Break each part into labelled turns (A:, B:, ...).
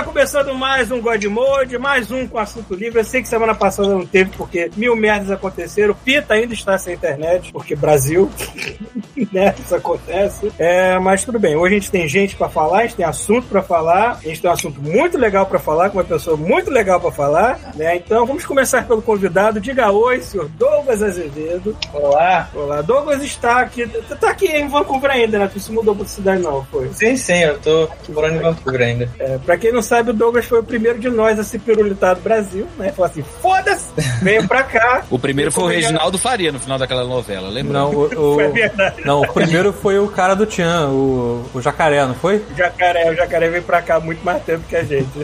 A: Está começando mais um God Mode, mais um com assunto livre. Eu sei que semana passada não teve, porque mil merdas aconteceram. Pita ainda está sem internet, porque Brasil, né? Isso acontece. É, mas tudo bem, hoje a gente tem gente para falar, a gente tem assunto para falar, a gente tem um assunto muito legal para falar, com uma pessoa muito legal para falar, né? Então vamos começar pelo convidado. Diga oi, senhor Douglas Azevedo.
B: Olá.
A: Olá, Douglas está aqui, tá aqui em Vancouver ainda, né? Tu se mudou para cidade não, foi?
B: Sim, sim, eu tô morando em Vancouver ainda.
A: É, pra quem não sabe, o Douglas foi o primeiro de nós a se pirulitar do Brasil, né? Falou assim, foda-se, veio pra cá.
C: O primeiro foi o Reginaldo Faria no final daquela novela, lembra?
D: Não, o, o-
A: Foi verdade.
D: Não, o primeiro foi o cara do Tchan, o, o jacaré, não foi?
A: O jacaré, o jacaré veio pra cá há muito mais tempo que a gente.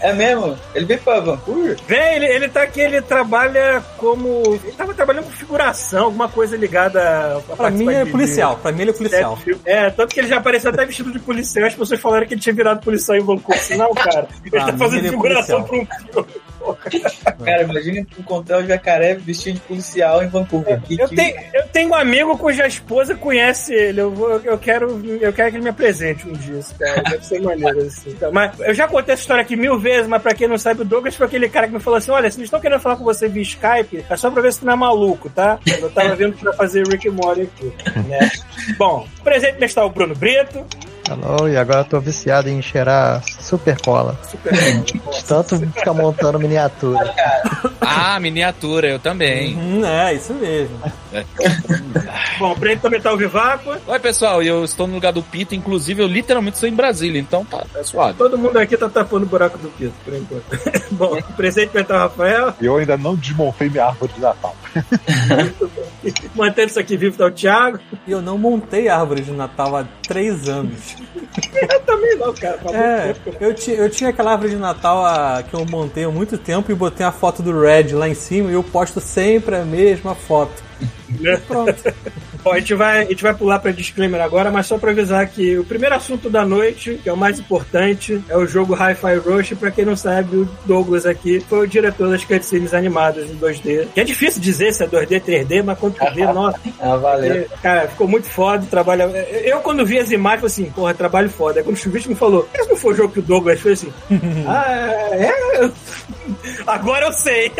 B: É mesmo? Ele veio pra Vancouver?
A: Vem, ele, ele tá aqui, ele trabalha como. Ele tava trabalhando com figuração, alguma coisa ligada a
D: Pra mim é
A: de-
D: policial, pra mim ele é policial.
A: É, tanto que ele já apareceu até vestido de policial. As pessoas falaram que ele tinha virado policial em Vancouver. Não, cara. Ele
D: Pra
A: tá fazendo
D: ele é
A: figuração pra um filme.
B: Cara, imagina encontrar o jacaré vestido de policial em Vancouver. Que-
A: Eu tenho, eu tenho um amigo cuja esposa conhece ele. Eu, vou, eu, quero, eu quero que ele me apresente um dia. Cara. Deve ser maneiro assim. Então, mas eu já contei essa história aqui mil vezes, mas pra quem não sabe, o Douglas foi aquele cara que me falou assim: olha, se eles estão querendo falar com você via Skype, é só pra ver se tu não é maluco, tá? Eu tava vendo pra fazer Rick and Morty aqui. Né? Bom, presente está o Bruno Brito.
E: Alô, e agora eu tô viciado em cheirar super cola.
A: Super
E: De tanto ficar montando miniatura.
C: Ah, miniatura, eu também.
D: Hum, é, isso mesmo.
A: Bom, o Breno também tá o Vivaco.
C: Oi, pessoal, eu estou no lugar do Pito, inclusive eu literalmente estou em Brasília, então tá, tá suave.
A: Todo mundo aqui tá tapando o buraco do Pito, por enquanto. Bom, presente vai estar o Rafael.
F: E eu ainda não desmontei minha árvore de Natal.
A: Mantendo isso aqui vivo tá o Thiago.
D: E eu não montei árvore de Natal há três anos.
A: Eu também não, cara.
D: É, eu, ti, eu tinha aquela árvore de Natal ah, que eu montei há muito tempo e botei a foto do Red lá em cima e eu posto sempre a mesma foto.
A: Né?
D: Pronto.
A: Bom, a gente, vai, a gente vai pular para disclaimer agora, mas só para avisar que o primeiro assunto da noite, que é o mais importante, é o jogo Hi-Fi Rush. Para quem não sabe, o Douglas aqui foi o diretor das cutscenes animadas em 2D. Que é difícil dizer se é 2D, 3D, mas quando tu vê, nossa,
B: Ah, valeu.
A: é, cara, ficou muito foda, trabalha. Eu, quando vi as imagens, falei assim, porra, trabalho foda. Aí quando o Chuvite me falou, esse não foi o jogo que o Douglas fez assim, ah, é? Agora eu sei.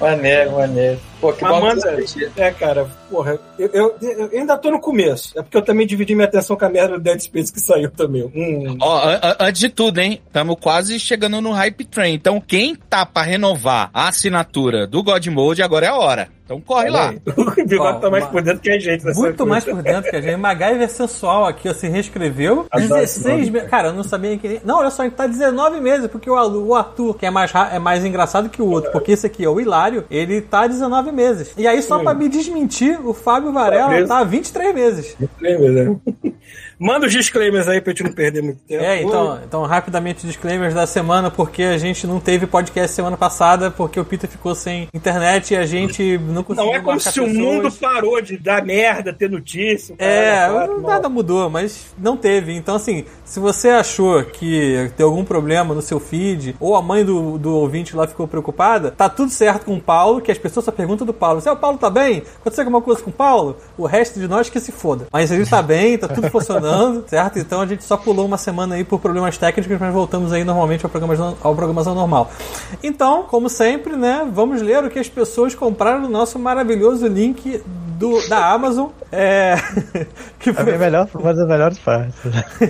B: Maneiro, maneiro. Pô, que
A: Amanda, é, cara, porra, eu, eu- eu ainda tô no começo. É porque eu também dividi minha atenção com a merda do Dead Space que saiu também. Hum.
C: Ó, an- an- antes de tudo, hein? Estamos quase chegando no Hype Train. Então, quem tá pra renovar a assinatura do God Mode, agora é a hora. Então corre lá.
A: O Bigode
D: Ó,
A: tá mais
D: uma-
A: por dentro que a gente.
D: Muito
A: coisa.
D: mais por dentro que a gente. MacGyver sensual aqui, ó, se reescreveu.
A: Adoro
D: 16 meses. Cara, eu não sabia que. Não, olha só, a gente tá 19 meses, porque o Arthur, que é mais, ra- é mais engraçado que o outro, porque esse aqui é o Hilário, ele tá 19 meses. E aí, só pra me desmentir, o Fábio Varela tá 23 meses.
A: Lembra, né? Manda os disclaimers aí pra gente não perder muito tempo.
D: É, então, então rapidamente disclaimers da semana, porque a gente não teve podcast semana passada, porque o Peter ficou sem internet e a gente não conseguiu
A: Não é como se o
D: pessoas.
A: mundo parou de dar merda, ter notícia.
D: É, nada mudou, mas não teve. Então, assim, se você achou que tem algum problema no seu feed, ou a mãe do, do ouvinte lá ficou preocupada, tá tudo certo com o Paulo, que as pessoas só perguntam do Paulo. Se o Paulo tá bem? Aconteceu alguma coisa com o Paulo? O resto de nós que se foda. Mas ele tá bem, tá tudo funcionando, certo? Então a gente só pulou uma semana aí por problemas técnicos, mas voltamos aí normalmente ao programação, ao programação normal. Então, como sempre, né, vamos ler o que as pessoas compraram no nosso maravilhoso link do, da Amazon. É, que,
E: É
D: foi-
E: bem melhor, uma das melhores partes.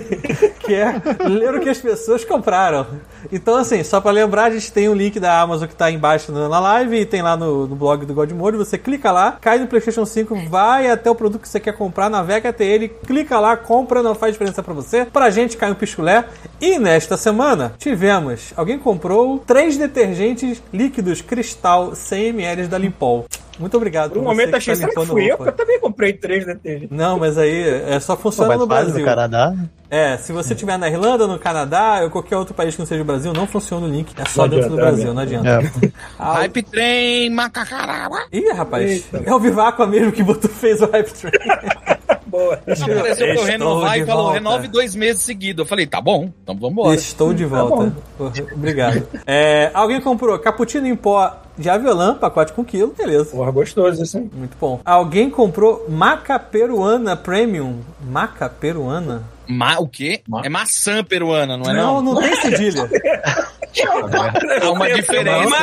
D: que é ler o que as pessoas compraram. Então, assim, só pra lembrar, a gente tem um link da Amazon que tá embaixo na live e tem lá no, no blog do Godmode. Você clica lá, cai no PlayStation 5, vai até o produto que você quer comprar, navega até ele, clica lá, compra, não faz diferença pra você. Pra gente cai um pisculé. E nesta semana tivemos, alguém comprou três detergentes líquidos cristal 100 ml da Limpol. Muito obrigado.
A: Por um momento
D: que
A: achei,
D: tá
A: será que fui eu? Porque eu também comprei três da TV.
D: Não, mas aí é só
E: Pô,
D: funciona
E: mas
D: no Brasil.
E: no Canadá.
D: É, se você estiver na Irlanda, no Canadá ou qualquer outro país que não seja o Brasil, não funciona o link. É só
A: Não
D: dentro
A: adianta,
D: do Brasil, não adianta.
E: É.
D: Ah,
C: Hype Train, macacaraba.
D: Ih, rapaz,
A: Eita.
D: é o Viváqua mesmo que botou, fez o Hype Train.
A: Boa.
C: Apareceu pra eu
D: Estou
C: renovar
D: de
C: e falou,
D: volta.
C: renove dois meses seguidos. Eu falei, tá bom, então vambora.
D: Estou de volta. Porra, Obrigado. É, alguém comprou cappuccino em pó de avelã, pacote com quilo, beleza.
A: Porra, gostoso isso, hein?
D: Muito bom. Alguém comprou maca peruana premium. Maca peruana?
C: Ma o quê? É maçã peruana, não é
D: Não,
C: não?
D: não tem cedilha.
C: Há uma diferença.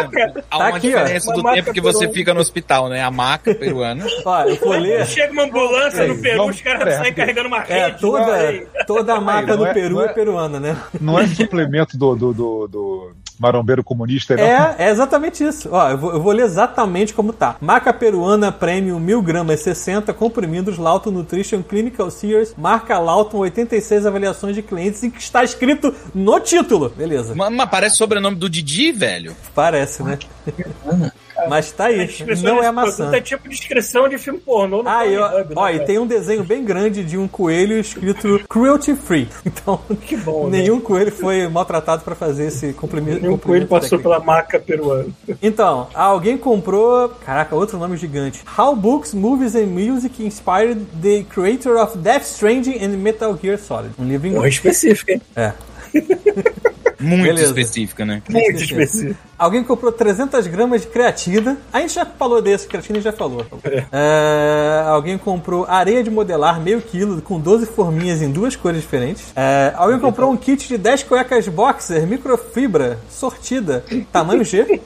C: Há
D: Tá
C: uma
D: aqui, ó.
C: diferença do tempo que você
A: peruana.
C: fica no hospital, né? A maca peruana.
D: Ó, eu vou ler.
A: Chega uma ambulância no Peru,
F: vamos
A: os caras saem carregando uma
D: É,
A: rede.
D: toda,
A: vai.
D: toda a maca no
F: é-
D: Peru é
F: é-
D: peruana, né?
F: Não é suplemento do, do, do, do marombeiro comunista, não.
D: É, é exatamente isso. Ó, eu vou, eu vou ler exatamente como tá. Maca peruana premium 1000 gramas 60 comprimidos Lauto Nutrition Clinical Sears, marca Lauto 86 avaliações de clientes e que está escrito no título. Beleza.
C: Mas, mas parece sobrenome do Didi, velho.
D: Parece, né? Mas tá aí.
A: descrição
D: Não é maçã.
A: É tipo descrição de filme pornô no
D: Ah, e, ó,
A: Pornhub,
D: ó,
A: né,
D: e tem um desenho bem grande de um coelho escrito cruelty free. Então,
A: Que bom, né?
D: nenhum coelho foi maltratado pra fazer esse complemento.
A: Nenhum coelho passou pela maca peruana.
D: Então, alguém comprou. Caraca, outro nome gigante. How Books, Movies and Music Inspired the Creator of Death Stranding and Metal Gear Solid. Um livro em
A: específico, hein?
D: É.
C: Muito
D: Beleza.
C: específica, né?
A: Muito específico.
D: Alguém comprou 300 gramas de creatina. A gente já falou desse, creatina já falou. É, alguém comprou areia de modelar, meio quilo, com 12 forminhas em duas cores diferentes. É, alguém comprou um kit de 10 cuecas boxer, microfibra, sortida, tamanho G.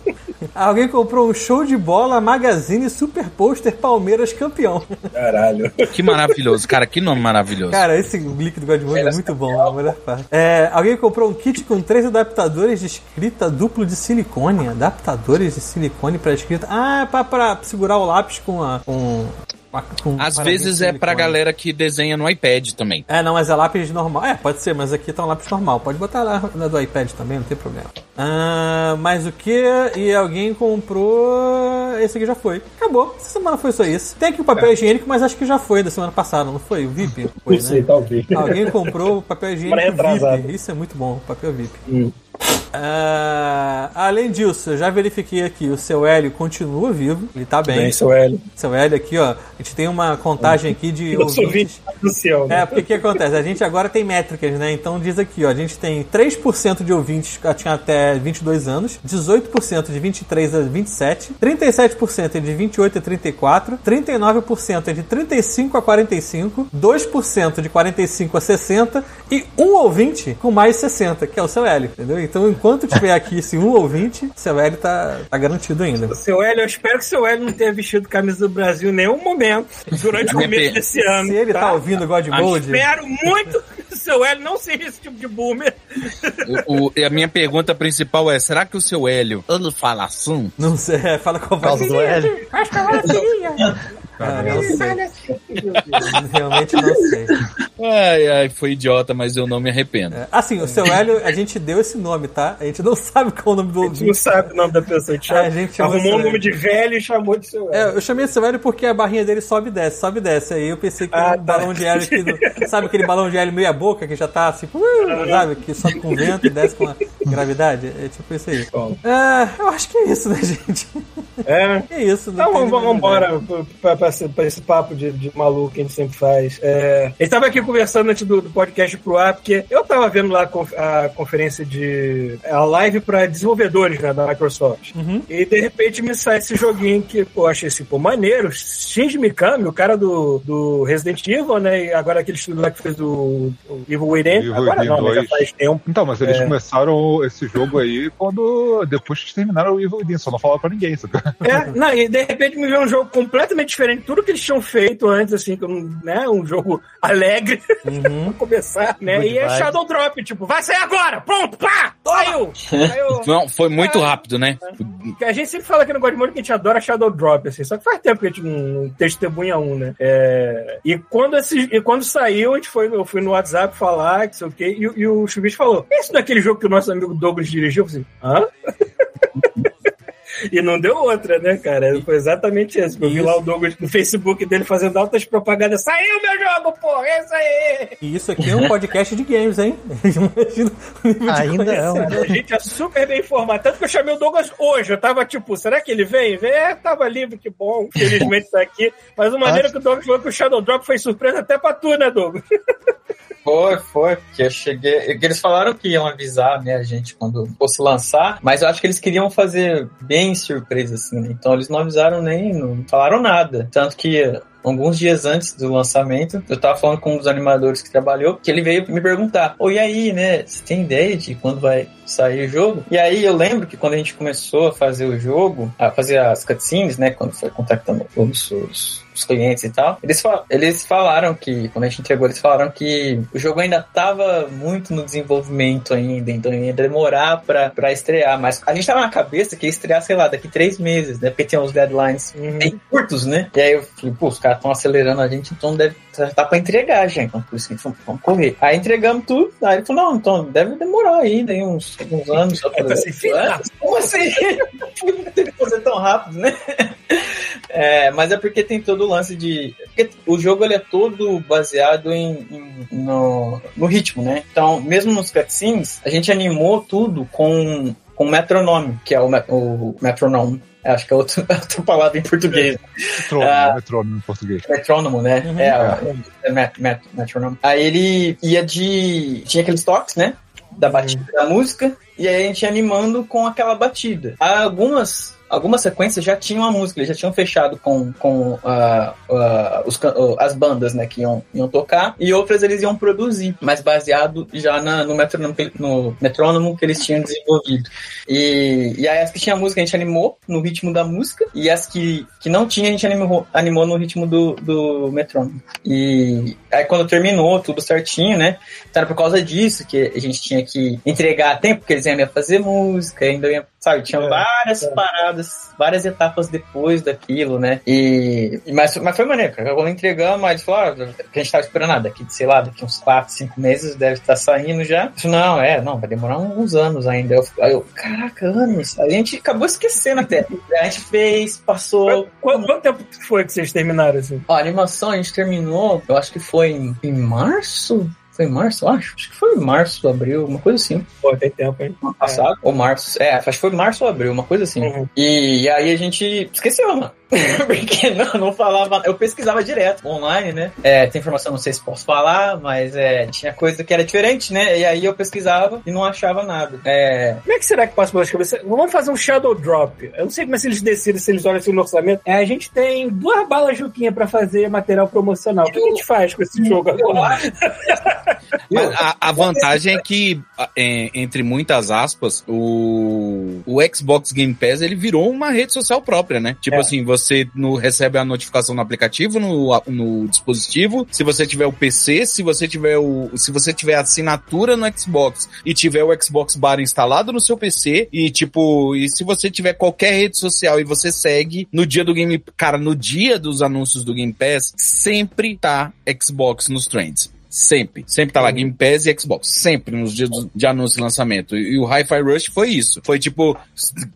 D: Alguém comprou um show de bola, magazine, super pôster, Palmeiras campeão.
A: Caralho.
C: Que maravilhoso, cara, que nome maravilhoso.
D: Cara, esse link do Godmode é muito bom, a melhor parte. É, alguém comprou um kit com três adaptadores de escrita duplo de silicone. Adaptadores de silicone para escrita. Ah, é pra segurar o lápis com a. Com, com
C: Às vezes é pra galera que desenha no iPad também.
D: É, não, mas é lápis normal. É, pode ser, mas aqui tá um lápis normal. Pode botar lá na do iPad também, não tem problema. Ah, mais o que? E alguém comprou. Esse aqui já foi. Acabou. Essa semana foi só isso. Tem aqui o papel higiênico, mas acho que já foi da semana passada, não foi? O VIP? Foi,
A: Não sei,
D: né?
A: talvez.
D: Alguém comprou papel higiênico. VIP. Isso é muito bom, papel VIP.
A: Hum.
D: Ah, além disso, eu já verifiquei aqui, o seu Hélio continua vivo, ele tá bem.
A: Bem, seu Hélio.
D: Seu Hélio aqui, ó, a gente tem uma contagem aqui de
A: Eu sou
D: ouvintes.
A: 20 do céu. né?
D: É, porque o que acontece? A gente agora tem métricas, né? Então diz aqui, ó, a gente tem 3% de ouvintes que tinham até 22 anos, 18% de 23 a 27, 37% é de 28 a 34, 39% é de 35 a 45, 2% de 45 a 60 e um ouvinte com mais 60, que é o seu Hélio, entendeu? Então enquanto tiver aqui esse um ouvinte, seu Hélio tá, tá garantido ainda.
A: Seu Hélio, eu espero que seu Hélio não tenha vestido camisa do Brasil em nenhum momento durante o começo desse ano.
D: Se ele tá ouvindo o God Mode,
A: Espero muito que o seu Hélio não seja esse tipo de boomer.
C: O- o- e a minha pergunta principal é: será que o seu Hélio ele fala assim?
D: não sei, fala com a voz.
E: do Hélio.
D: Ah, não sei. Realmente não sei.
C: Ai, ai, foi idiota, mas eu não me arrependo.
D: É, Assim, o seu Hélio, a gente deu esse nome, tá? A gente não sabe qual é o nome do
A: A gente não sabe o nome da pessoa. A gente,
D: A gente
A: arrumou
D: seu
A: um nome de velho e chamou de seu
D: É,
A: Hélio.
D: eu chamei esse Hélio porque a barrinha dele sobe e desce, sobe e desce. Aí eu pensei que era
A: Ah,
D: um
A: tá.
D: balão de hélio que. Sabe aquele balão de hélio meia boca que já tá assim, uh, sabe? Que sobe com vento e desce com a gravidade? É tipo isso aí.
A: Bom.
D: É, eu acho que é isso, né, gente?
A: É.
D: É isso. não
A: Então vamos, embora pra, pra esse, esse papo de, de maluco que a gente sempre faz. É, a gente tava aqui conversando antes do, do podcast pro ar, porque eu tava vendo lá a, conf- a conferência de. a live pra desenvolvedores né, da Microsoft.
D: Uhum.
A: E de repente me sai esse joguinho que, pô, eu achei assim, pô, maneiro. Shinji Mikami, o cara do, do Resident Evil, né? E agora aquele estúdio lá que fez o, o Evil Within.
F: Evil
A: Agora
F: Within
A: não, né, já
F: 2.
A: faz tempo.
F: Então, mas eles
A: É.
F: começaram esse jogo aí quando. Depois que terminaram o Evil Within, só não falaram pra ninguém, sabe?
A: É, não, e de repente me veio um jogo completamente diferente de tudo que eles tinham feito antes, assim, como, né, um jogo alegre pra começar, né?
E: Good
A: e é. Shadow Drop, tipo, vai sair agora! Pronto, pá! Saiu! Saiu.
C: Não, foi muito rápido, né?
A: A gente sempre fala aqui no Godmode que a gente adora Shadow Drop, assim, só que faz tempo que a gente não, não testemunha um, né? É, e, quando esse, e quando saiu, a gente foi, eu fui no WhatsApp falar, que sei o quê, e, e o Chubis falou: Esse não é aquele jogo que o nosso amigo Douglas dirigiu? Eu falei, hã? E não deu outra, né, cara? Foi exatamente isso. Eu vi lá o Douglas no Facebook dele fazendo altas propagandas. Saiu meu jogo, porra! É isso aí!
D: E isso aqui é um podcast de games, hein? Imagina o nível de
E: Ainda é um.
D: conhecimento.
A: A gente é super bem informado. Tanto que eu chamei o Douglas hoje. Eu tava tipo, será que ele vem? Vem, é, tava livre, que bom. Felizmente tá aqui. Mas o maneiro que o Douglas falou que o Shadow Drop foi surpresa até pra tu, né, Douglas?
B: Foi, foi, porque eu cheguei. Eles falaram que iam avisar, né, a gente quando fosse lançar, mas eu acho que eles queriam fazer bem surpresa, assim, né? Então eles não avisaram nem, não falaram nada. Tanto que. Alguns dias antes do lançamento, eu tava falando com um dos animadores que trabalhou, que ele veio me perguntar: Ô, e aí, né? Você tem ideia de quando vai sair o jogo? E aí eu lembro que quando a gente começou a fazer o jogo, a fazer as cutscenes, né? Quando foi contactando os, os, os clientes e tal, eles, fa- eles falaram que, quando a gente entregou, eles falaram que o jogo ainda tava muito no desenvolvimento ainda, então ia demorar pra, pra estrear. Mas a gente tava na cabeça que ia estrear, sei lá, daqui três meses, né? Porque tem uns deadlines bem curtos, né? E aí eu falei, pô, os caras estão acelerando a gente, então deve tá pra entregar já, então por isso que a gente falou, vamos correr. Aí entregamos tudo, aí ele falou, não, então deve demorar ainda aí uns, alguns anos. Eu falei,
A: assim, filho da
B: "Ué? Como assim? Não tem que fazer tão rápido, né? É, mas é porque tem todo o lance de. Porque o jogo ele é todo baseado em, em- no, no ritmo, né? Então, mesmo nos cutscenes, a gente animou tudo com, com metronome, que é o, me- o metronome. Acho que é outro- outra palavra em português.
F: Metrônomo,
B: Ah.
F: metrônomo em português.
B: Metrônomo, né? É, é, met, met, metronome. Aí ele ia de. Tinha aqueles toques, né? Da batida da música. E aí a gente ia animando com aquela batida. Algumas. Algumas sequências já tinham a música, eles já tinham fechado com, com ah, ah, os ah, as bandas né, que iam, iam tocar, e outras eles iam produzir, mas baseado já na- no, metrônomo, que- no metrônomo que eles tinham desenvolvido. E, e aí as que tinha música a gente animou no ritmo da música, e as que, que não tinha a gente animou, animou no ritmo do, do metrônomo. E aí quando terminou tudo certinho, né? Então era por causa disso que a gente tinha que entregar a tempo, porque eles iam fazer música, ainda ia, sabe, tinha
A: É,
B: várias
A: é.
B: paradas, várias etapas depois daquilo, né? E, mas, mas foi maneiro, cara. Entregamos, aí eles falaram, ah, que a gente tava esperando nada, daqui, sei lá, daqui uns 4, 5 meses deve estar saindo já. Falei, não, é, não, vai demorar uns anos ainda. Eu, aí eu, caraca, anos. A gente acabou esquecendo até. A gente fez, passou.
A: Quanto, quanto tempo foi que vocês terminaram assim?
B: Ó, a animação a gente terminou, eu acho que foi em, em março? Foi em março, eu acho? Acho que foi março, abril, uma coisa assim.
A: Pô, tem tempo, hein?
B: Ano passado. Ou março. É, acho que foi março ou abril, uma coisa assim.
A: Uhum.
B: E, e aí a gente esqueceu, mano. Porque não, não falava. Eu pesquisava direto online, né? É, tem informação, não sei se posso falar, mas é, tinha coisa que era diferente, né? E aí eu pesquisava e não achava nada. É,
A: Como é que será que passa pelas cabeças? Vamos fazer um Shadow Drop. Eu não sei como é que eles decidem, se eles olham assim no orçamento. É, a gente tem duas balas Juquinha pra fazer material promocional. O que a gente faz com esse jogo
B: eu
A: agora?
C: Mas a, a vantagem é que, é, entre muitas aspas, o, o Xbox Game Pass ele virou uma rede social própria, né? Tipo
A: É.
C: assim, você no, recebe a notificação no aplicativo, no, no dispositivo. Se você tiver o PC, se você tiver o, se você tiver assinatura no Xbox e tiver o Xbox Bar instalado no seu PC e tipo, e se você tiver qualquer rede social e você segue no dia do Game, cara, no dia dos anúncios do Game Pass, sempre tá Xbox nos trends. Sempre. Sempre tá lá Game Pass e Xbox. Sempre nos dias de anúncio e lançamento. E o Hi-Fi Rush foi isso. Foi tipo,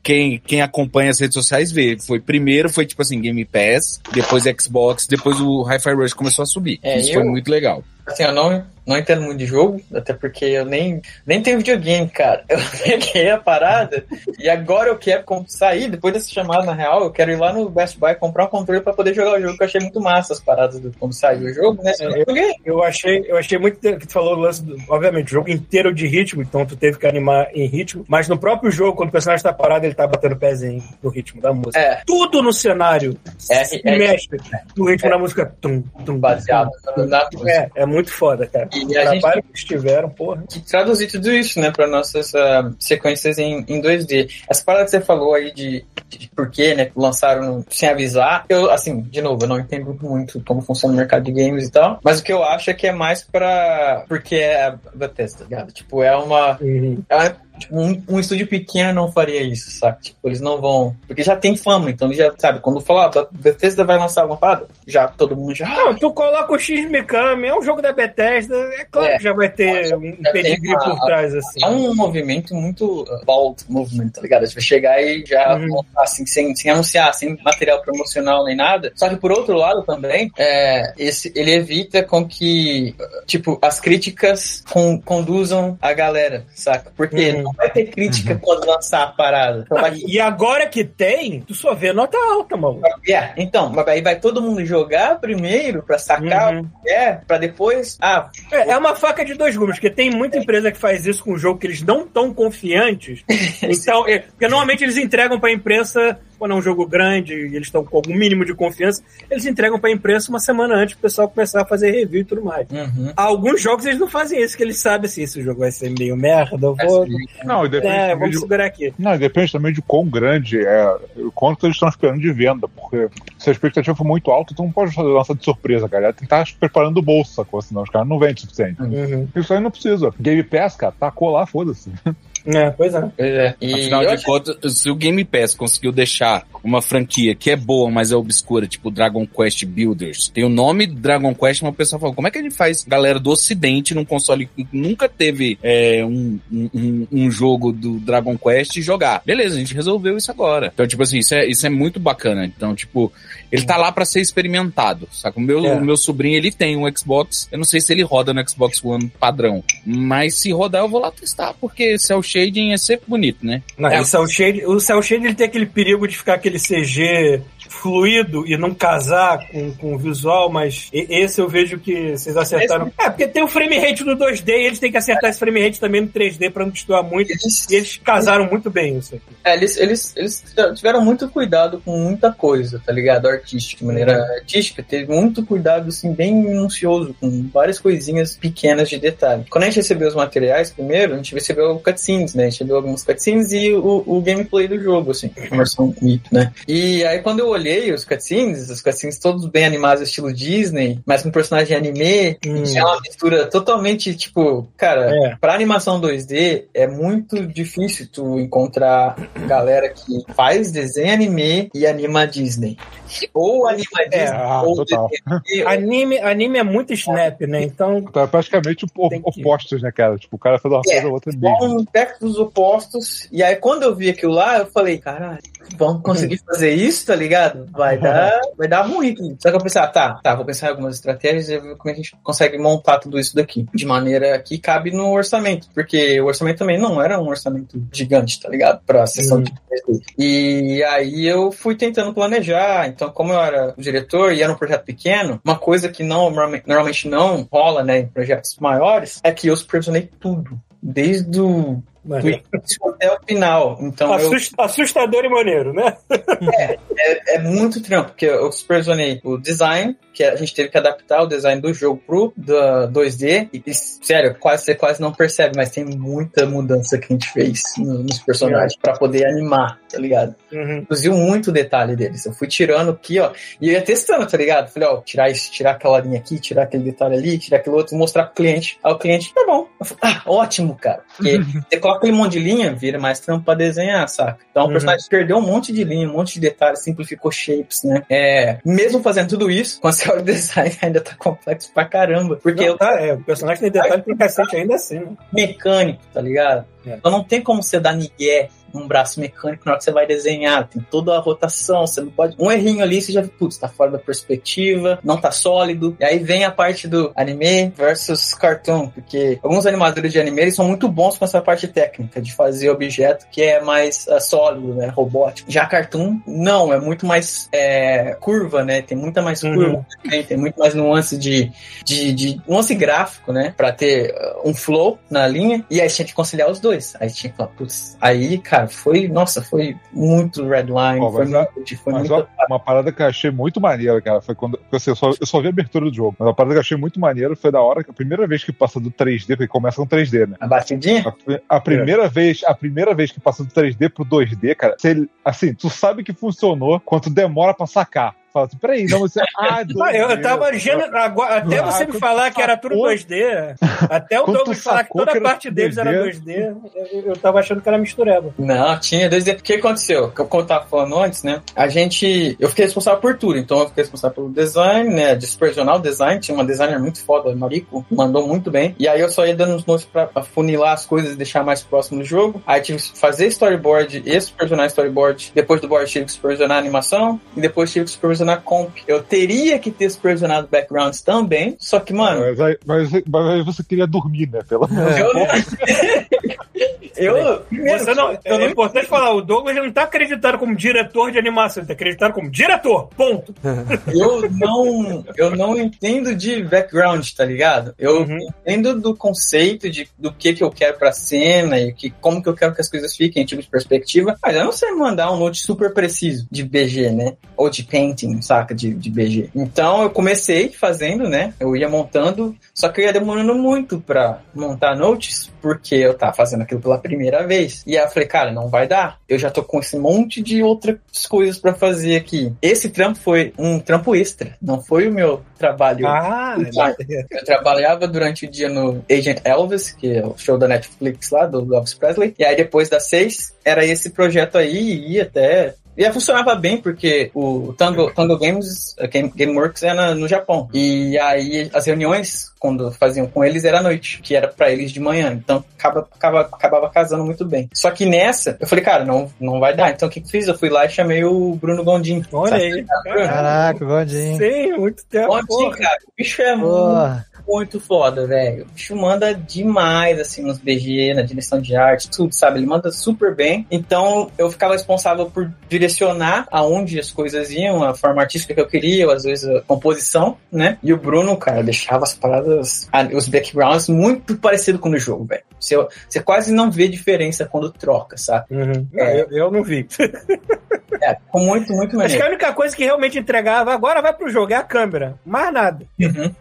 C: quem, quem acompanha as redes sociais vê. Foi primeiro, foi tipo assim, Game Pass, depois Xbox, depois o Hi-Fi Rush começou a subir.
B: É,
C: isso
B: eu-
C: foi muito legal.
B: Assim, eu não, não entendo muito de jogo, até porque eu nem, nem tenho videogame, cara. Eu peguei a parada e agora eu quero sair, depois dessa chamada, na real, eu quero ir lá no Best Buy comprar um controle pra poder jogar o jogo, que eu achei muito massa as paradas do quando saiu o jogo, né? Eu joguei.
A: Eu achei, eu achei muito que tu falou o lance do, obviamente, o jogo inteiro de ritmo, então tu teve que animar em ritmo, mas no próprio jogo, quando o personagem tá parado, ele tá batendo pezinho no ritmo da música.
B: É,
A: Tudo no cenário
B: É,
A: se
B: é-
A: mexe no ritmo da música. Tum, tum,
B: baseado
A: tum.
B: na
A: É, é muito foda, cara.
B: E
A: o
B: a gente
A: que eles tiveram, porra.
B: traduzir tudo isso, né, para nossas ah, sequências em, em 2D. Essa parada que você falou aí de, de por que, né, lançaram no- sem avisar, eu, assim, de novo, eu não entendo muito como funciona o mercado de games e tal, mas o que eu acho é que é mais pra. porque é a Bethesda, tá ligado? Tipo, é uma.
A: Uhum.
B: é uma- Tipo, um, um estúdio pequeno não faria isso, sabe? Tipo, eles não vão. Porque já tem fama, então eles já, sabe, quando falar, ah, Bethesda vai lançar alguma parada, já todo mundo já.
A: Não, tu coloca o X Mikami, é um jogo da Bethesda, é claro
B: É.
A: que já vai ter um pedigree por trás, assim.
B: É um movimento muito uh, bold movement, tá ligado? A gente vai chegar e já
A: Uhum.
B: montar assim, sem, sem anunciar, sem material promocional nem nada. Só que por outro lado também, é, esse, ele evita com que, uh, tipo, as críticas con- conduzam a galera, saca? Porque
A: Uhum.
B: Não vai ter crítica quando lançar a parada. Então,
A: e agora que tem, tu só vê nota alta, mano.
B: É, então, aí vai todo mundo jogar primeiro pra sacar
A: Uhum.
B: o que é, pra depois. Ah,
A: É, é uma faca de dois gumes, porque tem muita empresa que faz isso com um jogo que eles não estão confiantes. Então, é, porque normalmente eles entregam pra imprensa, quando é um jogo grande e eles estão com algum mínimo de confiança, eles entregam pra imprensa uma semana antes pro pessoal começar a fazer review e tudo mais.
B: uhum.
A: Alguns jogos eles não fazem isso, que eles sabem assim, esse jogo vai ser meio merda, eu vou.
F: Não, e depende,
A: É,
F: também
A: vamos
F: de,
A: segurar aqui.
F: não, depende também de quão grande é, o quanto eles estão esperando de venda, porque se a expectativa for muito alta, tu não pode fazer lançar de surpresa, cara. Tem que estar preparando o bolso, sacou? Senão os caras não vendem o suficiente.
A: Uhum.
F: Isso aí não precisa. Game Pass, cara, tacou lá, foda-se.
A: É, pois é.
B: Pois é. E
C: Afinal de
B: acho-
C: contas, se o Game Pass conseguiu deixar uma franquia que é boa, mas é obscura, tipo Dragon Quest Builders, tem o nome Dragon Quest, mas o pessoal fala, como é que a gente faz galera do ocidente num console que nunca teve é, um, um- um, um jogo do Dragon Quest jogar? Beleza, a gente resolveu isso agora. Então, tipo assim, isso é, isso é muito bacana. Então, tipo, ele tá lá pra ser experimentado, saca? O meu,
A: É.
C: o meu sobrinho, ele tem um Xbox, eu não sei se ele roda no Xbox One padrão, mas se rodar eu vou lá testar, porque cel shading é sempre bonito, né?
A: Não,
B: É.
A: o Cell Shade, o Cell Shade ele tem aquele perigo de ficar aquele CG fluido e não casar com, com o visual, mas esse eu vejo que vocês acertaram. É, porque tem o frame rate do 2D e eles têm que acertar esse frame rate também no 3D pra não destoar muito.
B: Eles,
A: E eles casaram muito bem isso aqui.
B: é, eles, eles, eles tiveram muito cuidado com muita coisa, tá ligado? Artística, de maneira artística, teve muito cuidado, assim, bem minucioso, com várias coisinhas pequenas de detalhe. Quando a gente recebeu os materiais primeiro, a gente recebeu cutscenes, né? A gente recebeu alguns cutscenes e o, o gameplay do jogo, assim, versão MIP, né? E aí quando eu olhei os cutscenes, os cutscenes todos bem animados, estilo Disney, mas com personagem anime,
A: Hum.
B: tinha uma mistura totalmente, tipo, cara,
A: É.
B: Pra animação 2D, é muito difícil tu encontrar galera que faz desenho anime e anima Disney. Ou anima Disney,
F: Ah,
B: ou
F: total.
A: Anime, anime é muito snap, né? Então.
F: Tá praticamente opostos, né, cara? Tipo, o cara fez uma coisa, a outra mesmo.
B: São aspectos opostos. E aí, quando eu vi aquilo lá, eu falei, caralho, vamos conseguir fazer isso, tá ligado? Vai dar, vai dar ruim. Só que eu pensei, ah, tá, tá, vou pensar em algumas estratégias e ver como é que a gente consegue montar tudo isso daqui. De maneira que cabe no orçamento. Porque o orçamento também não era um orçamento gigante, tá ligado? Pra sessão
A: Uhum.
B: de 3D. E aí eu fui tentando planejar. Então, como eu era diretor e era um projeto pequeno, uma coisa que não, normalmente não rola, né, em projetos maiores, é que eu supervisionei tudo. Desde o início até o final. Então eu,
A: Assust- Assustador e maneiro, né?
B: é, é muito trampo, porque eu supervisionei o design, que a gente teve que adaptar o design do jogo pro da 2D. E, e, sério, quase, você quase não percebe, mas tem muita mudança que a gente fez no- nos personagens pra poder animar, tá ligado?
A: Uhum.
B: Reduziu muito o detalhe deles. Eu fui tirando aqui, ó, e eu ia testando, tá ligado? Falei, ó, tirar isso, tirar aquela linha aqui, tirar aquele detalhe ali, tirar aquele outro, mostrar pro cliente. Aí o cliente, tá bom. Eu falei, ah, ótimo, cara. Porque você coloca aquele monte de linha, vira mais trampo pra desenhar, saca? Então o
A: Uhum.
B: personagem perdeu um monte de linha, um monte de detalhes, simplificou shapes, né? É, mesmo fazendo tudo isso, com a seu design ainda tá complexo pra caramba. Porque
A: Não,
B: eu
A: tá, é, o personagem tem detalhe pra cacete ainda assim, né?
B: mecânico, tá ligado?
A: É.
B: Então não tem como você dar migué num braço mecânico na hora que você vai desenhar. Tem toda a rotação, você não pode. Um errinho ali, você já putz, tá fora da perspectiva, não tá sólido. E aí vem a parte do anime versus cartoon, porque alguns animadores de anime eles são muito bons com essa parte técnica de fazer objeto que é mais ah, sólido, né? Robótico. Já cartoon, não, é muito mais é, curva, né? Tem muita mais
A: Uhum.
B: curva, tem, tem muito mais nuance de, de, de nuance gráfico, né? Pra ter uh, um flow na linha. E aí tinha que conciliar os dois. Aí tinha que falar, putz, aí, cara, foi, nossa, foi muito redline,
F: Ó,
B: foi
F: mas a-
B: muito, foi
F: Mas
B: muito.
F: uma, parada que eu achei muito maneira, cara, foi quando. porque, assim, eu, só, eu só vi a abertura do jogo. Mas uma parada que eu achei muito maneira foi da hora que a primeira vez que passa do 3D, porque começa com 3D, né?
B: A batidinha?
F: A, a primeira vez, a primeira vez que passa do 3D pro 2D, cara, você- assim, tu sabe que funcionou quando demora pra sacar. Fala assim, peraí, não, você. Ah,
A: Ah, eu, eu
F: 2D.
A: tava agora, até
F: Ah,
A: você me falar que era tudo
F: sacou-
A: 2D, até o Douglas falar que toda
F: que
A: parte deles era
F: 2D.
A: 2D, eu, eu tava achando que era mistureba.
B: Não, tinha 2D. O que aconteceu? Que eu- Como eu tava falando antes, né? A gente. Eu fiquei responsável por tudo. Então eu fiquei responsável pelo design, né? Dispersional design. Tinha uma designer muito foda, Mariko. Mandou muito bem. E aí eu só ia dando uns notes pra afunilar as coisas e deixar mais próximo do jogo. Aí tive que fazer storyboard e supervisionar storyboard. Depois do board tive que supervisionar a animação. E depois tive que supervisionar comp. Eu teria que ter supervisionado backgrounds também. Só que, mano.
F: Mas aí, mas, aí- mas aí você queria dormir, né? Pelo menos.
B: Eu não. eu. primeiro,
A: Você não,
B: eu
A: é importante falar, o Douglas não tá acreditado como diretor de animação, ele tá acreditado como diretor, ponto.
B: eu não, eu não entendo de background, tá ligado? Eu
A: Uhum.
B: entendo do conceito de do que que eu quero pra cena e que, como que eu quero que as coisas fiquem, tipo de perspectiva, mas eu não sei mandar um note super preciso de BG, né? Ou de painting, saca? De, de BG. Então eu comecei fazendo, né? Eu ia montando, só que eu ia demorando muito pra montar notes, porque eu tava fazendo aquilo pela primeira vez. E aí eu falei, cara, não vai dar. Eu já tô com esse monte de outras coisas pra fazer aqui. Esse trampo foi um trampo extra, não foi o meu trabalho.
A: Ah,
B: Eu trabalhava durante o dia no Agent Elvis, que é o show da Netflix lá, do Elvis Presley. E aí depois das seis, era esse projeto aí, e ia até. E aí funcionava bem, porque o Tango, Tango Games, a Game, Gameworks era no Japão. E aí as reuniões, quando faziam com eles, era à noite, que era pra eles de manhã. Então acaba, acaba, acabava casando muito bem. Só que nessa, eu falei, cara, não, não vai dar. Então o que que eu fiz? Eu fui lá e chamei o Bruno Gondim.
A: olha aí.
E: Caraca, Godinho.
A: Sim, muito tempo.
B: Gondim, cara, o bicho é muito
E: Porra.
B: Muito foda, velho. O bicho manda demais, assim, nos BG, na direção de arte, tudo, sabe? Ele manda super bem. Então, eu ficava responsável por direcionar aonde as coisas iam, a forma artística que eu queria, ou às vezes a composição, né? E o Bruno, cara, deixava as paradas, os backgrounds muito parecido com o jogo, velho. Você, você quase não vê diferença quando troca, sabe?
A: Uhum. Não, eu, eu não vi.
B: É, ficou muito, muito
A: Acho que a única coisa que realmente entregava agora vai pro jogo é a câmera. Mais nada.
B: Uhum.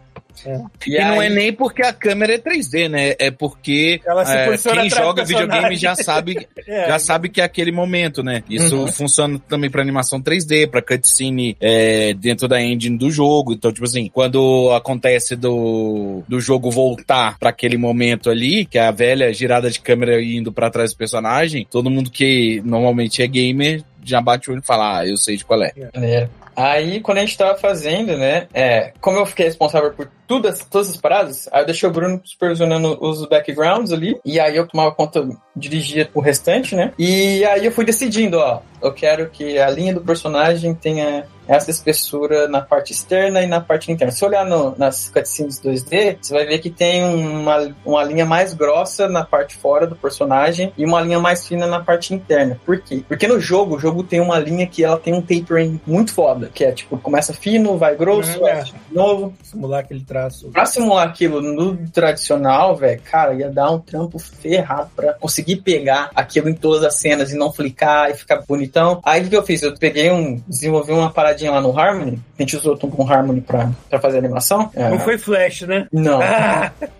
A: É.
B: E,
C: E não é
B: aí-
C: nem porque a câmera é 3D, né? É porque é, quem joga videogame já sabe,
A: É.
C: já sabe que é aquele momento, né? Isso
B: Uhum.
C: funciona também pra animação 3D, pra cutscene é, dentro da engine do jogo. Então, tipo assim, quando acontece do, do jogo voltar pra aquele momento ali, que é a velha girada de câmera indo pra trás do personagem, todo mundo que normalmente é gamer já bate o olho e fala, ah, eu sei de qual é.
B: Maneiro. Aí, quando a gente tava fazendo, né, é, como eu fiquei responsável por todas, todas as paradas, aí eu deixei o Bruno supervisionando os backgrounds ali, e aí eu tomava conta, dirigia o restante, né, e aí eu fui decidindo, ó, eu quero que a linha do personagem tenha essa espessura na parte externa e na parte interna. Se olhar no- nas cutscenes 2D, você vai ver que tem uma, uma linha mais grossa na parte fora do personagem e uma linha mais fina na parte interna. Por quê? Porque no jogo, o jogo tem uma linha que ela tem um tapering muito foda, que é tipo, começa fino, vai grosso,
A: Uhum,
B: vai
A: é.
B: de novo.
A: Simular aquele traço.
B: Pra simular aquilo no tradicional, velho, cara, ia dar um trampo ferrado pra conseguir pegar aquilo em todas as cenas e não flicar e ficar bonitão. Aí o que eu fiz? Eu peguei um, desenvolvi uma lá no Harmony, a gente usou um Harmony pra, pra fazer a animação. É,
A: Não foi Flash, né?
B: Não.
A: Ah!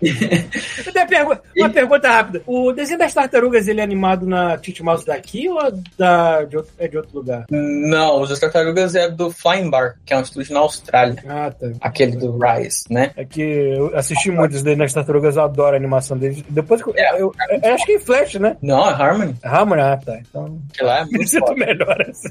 A: Uma pergu- uma pergunta rápida. O desenho das tartarugas, ele é animado na Tite Mouse daqui ou da, de outro, é de outro lugar?
B: Não, os Tartarugas é do Flying Bar, que é um estúdio na Austrália.
A: Ah, tá.
B: Aquele do Rise, né?
A: É que eu assisti muito isso daí nas tartarugas, eu adoro a animação deles. Depois que eu,
B: É.
A: eu, eu acho que em Flash, né?
B: Não, é Harmony.
A: Harmony, ah, tá. Então,
B: Que lá é muito
A: melhor assim.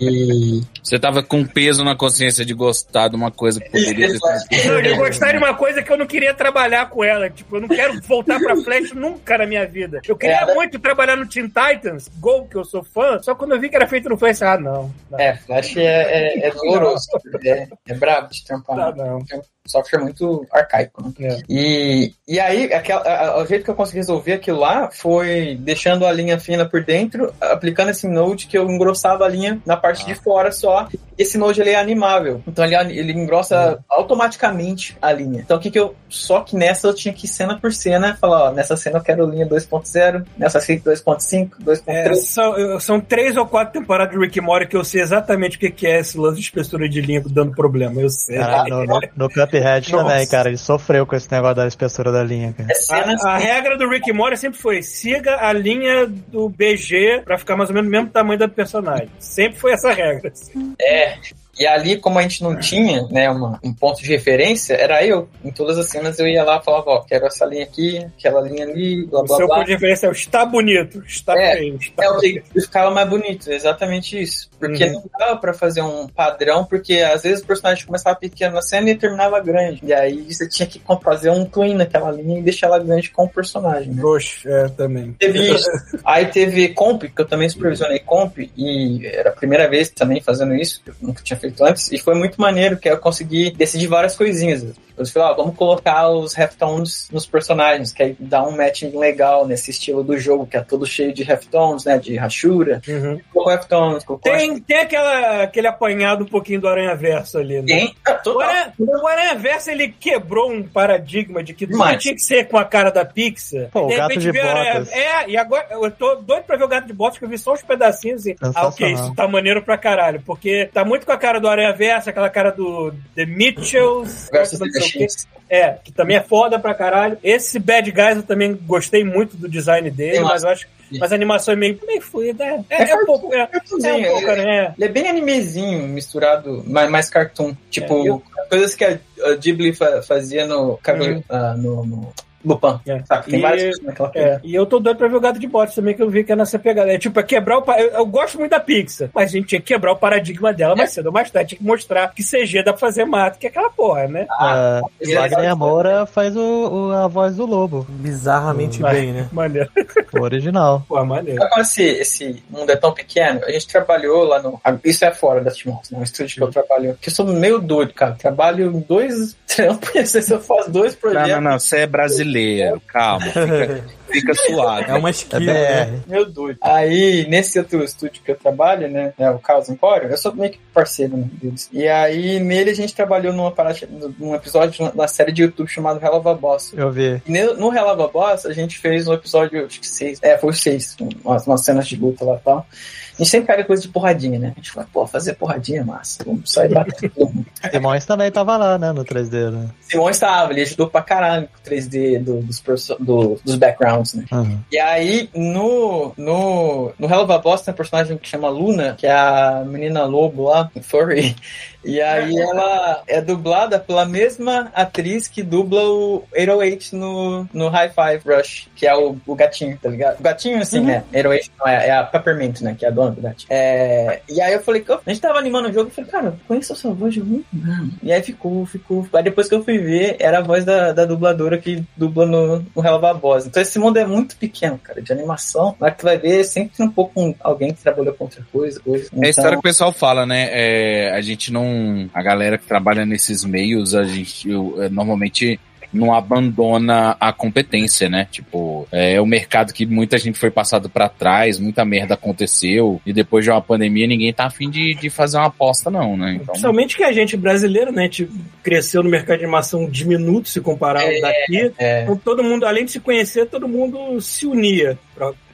B: E
C: Você tava com peso na consciência de gostar de uma coisa que poderia ter sido.
A: Não, de gostar de uma coisa que eu não queria trabalhar com ela. Tipo, eu não quero voltar pra Flash nunca na minha vida. Eu queria
B: É,
A: muito trabalhar no Teen Titans, Go, que eu sou fã, só quando eu vi que era feito no Flash, ah, não. Não,
B: é, Flash é, é, é doloroso. É, é brabo de trampar.
A: não. não.
B: É software muito arcaico, né?
A: É.
B: E, e aí, aquela, a- a- o jeito que eu consegui resolver aquilo lá foi deixando a linha fina por dentro, aplicando esse node que eu engrossava a linha na parte de fora só. Esse node ele é animável, então ele, ele engrossa automaticamente a linha. Então o que que eu. Só que nessa eu tinha que ir cena por cena falar: ó, nessa cena eu quero linha 2.0, nessa cena 2.5, 2.3.
A: É, são, são três ou quatro temporadas de Rick and Morty que eu sei exatamente o que que é esse lance de espessura de linha dando problema. Eu sei.
E: Caralho, no, no, no Cuphead
A: Nossa.
E: também, cara. Ele sofreu com esse negócio da espessura da linha, cara.
B: É
A: A, a regra do Rick Morty sempre foi siga a linha do BG pra ficar mais ou menos do mesmo tamanho do personagem. Sempre foi essa regra.
B: É. E ali, como a gente não tinha, né, uma, um ponto de referência, era eu. Em todas as cenas eu ia lá e falava, ó, quero essa linha aqui, aquela linha ali, blá
A: O
B: blá
A: seu
B: blá.
A: ponto de referência é o está bonito, está
B: É,
A: feio, está
B: É o que ficava mais bonito, exatamente isso. Porque
A: Uhum.
B: não dava pra fazer um padrão, porque às vezes o personagem começava pequeno na cena e terminava grande. E aí você tinha que fazer um twin naquela linha e deixar ela grande com o personagem, né?
A: Oxe, é, também.
B: Teve isso. Aí teve comp, que eu também supervisionei comp, e era a primeira vez também fazendo isso, eu nunca tinha antes, e foi muito maneiro, que eu consegui decidir várias coisinhas. Eu falei, ó, vamos colocar os Heftones nos personagens, que aí dá um matching legal nesse estilo do jogo, que é todo cheio de Heftones, né, de rachura.
A: Uhum.
B: Colocou Heftones, colocou...
A: Tem, tem aquela, aquele apanhado um pouquinho do Aranha Verso ali, né?
B: Tem, ah,
A: O. Aranha, o Aranha Verso ele quebrou um paradigma de que tudo
B: Demais.
A: tinha que ser com a cara da Pixar.
E: Pô, o gato de botas.
A: É, e agora eu tô doido pra ver o gato de botas, que eu vi só uns pedacinhos e. Ah, ok, isso tá maneiro pra caralho. Porque tá muito com a cara do Aranha Verso, aquela cara do The Mitchells.
B: Versus The
A: É, que também é foda pra caralho. Esse Bad Guys eu também gostei muito do design dele,
B: Tem
A: mas eu acho mas a animação é meio, meio fluida. É, é, é um pouco. É, é um pouco,
B: é-
A: né?
B: Ele é bem animezinho, misturado, mais, mais cartoon. Tipo,
A: É, eu-
B: coisas que a, Ghibli fa- fazia no, Cavaleiro- ah, no, no Lupin.
A: É.
B: Sabe? Tem
A: E-
B: várias naquela
A: É, e eu tô doido pra ver o gato de botas também, que eu vi que é nessa pegada. É tipo, é quebrar o. Eu, eu gosto muito da Pixar, mas a gente tinha que quebrar o paradigma dela mais cedo ou mais tarde. Tinha que mostrar que CG dá pra fazer mato, que é aquela porra, né?
E: Ah,
B: ele
E: Wagner Moura faz o, o- a voz do lobo,
D: Bizarramente
A: Vai.
D: bem, né?
A: Maneiro.
E: o original.
A: Pô, maneiro.
B: Como esse, esse mundo é tão pequeno? A gente trabalhou lá no. ah, Isso é fora da Timos, né? O estúdio que eu trabalho. Que eu sou meio doido, cara. Trabalho em dois trampos. Não eu faço dois
C: Não,
B: projetos.
C: não, não. Você é brasileiro. Calma. Fica, fica suave.
D: É uma
E: É
D: esquina, né?
B: Meu doido. Aí, nesse outro estúdio que eu trabalho, né? É o Caos Empório, eu sou meio que parceiro né, deles. E aí, nele a gente trabalhou numa parada, num episódio da série de YouTube chamado Hell of a Boss.
E: Eu vi.
B: E no Hell of a Boss, a gente fez um episódio, acho que seis. É, foi o seis. Umas, umas cenas de luta lá e tal. A gente sempre pega coisa de porradinha, né? A gente fala, pô, fazer porradinha é massa. Vamos sair batendo.
E: Simões também tava lá, né, no 3D, né?
B: Simão estava, ele ajudou pra caralho com o 3D do- dos, do- dos backgrounds, né?
E: Uhum.
B: E aí, no, no, no Hell of a Boss tem um personagem que chama Luna, que é a menina lobo lá, furry. E aí ela é dublada pela mesma atriz que dubla o 808 no, no High Five Rush, que é o, o gatinho, tá ligado? O gatinho, assim, né? 808 não é, é a Peppermint, né? Que é a dona do gatinho. É, e aí eu falei, a gente tava animando o jogo, eu falei, cara, eu conheço essa voz de algum. E aí ficou, ficou. Aí depois que eu fui ver, era a voz da, da dubladora que dubla no, no Hell of a Boss. Então esse mundo é muito pequeno, cara, de animação. Lá que tu vai ver, sempre tem um pouco com alguém que trabalhou com outra coisa. coisa.
C: É a história que o pessoal fala, né? É, a gente não. A galera que trabalha nesses meios, a gente eu, é, normalmente não abandona a competência, né? Tipo, é o mercado que muita gente foi passado pra trás, muita merda aconteceu, e depois de uma pandemia ninguém tá afim de, de fazer uma aposta, não, né? Então,
A: Principalmente que a gente brasileiro, né? Gente cresceu no mercado de animação diminuto se comparar ao daqui.
B: É,
A: Então todo mundo, além de se conhecer, todo mundo se unia.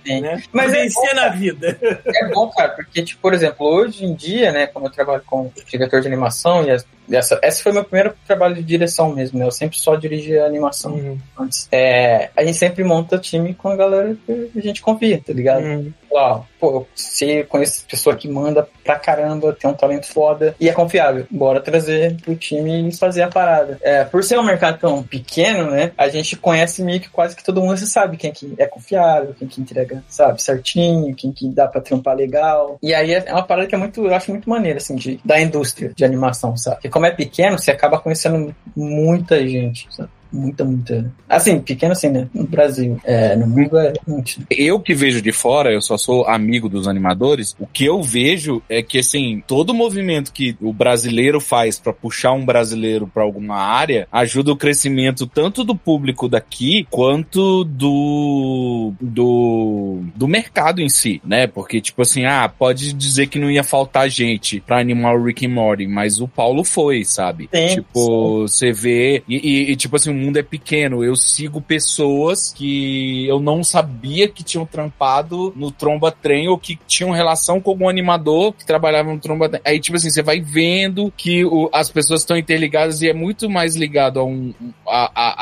B: Sim.
A: né?
B: Mas
A: Pra
B: é
A: vencer
B: bom,
A: na vida.
B: é bom, cara, porque, tipo, por exemplo, hoje em dia, né, como eu trabalho com diretor de animação, e as- essa, esse foi meu primeiro trabalho de direção mesmo, né? Eu sempre só dirigi a animação
A: Uhum.
B: antes. É, a gente sempre monta time com a galera que a gente confia, tá ligado?
A: Uhum.
B: Ó, pô, eu conheço pessoa que manda pra caramba, tem um talento foda e é confiável. Bora trazer pro time e fazer a parada. É, por ser um mercado tão pequeno, né? A gente conhece meio que quase que todo mundo, você sabe quem que é confiável, quem que entrega, sabe, certinho, quem que dá pra trampar legal. E aí é uma parada que é muito, eu acho muito maneira, assim, de, da indústria de animação, sabe? Porque como é pequeno, você acaba conhecendo muita gente, sabe? Muita, muita. Assim, pequeno assim, né? No Brasil. É, no mundo é muito.
C: eu que vejo de fora, eu só sou amigo dos animadores, o que eu vejo é que, assim, todo movimento que o brasileiro faz pra puxar um brasileiro pra alguma área ajuda o crescimento tanto do público daqui quanto do, do, do mercado em si, né? Porque, tipo assim, ah, pode dizer que não ia faltar gente pra animar o Rick and Morty, mas o Paulo foi, sabe?
B: Sim,
C: tipo, você vê, e, e- e, tipo assim, mundo é pequeno. Eu sigo pessoas que eu não sabia que tinham trampado no Tromba Trem ou que tinham relação com algum animador que trabalhava no Tromba Trem. Aí, tipo assim, você vai vendo que o, as pessoas estão interligadas e é muito mais ligado a um. A, a,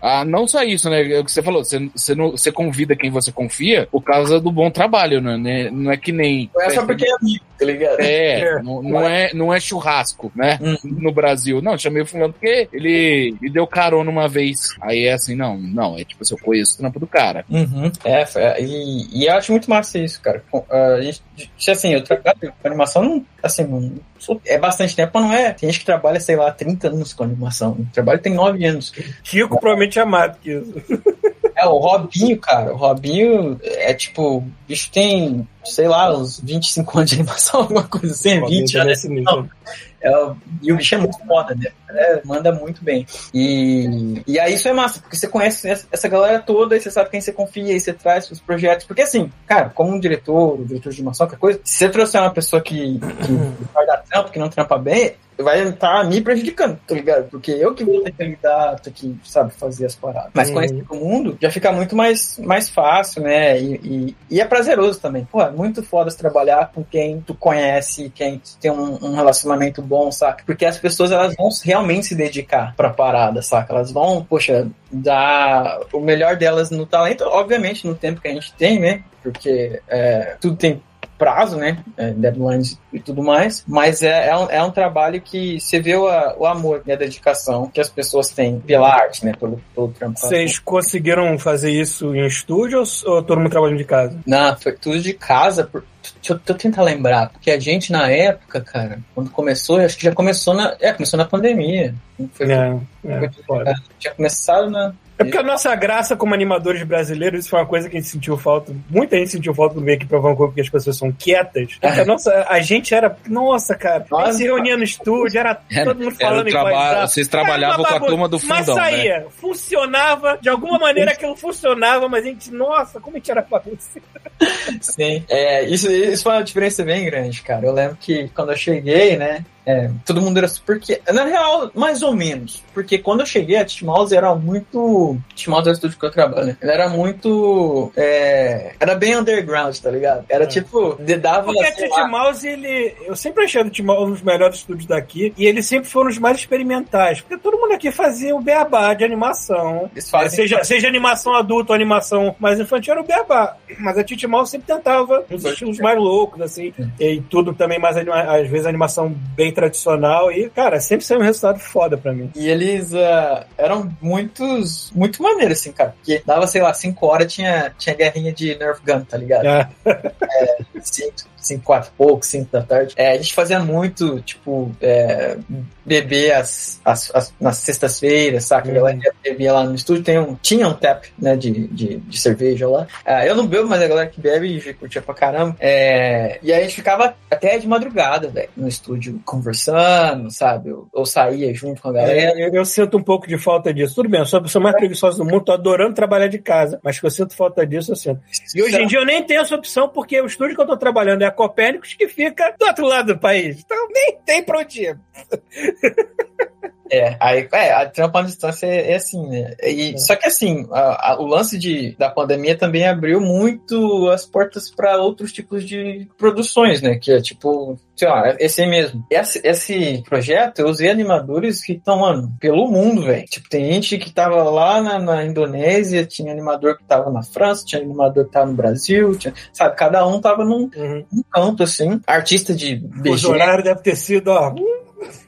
C: a, a não só isso, né? É o que você falou, você, você, não, você convida quem você confia por causa do bom trabalho, né? Não é que nem.
B: Não é só porque é amigo, tá ligado?
C: É,
A: É.
C: não, não é, não é churrasco, né?
B: Uhum.
C: No Brasil. Não, chamei o fulano porque ele me deu carona uma vez. Aí é assim, não, não, é tipo, se eu conheço o trampo do cara.
B: Uhum. É, foi- e, e eu acho muito massa isso, cara. Com- a gente, assim, eu trabalho com animação, não, assim, não, é bastante tempo, mas não é. Tem gente que trabalha, sei lá, 30 anos com animação. O trabalho tem 9 anos.
A: Chico provavelmente é mais que isso.
B: É, o Robinho, cara, o Robinho é tipo, o bicho tem, sei lá, uns 25 anos de animação, alguma coisa assim, 20 anos.
A: Nível.
B: É, e o bicho é muito foda, né? É, manda muito bem. E, e aí isso é massa, porque você conhece essa, galera toda, e você sabe quem você confia, e você traz os projetos. Porque assim, cara, como um diretor, um diretor de animação, qualquer coisa, se você trouxer uma pessoa que, que vai dar trampo, que não trampa bem, vai estar me prejudicando, tá ligado? Porque eu que vou ter que lidar, ter que, sabe, fazer as paradas. Mas
A: Uhum.
B: conhecer o mundo já fica muito mais, mais fácil, né? E, e, e é prazeroso também. Pô, é muito foda se trabalhar com quem tu conhece, quem tem um, um relacionamento bom, saca? Porque as pessoas, elas vão realmente se dedicar pra parada, saca? Elas vão, poxa, dar o melhor delas no talento, obviamente no tempo que a gente tem, né? Porque é, tudo tem prazo, né? É, deadlines e tudo mais. Mas é, é, um, é um trabalho que você vê o, o amor e a dedicação que as pessoas têm pela arte, né? Pelo, pelo trampo.
A: Vocês conseguiram fazer isso em estúdio ou- ou todo mundo trabalhando de casa?
B: Não, foi tudo de casa. Por... Deixa eu, deixa eu tentar lembrar, porque a gente na época, cara, quando começou, acho que já começou na. É, começou na pandemia. Foi,
A: É, é,
B: foi- tinha começado na.
A: É porque a nossa graça como animadores brasileiros, isso foi uma coisa que a gente sentiu falta. Muita gente sentiu falta quando veio aqui pra Vancouver, porque as pessoas são quietas. Porque a, nossa, a gente era. Nossa, cara. A gente se reunia no estúdio, era todo mundo
C: Era
A: falando
C: vocês
A: Era uma
C: trabalhavam com a turma do
A: Mas
C: fundão, né?
A: saía, funcionava, de alguma maneira aquilo funcionava, mas a gente, nossa, como a gente era bagunça.
B: Sim. É, isso, isso foi uma diferença bem grande, cara. Eu lembro que quando eu cheguei, né? É, todo mundo era super quieto. Na real, mais ou menos. Porque quando eu cheguei, a Titmouse era muito. Titmouse é o estúdio que eu trabalho, né? Ele era muito. é, era bem underground, tá ligado? Era
A: É.
B: tipo. Dava.
A: Porque a Titmouse, ele. Eu sempre achei a Titmouse um dos melhores estúdios daqui. E eles sempre foram os mais experimentais. Porque todo mundo aqui fazia o beabá de animação.
B: Fazem-
A: seja, seja animação adulta ou animação mais infantil, era o beabá. Mas a Titmouse sempre tentava uns estilos mais loucos, assim. E tudo também mais, às vezes, animação bem tradicional. E, cara, sempre saiu um resultado foda pra mim.
B: E eles ah, eram muitos. Muito maneiros, assim, cara. Porque dava, sei lá, 5 horas tinha, tinha guerrinha de Nerf Gun, tá ligado?
A: É.
B: 5, 5, 4 e pouco, 5 da tarde. É, a gente fazia muito, tipo, é, beber as, as, as- nas sextas-feiras, saca? A
A: Uhum.
B: galera bebia lá no estúdio, tem um, tinha um tap, né, de, de, de cerveja lá. Ah, eu não bebo, mas a galera que bebe já curtia pra caramba. É, e aí a gente ficava até de madrugada, velho, no estúdio, conversando, sabe? Ou, ou saía junto com a galera.
A: É, eu, eu sinto um pouco de falta disso. Tudo bem, eu sou a pessoa mais preguiçosa do mundo, tô adorando trabalhar de casa, mas que eu sinto falta disso, eu sinto. E hoje em dia eu nem tenho essa opção, porque o estúdio que eu tô trabalhando é a Copérnicos, que fica do outro lado do país. Então nem tem pra onde ir.
B: É, aí, é, a trampa à distância é, é assim, né? E, Só que assim, a- a- o lance de, da pandemia também abriu muito as portas para outros tipos de produções, né? Que é tipo, sei lá, esse aí mesmo. Esse, esse projeto eu usei animadores que estão, mano, pelo mundo, velho. Tipo, tem gente que tava lá na, na Indonésia, tinha animador que tava na França, tinha animador que tava no Brasil, tinha, sabe? Cada um tava num, num canto, assim. Artista de
A: O
B: BG.
A: horário deve ter sido, ó.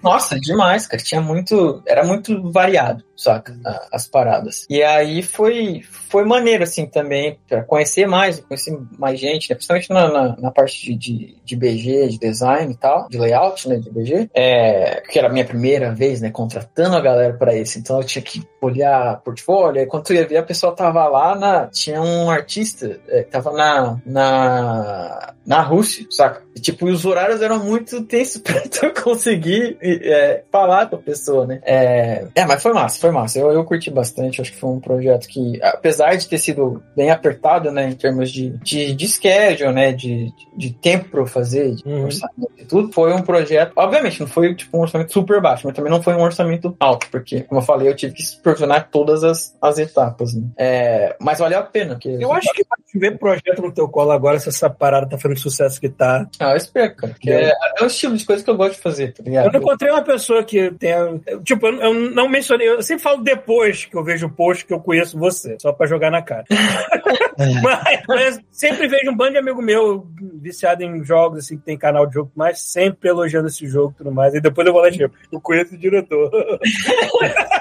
B: Nossa, demais, cara. Tinha muito. Era muito variado, saca? a- As paradas. E aí foi, foi maneiro, assim, também, pra conhecer mais, conhecer mais gente, né? Principalmente na, na, na parte de, de, de BG, de design e tal, de layout, né? De BG. É, que era a minha primeira vez, né? Contratando a galera pra isso. Então eu tinha que olhar portfólio. Aí quando tu ia ver, a pessoa tava lá na. Tinha um artista é, que tava na, na, na Rússia, saca? E, tipo, os horários eram muito tensos pra tu conseguir é, falar com a pessoa, né? É, é, mas foi massa, foi massa. Eu, eu curti bastante. Acho que foi um projeto que, apesar de ter sido bem apertado, né, em termos de, de, de schedule, né, de, de tempo pra eu fazer, de
A: Uhum.
B: orçamento e tudo, foi um projeto. Obviamente, não foi tipo um orçamento super baixo, mas também não foi um orçamento alto, porque, como eu falei, eu tive que supervisionar todas as, as etapas. Né? É, mas valeu a pena. Porque
A: Eu acho que vai ver projeto no teu colo agora se essa parada tá fazendo sucesso que tá.
B: Ah, eu espero, cara. Porque é, é um estilo de coisa que eu gosto de fazer, tá
A: Eu
B: ligado?
A: não encontrei uma pessoa que tenha. Tipo, eu, eu não mencionei. Eu sempre falo depois que eu vejo o post que eu conheço você, só pra jogar na cara. mas, mas sempre vejo um bando de amigo meu viciado em jogos, assim, que tem canal de jogo, mas sempre elogiando esse jogo e tudo mais. E depois eu vou lá e tipo, eu conheço o diretor.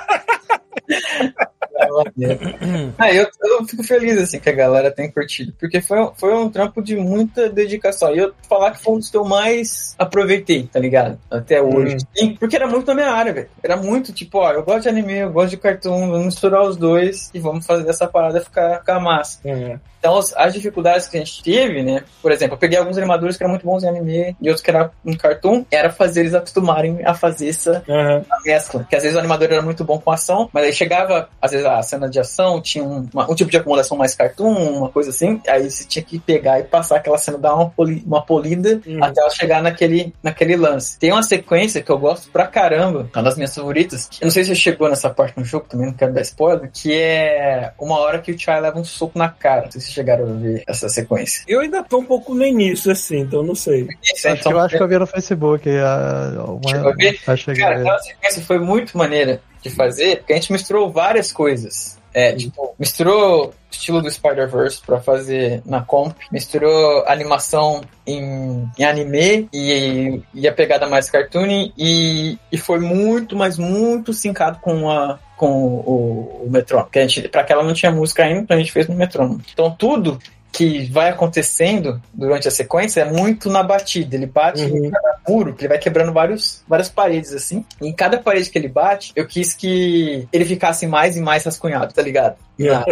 B: Ah, eu, eu fico feliz assim que a galera tem curtido, porque foi, foi um trampo de muita dedicação. E eu falar que foi um dos que eu mais aproveitei, tá ligado? Até hoje. Sim, porque era muito na minha área, velho. Era muito tipo, ó, eu gosto de anime, eu gosto de cartoon, vamos misturar os dois e vamos fazer essa parada ficar, ficar massa.
A: É.
B: Então, as, dificuldades que a gente teve, né? Por exemplo, eu peguei alguns animadores que eram muito bons em anime e outros que eram em cartoon, era fazer eles acostumarem a fazer essa
A: Aham.
B: mescla. Que às vezes o animador era muito bom com ação, mas aí chegava, às vezes, a cena de ação tinha um, uma- um tipo de acomodação mais cartoon, uma coisa assim, aí você tinha que pegar e passar aquela cena, dar uma, poli- uma polida
A: Uhum.
B: até ela chegar naquele, naquele lance. Tem uma sequência que eu gosto pra caramba, uma das minhas favoritas. Eu não sei se você chegou nessa parte no jogo, também não quero dar spoiler, que é uma hora que o Chai leva um soco na cara. Não sei se chegaram a ver essa sequência.
A: Eu ainda tô um pouco no início, assim, então não sei.
B: Isso,
E: Acho que eu acho que eu vi no Facebook. A,
B: Chegou a
E: uma,
B: ver?
E: achei que
B: Cara,
E: eu vi.
B: aquela sequência foi muito maneira de fazer, porque a gente misturou várias coisas. É, tipo, misturou o estilo do Spider-Verse pra fazer na comp, misturou animação em, em anime e, e a pegada mais cartoon e, e foi muito, mas muito sincado com a com o, o metrônomo. Que a gente, pra aquela não tinha música ainda, então a gente fez no metrônomo. Então tudo que vai acontecendo durante a sequência é muito na batida. Ele bate
A: Uhum.
B: em cada muro, que ele vai quebrando vários, várias paredes, assim. E em cada parede que ele bate, eu quis que ele ficasse mais e mais rascunhado, tá ligado? Na,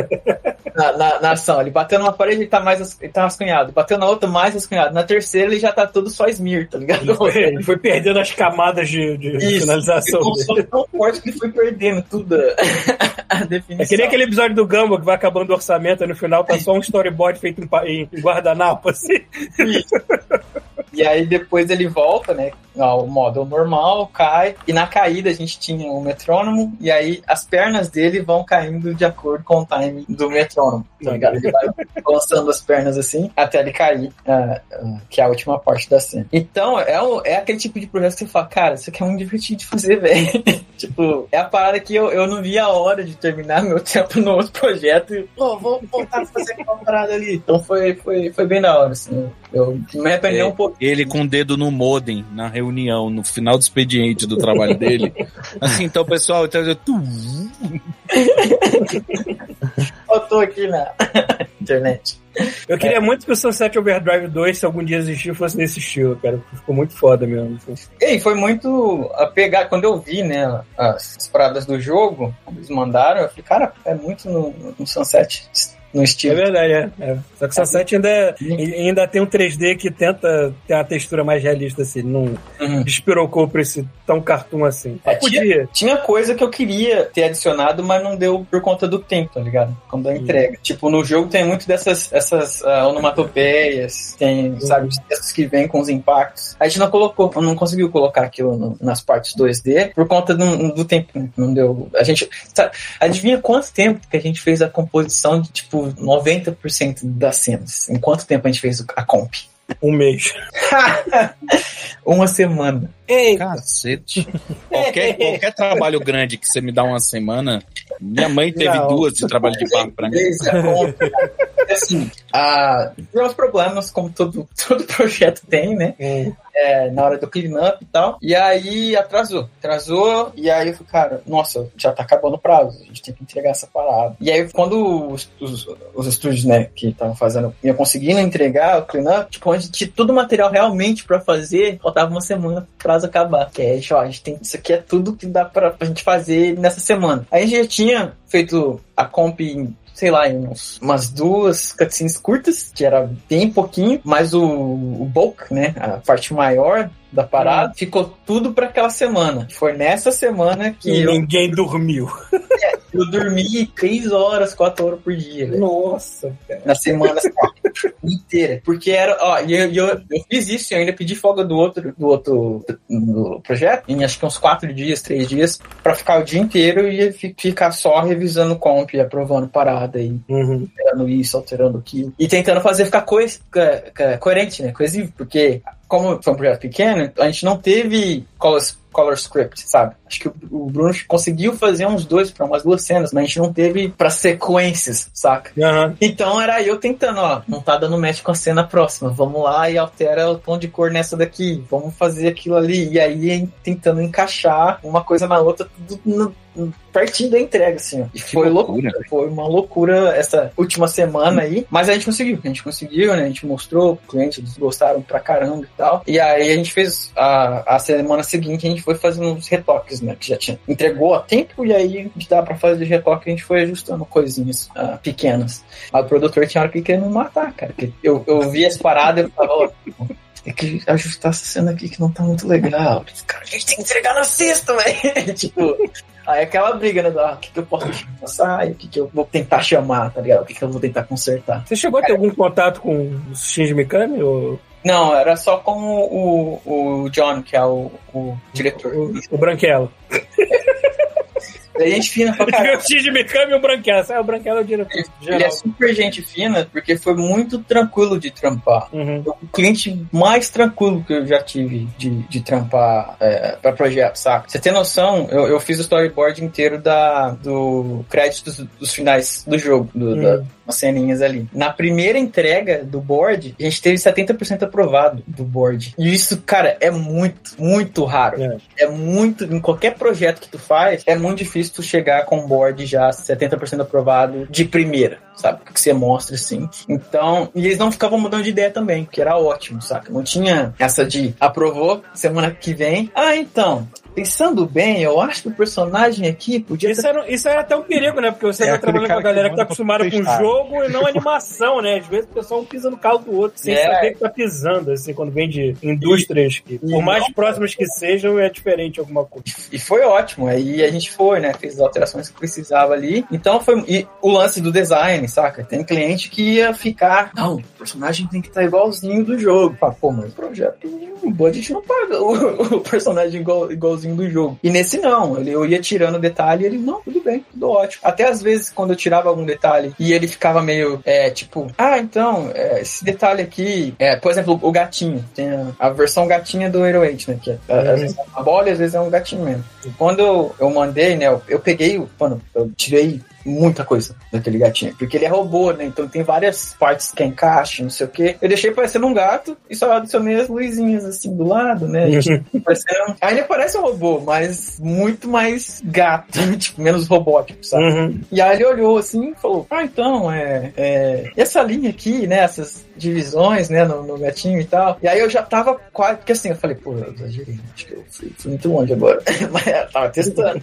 B: na, na- na ação. Ele bateu numa parede, ele tá mais ele tá rascunhado. Bateu na outra, mais rascunhado. Na terceira, ele já tá todo só smear, tá ligado?
A: Ele foi, ele foi perdendo as camadas de, de
B: Isso.
A: finalização.
B: Ele tão forte que ele foi perdendo tudo a, definição.
A: É que nem aquele episódio do Gumball que vai acabando o orçamento e no final tá só um storyboard feito em, em guardanapo, assim.
B: E aí depois ele volta, né, ao modo normal, cai, e na caída a gente tinha o metrônomo, e aí as pernas dele vão caindo de acordo com o time do metrônomo, tá ligado? Ele vai balançando as pernas assim, até ele cair, ah, ah, que é a última parte da cena. Então, é, o- é aquele tipo de projeto que você fala, cara, isso aqui é muito divertido de fazer, velho. tipo, é a parada que eu, eu não vi a hora de terminar meu tempo no outro projeto e, pô, vou voltar a fazer aquela parada ali. Então foi, foi, foi bem da hora, assim. Eu me arrependi
C: É.
B: um pouco.
C: Ele com o dedo no modem, na reunião, no final do expediente do trabalho dele. Assim, então, pessoal, então, eu... tu-
B: Eu tô aqui na internet.
A: Eu queria muito que o Sunset Overdrive 2, se algum dia existir, fosse nesse estilo, cara. Ficou muito foda mesmo.
B: E foi muito a pegar, quando eu vi, né, as, as paradas do jogo, eles mandaram, eu falei, cara, é muito no, no Sunset, no
A: É
B: estilo.
A: verdade, é. é. Só que o Sunset ainda, ainda tem um 3D que tenta ter uma textura mais realista, assim. Não
B: Uhum.
A: despirocou pra esse tão cartoon assim.
B: É,
A: Podia.
B: Tinha coisa que eu queria ter adicionado, mas não deu por conta do tempo, tá ligado? Quando a entrega. Tipo, no jogo tem muito dessas essas ah, onomatopeias, tem, sabe, os textos que vêm com os impactos. A gente não colocou, não conseguiu colocar aquilo no- nas partes 2D por conta do, do tempo. né? Não deu. A gente. Sabe, adivinha quanto tempo que a gente fez a composição de, tipo, 90% das cenas? Em quanto tempo a gente fez a comp?
A: Um mês.
B: Uma semana.
A: Ei,
C: Cacete. Qualquer, qualquer trabalho grande que você me dá uma semana, minha mãe teve
A: Não.
C: duas de trabalho de parto pra mim.
B: Comp. assim, ah, tivemos problemas, como todo, todo projeto tem, né?
A: Hum.
B: É, na hora do cleanup e tal. E aí atrasou. Atrasou, e aí eu falei, cara, nossa, já tá acabando o prazo, a gente tem que entregar essa parada. E aí, quando os, os, os estúdios, né, que estavam fazendo, iam conseguindo entregar o cleanup, tipo, onde tinha todo o material realmente pra fazer, faltava uma semana pro prazo acabar. Que é, ó, a gente tem, isso aqui é tudo que dá pra, pra gente fazer nessa semana. Aí a gente já tinha feito a comp em sei lá, em uns, umas duas cutscenes curtas, que era bem pouquinho, mas o, o bulk, né, a parte maior da parada, ficou tudo pra aquela semana. Foi nessa semana que
A: E
B: eu,
A: ninguém dormiu.
B: eu dormi três horas, quatro horas por dia, velho.
A: Nossa, cara.
B: Na semana inteira. Porque era, ó, e eu, eu, eu fiz isso e eu ainda pedi folga do outro, do outro do projeto, em acho que uns quatro dias, três dias, pra ficar o dia inteiro e fi- ficar só revisando o comp, aprovando parada e
A: Uhum.
B: alterando isso, alterando aquilo. E tentando fazer ficar co- co- coerente, né? Coesivo, porque como foi um projeto pequeno, a gente não teve color, color script, sabe? Acho que o, Bruno conseguiu fazer uns dois para umas duas cenas, mas a gente não teve pra sequências, saca?
A: Aham.
B: Então era eu tentando, ó, não tá dando match com a cena próxima, vamos lá e altera o tom de cor nessa daqui, vamos fazer aquilo ali, e aí tentando encaixar uma coisa na outra, tudo pertinho da entrega, assim, ó. E foi
C: loucura.
B: loucura, foi uma loucura essa última semana aí, mas a gente conseguiu, a gente conseguiu, né, a gente mostrou, os clientes eles gostaram pra caramba e tal, e aí a gente fez, a, a semana seguinte a gente foi fazendo uns retoques, né, que já tinha, entregou a tempo, e aí a gente dava pra fazer retoque, a gente foi ajustando coisinhas ah, pequenas. Mas o produtor tinha hora que queria me matar, cara. que Eu, eu vi as paradas e eu falava, ó, tem que ajustar essa cena aqui que não tá muito legal. Cara, a gente tem que entregar na sexta, velho. tipo, aí é aquela briga, né? do, Ah, o que, que eu posso deixar passar e o que, que eu vou tentar chamar, tá ligado? O que, que eu vou tentar consertar.
A: Você chegou a ter algum contato com o Shinji Mikami? Ou
B: Não, era só com o, o John, que é o, o diretor.
A: o, o Branquelo?
B: A gente fina pra caramba.
A: o Shinji Mikami e o Branquelo. Ah, o Branquelo é o diretor
B: Ele
A: geral.
B: é super gente fina, porque foi muito tranquilo de trampar.
A: Uhum.
B: o cliente mais tranquilo que eu já tive de, de trampar é, para projeto, saca? Você tem noção, eu, eu fiz o storyboard inteiro da, do crédito dos, dos finais do jogo, do, da,
A: Hum.
B: Umas ceninhas ali. Na primeira entrega do board, a gente teve 70% aprovado do board. E isso, cara, é muito, muito raro.
A: É.
B: É muito, em qualquer projeto que tu faz, é muito difícil tu chegar com um board já 70% aprovado de primeira, sabe? Que você mostra assim. Então, e eles não ficavam mudando de ideia também, que era ótimo, saca? Não tinha essa de aprovou, semana que vem. Ah, então, pensando bem, eu acho que o personagem aqui podia
A: Isso era, isso era até um perigo, né? Porque você
F: É
A: tá trabalhando com a
F: que
A: galera que tá acostumada com jogo e não animação, né? Às vezes o pessoal um pisa no carro do outro sem
B: É.
A: saber que tá pisando, assim, quando vem de indústrias que, por mais
B: não-
A: próximas que sejam, é diferente alguma coisa.
B: E foi ótimo. Aí a gente foi, né? Fez as alterações que precisava ali. Então foi. E o lance do design, saca? Tem cliente que ia ficar. Não, o personagem tem que estar igualzinho do jogo. Fala, pô, mas o projeto. O budget não paga o, o personagem igual, igualzinho do jogo. E nesse não. Eu ia tirando detalhe e ele, não, tudo bem, tudo ótimo. Até às vezes, quando eu tirava algum detalhe e ele ficava meio, é, tipo, ah, então, é, esse detalhe aqui, é, por exemplo, o gatinho. Tem a, a versão gatinha do 808, né? Que é, às vezes é bola e às vezes é um gatinho mesmo. Quando eu, eu mandei, né, eu, eu peguei, mano, eu tirei muita coisa daquele gatinho, porque ele é robô, né, então tem várias partes que encaixa, não sei o que. Eu deixei parecendo um gato e só adicionei as luzinhas assim do lado, né, parecendo... Aí ele parece um robô, mas muito mais gato, tipo, menos robótico, sabe?
A: Uhum.
B: E aí ele olhou assim e falou: Ah, então, é, é, Essa linha aqui, né? Essas divisões, né? No, no gatinho e tal. E aí eu já tava quase. Porque assim, eu falei: Pô, eu exagerei. Acho que eu fui, fui muito longe agora. Mas eu tava testando.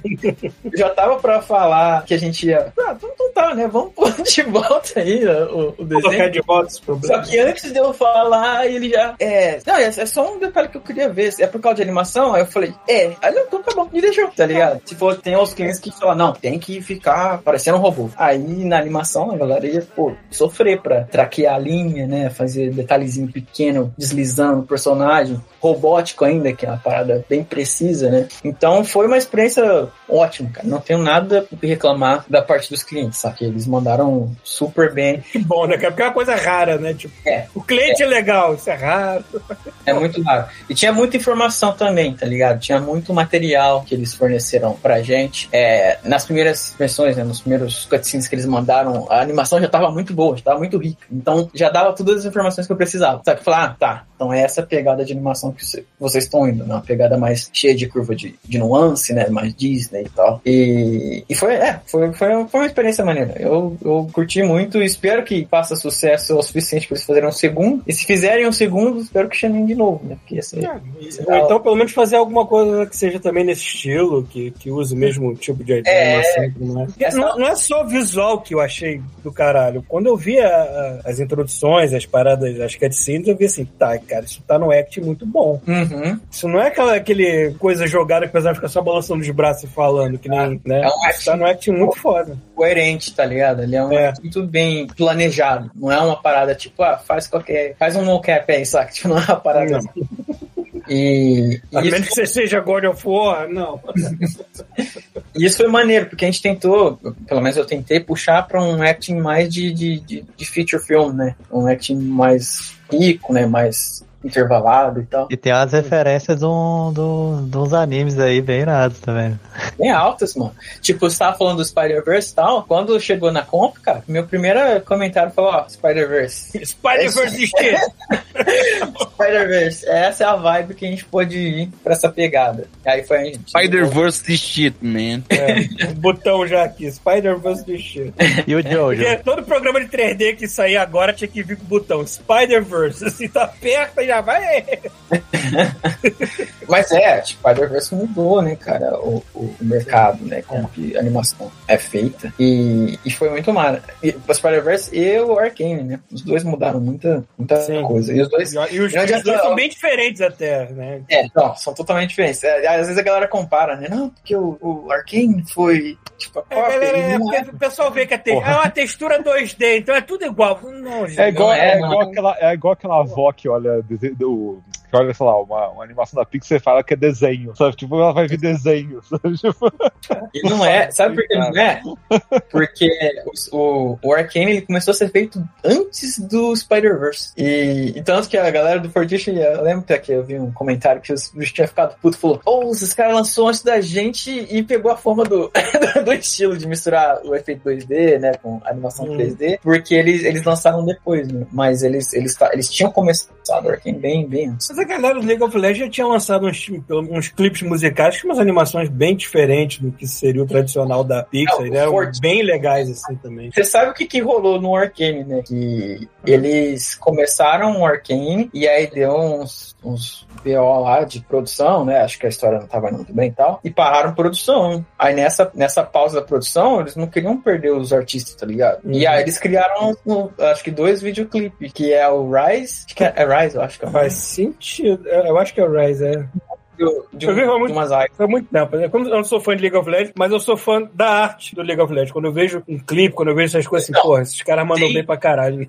B: Eu já tava pra falar que a gente ia. Ah, então, tá, né? Vamos pôr de volta aí ó, o, o
A: colocar
B: desenho.
A: de volta esse
B: Só que antes de eu falar, ele já. É. Não, é, é só um detalhe que eu queria ver. É por causa de animação? Aí eu falei, é. Aí eu, então tá bom, me deixou, tá ligado? Se for, tem os clientes que falam, não, tem que ficar parecendo um robô. Aí na animação, a galera ia, pô, sofrer pra traquear a linha, né? Fazer detalhezinho pequeno, deslizando o personagem. Robótico ainda, que é uma parada bem precisa, né? Então foi uma experiência ótima, cara. Não tenho nada o que reclamar da parte dos clientes, sabe? Eles mandaram super bem.
A: Que bom, né? cara? Porque é uma coisa rara, né? Tipo,
B: É.
A: o cliente é. legal, isso é raro.
B: É muito raro. E tinha muita informação também, tá ligado? Tinha muito material que eles forneceram pra gente. É, nas primeiras versões, né, nos primeiros cutscenes que eles mandaram, a animação já tava muito boa, já tava muito rica. Então já dava todas as informações que eu precisava. Sabe? Falar, ah, tá. Então é essa pegada de animação que você- vocês estão indo, né? Uma pegada mais cheia de curva de, de nuance, né? Mais Disney e tal. E, e foi, é, foi, foi, foi uma experiência maneira. Eu, eu curti muito e espero que faça sucesso o suficiente pra eles fazerem um segundo. E se fizerem um segundo, espero que chamem de novo, né? Porque assim.
A: Ou então, pelo menos, fazer alguma coisa que seja também nesse estilo, que, que use o mesmo tipo de
B: É.
A: animação. tudo mais. Porque Não, não é só o visual que eu achei do caralho. Quando eu vi a- a- as introduções, as paradas, as cutscenes, eu vi assim, tá, cara, isso tá no act muito bom.
B: Uhum.
A: Isso não é aquela aquele coisa jogada que o pessoal fica só balançando os braços e falando, que nem, né?
B: é um
A: Isso tá no act muito foda.
B: Coerente, tá ligado? Ele é um
A: É.
B: muito bem planejado. Não é uma parada tipo, ah, faz qualquer. Faz um mocap aí, saca? Tipo, não é uma parada
A: Não.
B: assim. E,
A: A menos que você seja God of War, não.
B: E isso foi maneiro, porque a gente tentou, pelo menos eu tentei, puxar pra um acting mais de, de, de, de feature film, né? Um acting mais rico, né? Mais intervalado e tal.
E: E tem umas referências de, do, de uns animes aí bem irados também.
B: Bem altas, mano. Tipo, você tava falando do Spider-Verse e tal. Quando chegou na comp, cara, meu primeiro comentário foi, ó, Spider-Verse.
A: Spider-Verse shit.
B: Spider-Verse, essa é a vibe que a gente pôde ir pra essa pegada. Aí foi a gente.
C: Spider-Verse this shit, man.
A: É, um botão já aqui, Spider-Verse do shit.
E: E o Jojo?
A: Todo programa de 3D que sair agora tinha que vir com o botão Spider-Verse. Assim, tá perto e já vai.
B: Mas é, tipo, Spider-Verse mudou, né, cara, o, o, mercado, né, como que a animação é feita. E, e foi muito mara. E o Spider-Verse e o Arcane, né? Os dois mudaram muita, muita
A: Sim.
B: coisa. E os dois.
A: E os,
B: Grande
A: os dois
B: ator.
A: são bem diferentes até, né?
B: É, não, são totalmente diferentes. É, às vezes a galera compara, né? Não, porque o, o Arcane foi, tipo, a
A: É,
B: cópia. e
A: é porque o pessoal vê que a te... É uma textura 2D, então é tudo igual. Não.
F: É igual,
B: é,
F: é, igual aquela, é igual aquela avó que olha, do, olha, sei lá, uma, uma animação da Pixar e fala que é desenho, sabe? Tipo, ela vai ver desenho, sabe? Tipo,
B: E não é, sabe por que não é? Porque o, o, Arcane ele começou a ser feito antes do Spider-Verse. E, e tanto que a galera do Fortiche, eu lembro até que eu vi um comentário que os bichos tinham ficado puto falou: Oh, esses caras lançou antes da gente e pegou a forma do, do estilo de misturar o efeito 2D, né, com animação
A: Hum.
B: 3D, porque eles, eles lançaram depois, né? Mas eles, eles, eles tinham começado o Arcane bem, bem antes.
A: Mas a galera do League of Legends já tinha lançado uns, uns clipes musicais com umas animações bem diferentes do que seria o tradicional da Pixar, né? Bem legais assim também.
B: Você sabe o que, que rolou no Arcane, né? Que eles começaram o Arcane e aí deu uns, uns BO lá de produção, né? Acho que a história não tava muito bem e tal. E pararam produção. Aí nessa, nessa pausa da produção, eles não queriam perder os artistas, tá ligado? E
A: Uhum.
B: aí eles criaram, acho que dois videoclipes, que é o Rise, acho que é, é Rise, eu acho que é o
A: Faz sentido. Eu acho que é o Rise, é.
B: de,
A: Eu vi muito-
B: de umas.
A: Foi muito tempo. né? Como eu não sou fã de League of Legends, mas eu sou fã da arte do League of Legends. Quando eu vejo um clipe, quando eu vejo essas coisas assim,
B: Não.
A: porra, esses caras mandam
B: Sim.
A: bem pra caralho.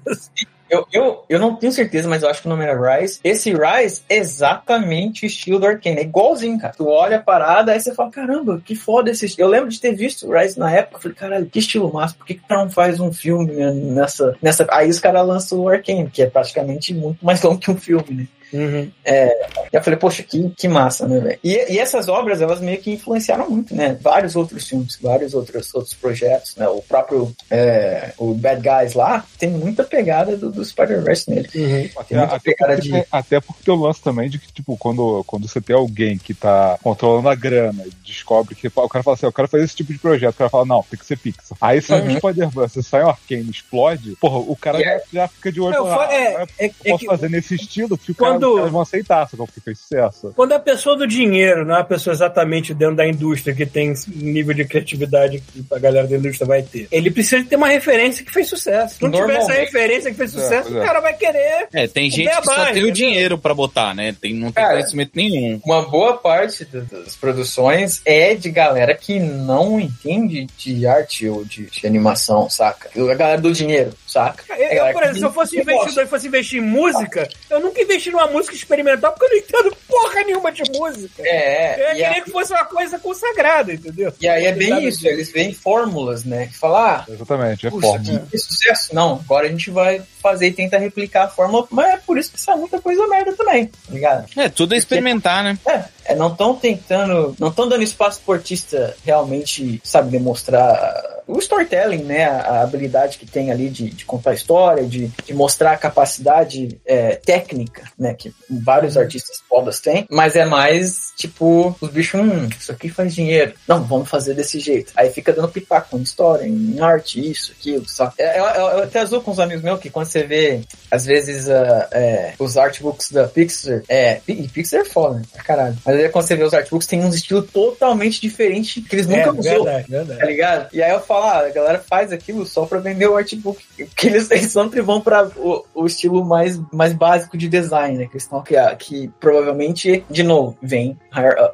B: Eu, eu, eu não tenho certeza, mas eu acho que o nome era Rise. Esse Rise é exatamente o estilo do Arcane. É igualzinho, cara. Tu olha a parada, aí você fala, caramba, que foda esse estilo. Eu lembro de ter visto o Rise na época. Eu falei, caralho, que estilo massa. Por que que não faz um filme né, nessa, nessa... Aí os caras lançam o Arcane, que é praticamente muito mais longo que um filme, né?
A: Uhum.
B: E eu falei, poxa, que, que massa, né, velho? E, e essas obras, elas meio que influenciaram muito, né? Vários outros filmes, vários outros, outros projetos, né? O próprio é, o Bad Guys lá tem muita pegada do, do Spider-Verse nele.
A: Uhum.
B: Tem muita
F: até,
B: pegada
F: porque,
B: de...
F: até porque o lance também de que, tipo, quando, quando você tem alguém que tá controlando a grana e descobre que o cara fala assim, eu quero fazer esse tipo de projeto, o cara fala, não, tem que ser Pixar. Aí sai
B: Uhum.
F: um Spider-Verse, sai um Arcane, explode, porra, o cara
B: Yeah.
F: já, já fica de olho
A: Não, foi- é-
F: ah,
A: é-
F: eu
A: é
F: posso
A: que-
F: fazer nesse estilo que o cara, os caras vão aceitar, só que fez sucesso.
A: Quando a pessoa do dinheiro, não é a pessoa exatamente dentro da indústria que tem nível de criatividade que a galera da indústria vai ter, ele precisa ter uma referência que fez sucesso. Se não tiver essa referência que fez sucesso,
F: pois é.
A: o cara vai querer.
C: É, tem gente que só tem o
A: entendeu?
C: dinheiro pra botar, né? Tem, não tem
B: Cara,
C: conhecimento nenhum.
B: Uma boa parte do- das produções é de galera que não entende de arte ou de, de animação, saca? A galera do dinheiro, saca?
A: Eu,
B: É,
A: eu, por
B: que
A: exemplo, se eu fosse investidor e fosse investir em música, eu nunca investi numa música experimental porque eu não entendo porra nenhuma de música.
B: É,
A: Eu
B: e,
A: queria
B: a-
A: que fosse uma coisa consagrada, entendeu?
B: e aí é bem
A: Sabe?
B: isso, eles veem fórmulas, né? Que falar, ah,
F: Exatamente, é forma.
B: que, sucesso. Não, agora a gente vai fazer e tentar replicar a fórmula, mas é por isso que sai muita coisa merda também, tá ligado?
C: É, tudo é experimentar, né?
B: É, é não estão tentando, não estão dando espaço pro artista realmente, sabe, demonstrar o storytelling, né? A, habilidade que tem ali de, de contar história, de, de mostrar a capacidade é, técnica, né? Que vários artistas fodas têm, mas é mais tipo, os bichos, hum, isso aqui faz dinheiro. Não, vamos fazer desse jeito. Aí fica dando pitaco em história, em arte, isso, aquilo, só. Eu, eu, eu até azul com os amigos meus que quando você vê, às vezes, uh, é, os artbooks da Pixar, é, e Pixar é foda, né? Pra caralho. Mas aí quando você vê os artbooks, tem um estilo totalmente diferente que eles nunca
A: É, verdade.
B: Tá ligado? E aí eu falo, ah, a galera faz aquilo só pra vender o artbook. Porque eles, eles sempre vão pra o, o estilo mais, mais básico de design, né? Que, estão, que, que provavelmente, de novo, vem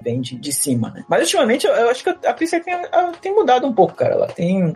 B: vem de, de cima, né? Mas ultimamente eu, eu acho que a Pixar tem, tem mudado um pouco, cara. Ela tem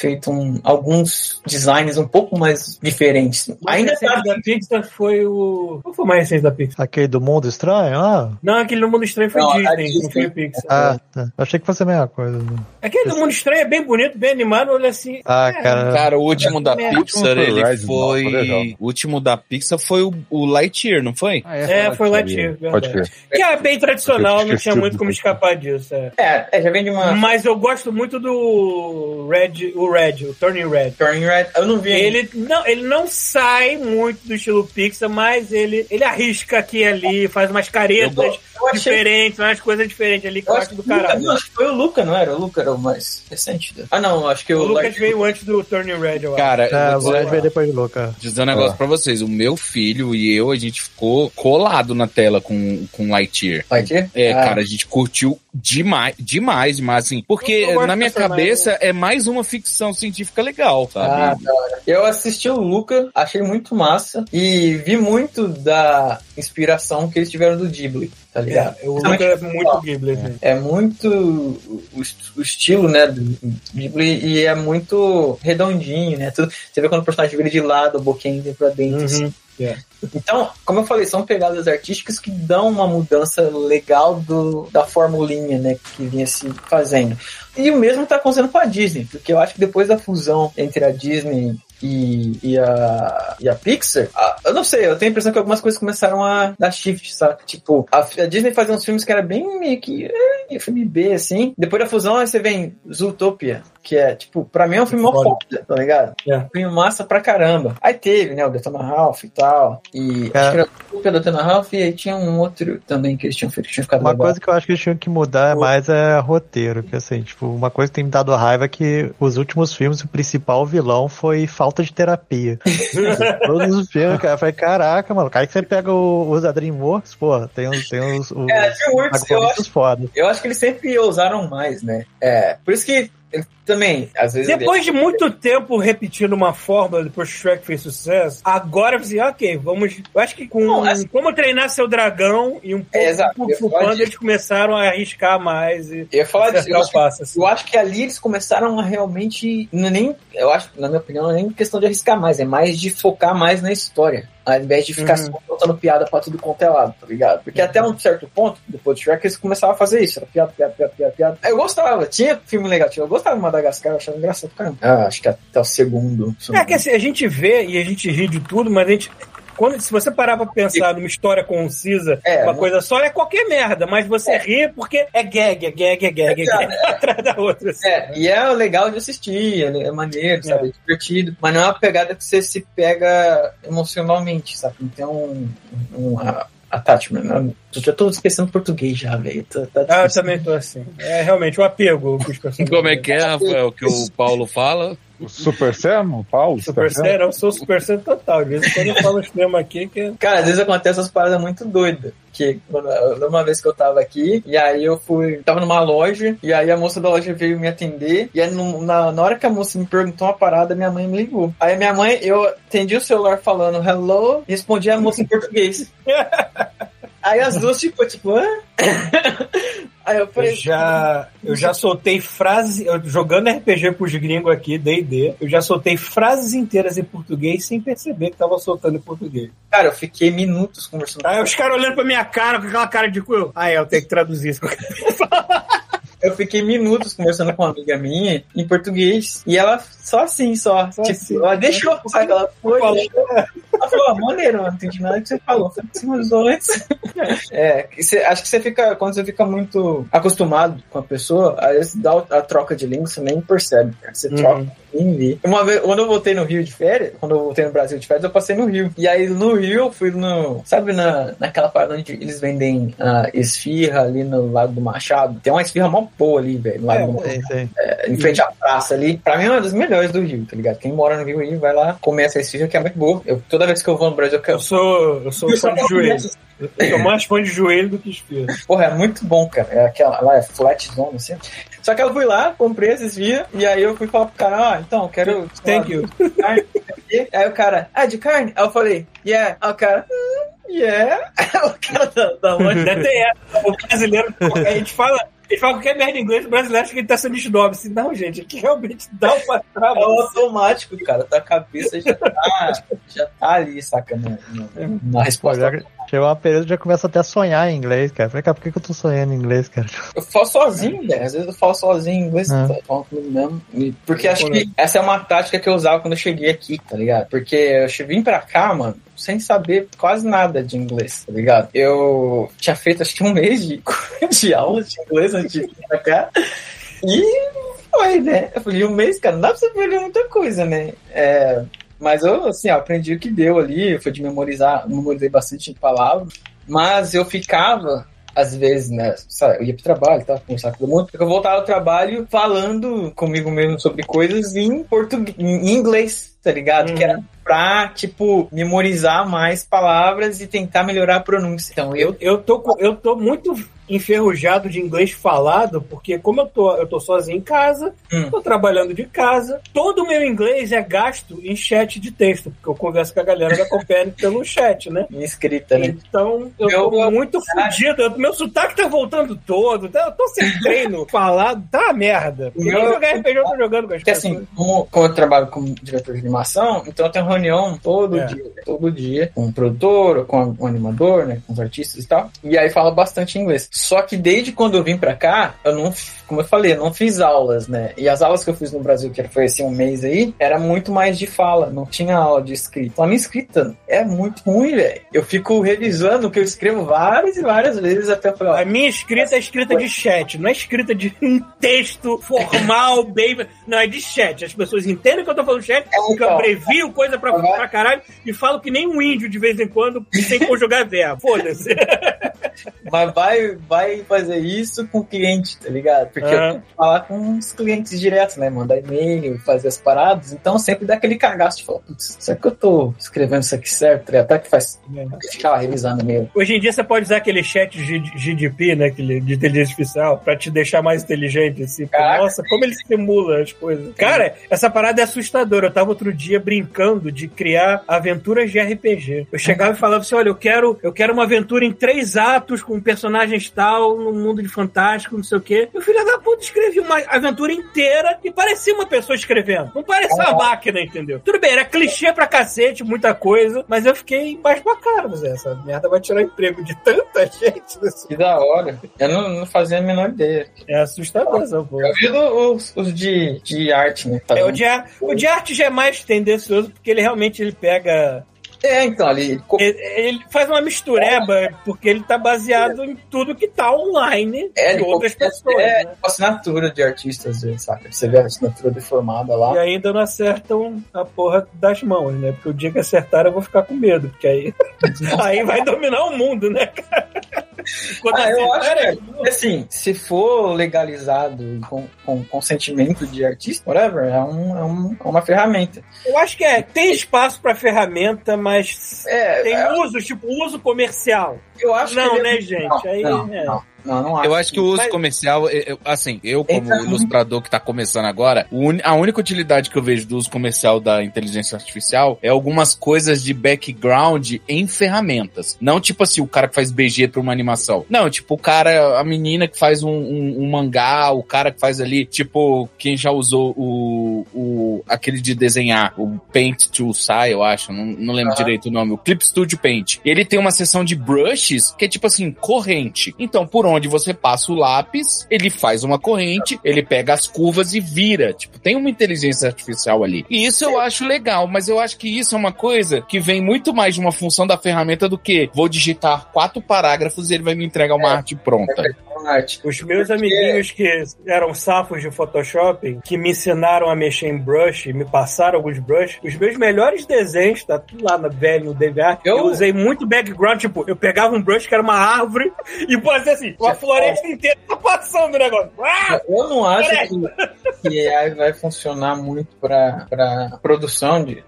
B: feito um- alguns designs um pouco mais diferentes.
A: Ainda
B: Ainda tá
A: da Pixar foi o. Qual foi o mais recente da Pixar?
E: Aquele do Mundo Estranho? Ah,
A: Não, aquele do Mundo Estranho foi
B: Não,
A: Disney,
B: Disney.
A: não foi Pixar.
E: ah tá. Eu achei que fosse a mesma coisa. né?
A: Aquele do Mundo Estranho é bem bonito, bem animado, olha assim.
E: Ah,
A: é,
E: cara.
C: Cara, o último da
A: É,
C: Pixar,
F: o último
C: ele
F: foi não.
C: O último da Pixar foi o, o Lightyear, não foi?
D: Ah,
A: É, foi Lightyear,
F: Pode
A: verdade.
F: crer.
A: Que é bem tradicional, não tinha muito como escapar disso. É.
B: É, é, já vem de uma
A: Mas eu gosto muito do Red, o Red, o Turning Red.
B: Turning Red. Eu não vi ainda.
A: Ele não, ele não sai muito do estilo Pixar, mas ele, ele arrisca aqui e ali, faz umas caretas
B: Eu achei-
A: diferentes, umas coisas diferentes ali que eu,
B: Eu
A: acho do
B: Luca-
A: caralho.
B: não, acho que foi o Luca, não era? O Luca era o mais recente. Ah, não, acho que
A: O
B: o,
A: Lucas
B: Lightyear-
A: veio antes do Turning Red, eu acho.
C: Cara,
E: É, o Red
C: dizer,
E: veio depois de Luca.
C: dizer um negócio
F: Ah.
C: pra vocês. O meu filho e eu, a gente ficou colado na tela com, com Lightyear.
B: Lightyear?
C: É,
B: Ah.
C: cara, a gente curtiu demais, demais, demais, assim. Porque na minha
A: do personagem.
C: cabeça é mais uma ficção científica legal,
B: Ah,
C: sabe?
B: hora. Eu assisti o Luca, achei muito massa e vi muito da inspiração que eles tiveram do Ghibli, tá ligado?
A: É, o Lucas é muito Ghibli. né?
B: É muito o, est- o estilo, né, do Ghibli e é muito redondinho, né? Tudo, você vê quando o personagem vira de lado, a boquinha vem pra dentro. assim.
A: Uhum. É.
B: Então, como eu falei, são pegadas artísticas que dão uma mudança legal do, da formulinha, né, que vinha se fazendo. E o mesmo tá acontecendo com a Disney, porque eu acho que depois da fusão entre a Disney e, e, a, e a Pixar, a- eu não sei, eu tenho a impressão que algumas coisas começaram a dar shift, sabe? Tipo, a, a Disney fazia uns filmes que era bem meio que é, filme B, assim. Depois da fusão, aí você vem Zootopia, que é, tipo, pra mim é um filme mó
A: Foda.
B: tá ligado?
A: É.
B: filme massa pra caramba. Aí teve, né, o Detona Ralph e tal. E
E: É.
B: acho que era o Detona Ralph e aí tinha um outro também que eles tinham feito que tinha ficado
E: Uma coisa que eu acho que eles tinham que mudar mais é roteiro, que assim, tipo, uma coisa que tem me dado raiva é que os últimos filmes, o principal vilão foi falta de terapia. Todos os filmes, cara, eu falei, caraca, mano, cara que você pega os da DreamWorks, pô, tem os, tem os, os
B: É, DreamWorks, eu
E: protagonistas foda.
B: Eu acho que eles sempre ousaram mais, né? É, por isso que também, às vezes...
A: Depois de muito tempo repetindo uma fórmula, depois que o Shrek fez sucesso, agora você, ok, vamos. Eu acho que com
B: Não, assim-
A: como treinar seu dragão e um pouco
B: É, exato,
A: Kung Fu Panda,
B: disso.
A: eles começaram a arriscar mais e
B: Eu ia falar disso. Eu acho, que,
A: assim.
B: eu acho que ali eles começaram a realmente. Não é nem. Eu acho, na minha opinião, não é nem questão de arriscar mais, é mais de focar mais na história. Ao invés de ficar
A: Uhum.
B: só botando piada pra tudo quanto é lado, tá ligado? Porque até um certo ponto, depois do Shrek, eles começavam a fazer isso. Era piada, piada, piada, piada, piada. Eu gostava, tinha filme legal, tinha- eu gostava de Madagascar, eu achava engraçado caramba. Ah, acho que até o segundo.
A: É que assim, a gente vê e a gente ri de tudo, mas a gente. Quando, se você parar pra pensar numa história concisa,
B: É,
A: uma
B: não-
A: coisa só, é qualquer merda, mas você ri porque é gag, é gag, é gag, é gag, atrás da outra. assim.
B: É, e é legal de assistir, é é maneiro, sabe? É divertido. Mas não é uma pegada que você se pega emocionalmente, sabe? Não tem um, um a- attachment. Né? Eu já tô esquecendo português já, velho. Tá, tá
A: Ah, eu também tô assim. É realmente o apego com os personagens.
C: Como é que é, Rafael, que o Paulo fala?
F: O Super Sam, o Paulo?
A: Super Sério, eu sou Super Sério total. De vez em quando eu falo temas aqui que.
B: Cara, às vezes acontece essas paradas muito doidas. Que uma vez que eu tava aqui, e aí eu fui. Tava numa loja, e aí a moça da loja veio me atender. E aí no- na, na hora que a moça me perguntou uma parada, minha mãe me ligou. Aí minha mãe, eu atendi o celular falando hello, e respondi a moça em português. Aí as duas, tipo, tipo, hã? Aí eu
A: Eu
B: falei.
A: já, eu já soltei frases, eu, jogando RPG pros gringos aqui, D&D, eu já soltei frases inteiras em português sem perceber que tava soltando em português.
B: Cara, eu fiquei minutos conversando.
A: Aí os caras olhando pra minha cara com aquela cara de cu. Ah, é, eu tenho que traduzir isso.
B: Eu fiquei minutos conversando com uma amiga minha em português. E ela só assim, só.
A: Só
B: tipo,
A: assim.
B: ela deixou, sabe? Ela foi. Ela falou, ah, maneiro, não entendi nada que você falou. Falei, mas antes. É, você- acho que você fica, quando você fica muito acostumado com a pessoa, às vezes dá a troca de língua, você nem percebe, cara. Você troca nem vê. Uma vez, quando eu voltei no Rio de férias, quando eu voltei no Brasil de férias, eu passei no Rio. E aí no Rio eu fui no. Sabe na, naquela parada onde eles vendem ah, esfirra ali no Lago do Machado? Tem uma esfirra mó boa ali, velho. no Lago do Machado
E: Sei, sei.
B: em frente à praça ali. Pra mim é uma das melhores do Rio, tá ligado? Quem mora no Rio aí vai lá comer essa esfirra que é muito boa. Eu, toda vez que eu vou no Brasil, eu
A: Eu
B: quero.
A: sou, eu sou fã de joelho. Eu sou mais fã de joelho do que esfirra.
B: Porra, é muito bom, cara. É aquela lá, é flat zone, assim. Só que eu fui lá, comprei essa esfirra, e aí eu fui falar pro cara, ah, então, eu quero.
A: Thank you.
B: Carne, aí o cara, ah, de carne? Aí eu falei, yeah. Aí o cara, hum, yeah. o cara da, da onde?
A: Deve ter essa. O brasileiro, a gente fala. A gente fala qualquer merda em inglês, o brasileiro acha que ele tá sendo snob. Assim, não, gente, aqui realmente dá um pra trás.
B: É automático, cara. Tua cabeça já tá, já tá ali, saca? Na, na, resposta.
E: já chegou uma período já começa até a sonhar em inglês, cara. Falei, cara, por que, que eu tô sonhando em inglês, cara?
B: Eu falo sozinho, velho. Às vezes eu falo sozinho em inglês,
E: Ah.
B: tá falando comigo mesmo. E- Porque acho que essa é uma tática que eu usava quando eu cheguei aqui, tá ligado? Porque eu vim pra cá, mano, sem saber quase nada de inglês, tá ligado? Eu tinha feito acho que um mês de, de aula de inglês antes de vir pra cá. E foi, né? Eu falei, um mês, cara, não dá pra você aprender muita coisa, né? É, mas eu, assim, aprendi o que deu ali, foi de memorizar, memorizei bastante palavras, mas eu ficava, às vezes, né, sabe, eu ia pro trabalho, tava conversando com todo mundo, porque eu voltava do trabalho falando comigo mesmo sobre coisas em português, em inglês, tá ligado?
A: Uhum.
B: Que era pra, tipo, memorizar mais palavras e tentar melhorar a pronúncia. Então, eu
A: Eu, tô, eu tô muito enferrujado de inglês falado, porque como eu tô, eu tô sozinho em casa,
B: Hum.
A: tô trabalhando de casa, todo o meu inglês é gasto em chat de texto, porque eu converso com a galera da Copérnico pelo chat, né?
B: escrita, né?
A: Então, eu
B: Meu-
A: tô muito fudido. Meu sotaque tá voltando todo. tá- Eu tô sem treino falado. Tá uma merda.
B: Meu-
A: jogar RPG eu tô jogando com as
B: Porque
A: pessoas.
B: assim, como, como eu trabalho como diretor de animação, então eu tenho reunião todo
A: É.
B: dia, todo dia, com o produtor, com o animador, né, com os artistas e tal. E aí fala bastante inglês. Só que desde quando eu vim pra cá, eu não, como eu falei, eu não fiz aulas, né? E as aulas que eu fiz no Brasil, que foi assim um mês aí, era muito mais de fala, não tinha aula de escrita. Então a minha escrita é muito ruim, velho. Eu fico revisando o que eu escrevo várias e várias vezes até falar,
A: A minha escrita é escrita de chat, não é escrita de um texto formal, bem. Não, é de chat. As pessoas entendem que eu tô falando chat, porque eu
B: então.
A: abrevio coisa pra, pra caralho e falo que nem um índio de vez em quando sem conjugar verbo. Foda-se.
B: Mas vai, vai fazer isso com o cliente, tá ligado? Porque eu tenho que falar com os clientes direto, né? Mandar e-mail, fazer as paradas. Então sempre dá aquele cagaço de falar, putz, será que eu tô escrevendo isso aqui certo? Até que faz ficar lá revisando e-mail.
A: Hoje em dia você pode usar aquele chat GDP, né? Aquele de inteligência artificial, pra te deixar mais inteligente, assim.
B: Caraca.
A: Nossa, como ele simula as coisas. Cara, essa parada é assustadora. Eu tava outro dia brincando de criar aventuras de RPG. Eu chegava e falava assim: olha, eu quero, eu quero uma aventura em três atos com personagens tal, num mundo de fantástico, não sei o quê. E o filho da puta escrevia uma aventura inteira e parecia uma pessoa escrevendo. Não parecia uma máquina, entendeu? Tudo bem, era clichê pra cacete, muita coisa, mas eu fiquei embaixo pra cara, Zé. Essa merda vai tirar emprego de tanta gente. nesse-
B: Que da hora. Eu não, não fazia a menor ideia.
A: É assustador essa porra.
B: Eu vi os, os de, de arte, né? Tá
A: É, o, de, o de arte já é mais tendencioso, porque ele realmente ele pega.
B: É, então, ali.
A: Ele, ele faz uma mistureba, porque ele tá baseado em tudo que tá online
B: É,
A: de outras pessoas.
B: até
A: né?
B: assinatura de artista, às vezes, saca? Você vê a assinatura deformada lá.
A: E ainda não acertam a porra das mãos, né? Porque o dia que acertar eu vou ficar com medo, porque aí, aí vai dominar o mundo, né, cara? Quando
B: Ah, eu acho que, assim, se for legalizado com, com consentimento de artista, whatever, é, um, é, um- é uma ferramenta.
A: Eu acho que é, tem espaço pra ferramenta, mas
B: É,
A: tem
B: é,
A: uso, tipo, uso comercial.
B: eu acho
A: não,
B: que ele-
A: né, gente?
B: Não,
A: Aí,
B: não,
A: é.
B: não, não, não acho.
C: Eu acho que o uso
A: Mas-
C: comercial, eu- assim, eu como
B: Entra-
C: ilustrador que tá começando agora, a única utilidade que eu vejo do uso comercial da inteligência artificial é algumas coisas de background em ferramentas. Não tipo assim, o cara que faz BG pra uma animação. Não, tipo o cara, a menina que faz um, um- um mangá, o cara que faz ali, tipo, quem já usou o, o aquele de desenhar, o Paint to Sai, eu acho, não, não lembro
B: Aham.
C: direito o nome, o Clip Studio Paint. Ele tem uma seção de brushes que é tipo assim, corrente. Então, por onde você passa o lápis, ele faz uma corrente, ele pega as curvas e vira. Tipo, tem uma inteligência artificial ali. E isso eu acho legal, mas eu acho que isso é uma coisa que vem muito mais de uma função da ferramenta do que vou digitar quatro parágrafos e ele vai me entregar uma
B: É.
C: arte pronta.
B: Arte.
A: Os meus amiguinhos que eram safos de Photoshop, que me ensinaram a mexer em brush, me passaram alguns brush, os meus melhores desenhos, tá tudo lá no velho, no DVR, eu,
B: Eu-
A: usei muito background, tipo, eu pegava um brush que era uma árvore e fazia assim, uma floresta inteira tá passando o negócio. Ah!
B: Eu não acho que, que AI vai funcionar muito para produção de,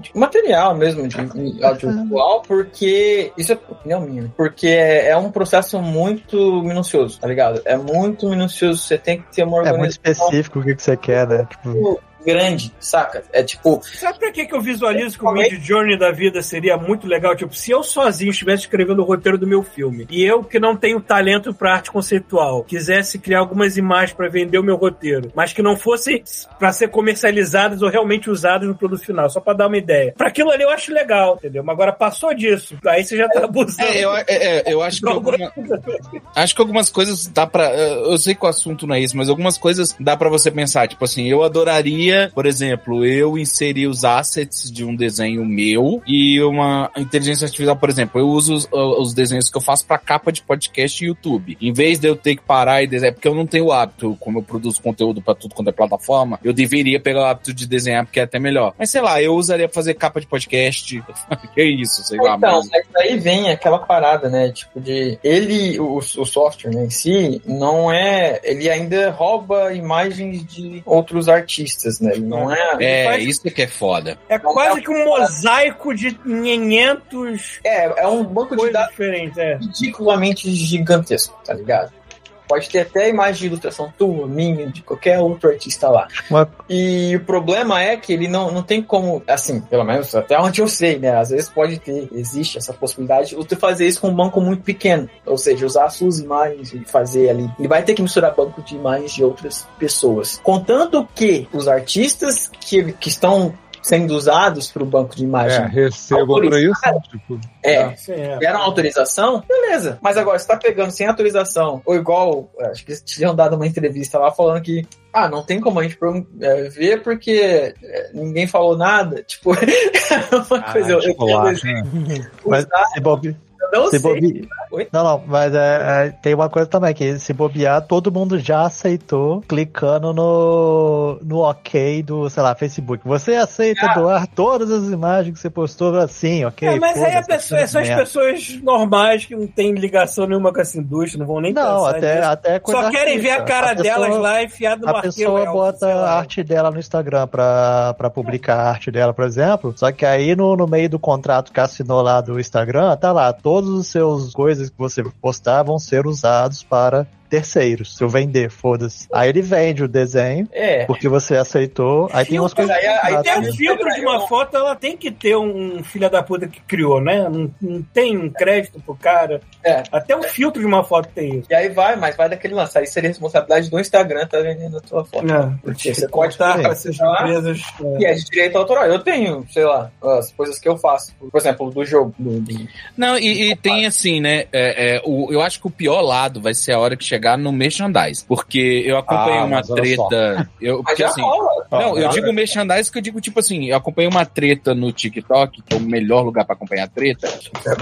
B: de material mesmo, de, de audiovisual, porque isso é opinião minha, porque é, é um processo muito minucioso, tá ligado? É muito minucioso, você tem que ter uma
E: É muito
B: organização
E: específico o que, que você quer, né? Tipo,
B: grande, saca? É tipo,
A: Sabe pra que, que eu visualizo que o Mid Journey da vida seria muito legal? Tipo, se eu sozinho estivesse escrevendo o roteiro do meu filme e eu, que não tenho talento pra arte conceitual, quisesse criar algumas imagens pra vender o meu roteiro, mas que não fosse pra ser comercializadas ou realmente usadas no produto final, só pra dar uma ideia. Pra aquilo ali eu acho legal, entendeu? Mas agora passou disso, aí você já tá abusando.
C: É, eu, é, é, eu acho que alguma- acho que algumas coisas dá pra. Eu sei que o assunto não é isso, mas algumas coisas dá pra você pensar. Tipo assim, eu adoraria, por exemplo, eu inserir os assets de um desenho meu e uma inteligência artificial, por exemplo, eu uso os, os desenhos que eu faço pra capa de podcast e YouTube. Em vez de eu ter que parar e desenhar, porque eu não tenho o hábito, como eu produzo conteúdo pra tudo quanto é plataforma, eu deveria pegar o hábito de desenhar porque é até melhor. Mas sei lá, eu usaria pra fazer capa de podcast. que isso, sei lá.
B: Então,
C: mas-
B: daí vem aquela parada, né? Tipo, de. Ele, o, o software né, em si, não é. Ele ainda rouba imagens de outros artistas, né? Ele não é.
C: É,
A: faz-
C: isso que é foda.
A: É quase que um mosaico de 500
B: É, é um banco de dados
A: diferentes, é.
B: ridiculamente gigantesco, tá ligado? Pode ter até imagem de ilustração tua, minha, de qualquer outro artista lá.
E: Uma-
B: E o problema é que ele não, não tem como, assim, pelo menos até onde eu sei, né? Às vezes pode ter, existe essa possibilidade de você fazer isso com um banco muito pequeno. Ou seja, usar as suas imagens e fazer ali. Ele vai ter que misturar banco de imagens de outras pessoas. Contanto que os artistas que, que estão sendo usados para o banco de
F: É,
B: imagem
F: recebo por isso. Tipo,
B: é,
A: Sim, é.
B: deram autorização, beleza. Mas agora, você tá pegando sem autorização, ou igual, acho que eles tinham dado uma entrevista lá falando que, ah, não tem como a gente é, ver porque é, ninguém falou nada. Tipo, uma coisa, eu, eu,
F: tipo,
B: eu,
F: lá,
B: eu,
E: mas se bobe...
B: não
E: Se
B: sei.
E: bobe... Não, não, mas é, é, tem uma coisa também, que se bobear, todo mundo já aceitou clicando no, no ok do, sei lá, Facebook. Você aceita
B: Ah.
E: doar todas as imagens que você postou assim, ok?
A: É, mas aí a
E: foda-se,
A: pessoa, são as pessoas normais que não têm ligação nenhuma com essa indústria, não vão nem
E: Não, até,
A: nisso.
E: até
A: Só querem ver a cara
E: A pessoa-
A: delas lá enfiada no
E: A pessoa
A: Elf,
E: bota
A: sei
E: a arte dela no Instagram pra, pra publicar a arte dela, por exemplo. Só que aí no, no meio do contrato que assinou lá do Instagram, tá lá, todos os seus coisas que você postar vão ser usados para terceiros. Se eu vender, foda-se. Aí ele vende o desenho,
B: É.
E: porque você aceitou. Aí tem umas
A: Filtro,
E: coisas.
B: aí- aí
E: Ah,
A: Até
E: tá.
A: o filtro de uma foto, ela tem que ter um filho da puta que criou, né? Não, não tem um crédito pro cara.
B: É.
A: Até o filtro de uma foto tem isso.
B: E aí vai, mas vai daquele lance. Aí seria responsabilidade do Instagram tá vendendo a tua foto. Porque você pode colocar
A: com essas empresas.
B: E é de direito autoral. Eu tenho, sei lá, as coisas que eu faço. Por exemplo, do jogo. Do, do-
C: Não, e, e tem assim, né? é, é, o, eu acho que o pior lado vai ser a hora que chegar no merchandise. Porque eu acompanhei
F: Ah,
C: uma treta. Eu, porque assim.
B: rola.
C: Não, eu
F: Ah,
C: digo merchandise que eu digo, tipo assim, eu acompanhei uma treta no TikTok, que é o melhor lugar pra acompanhar treta,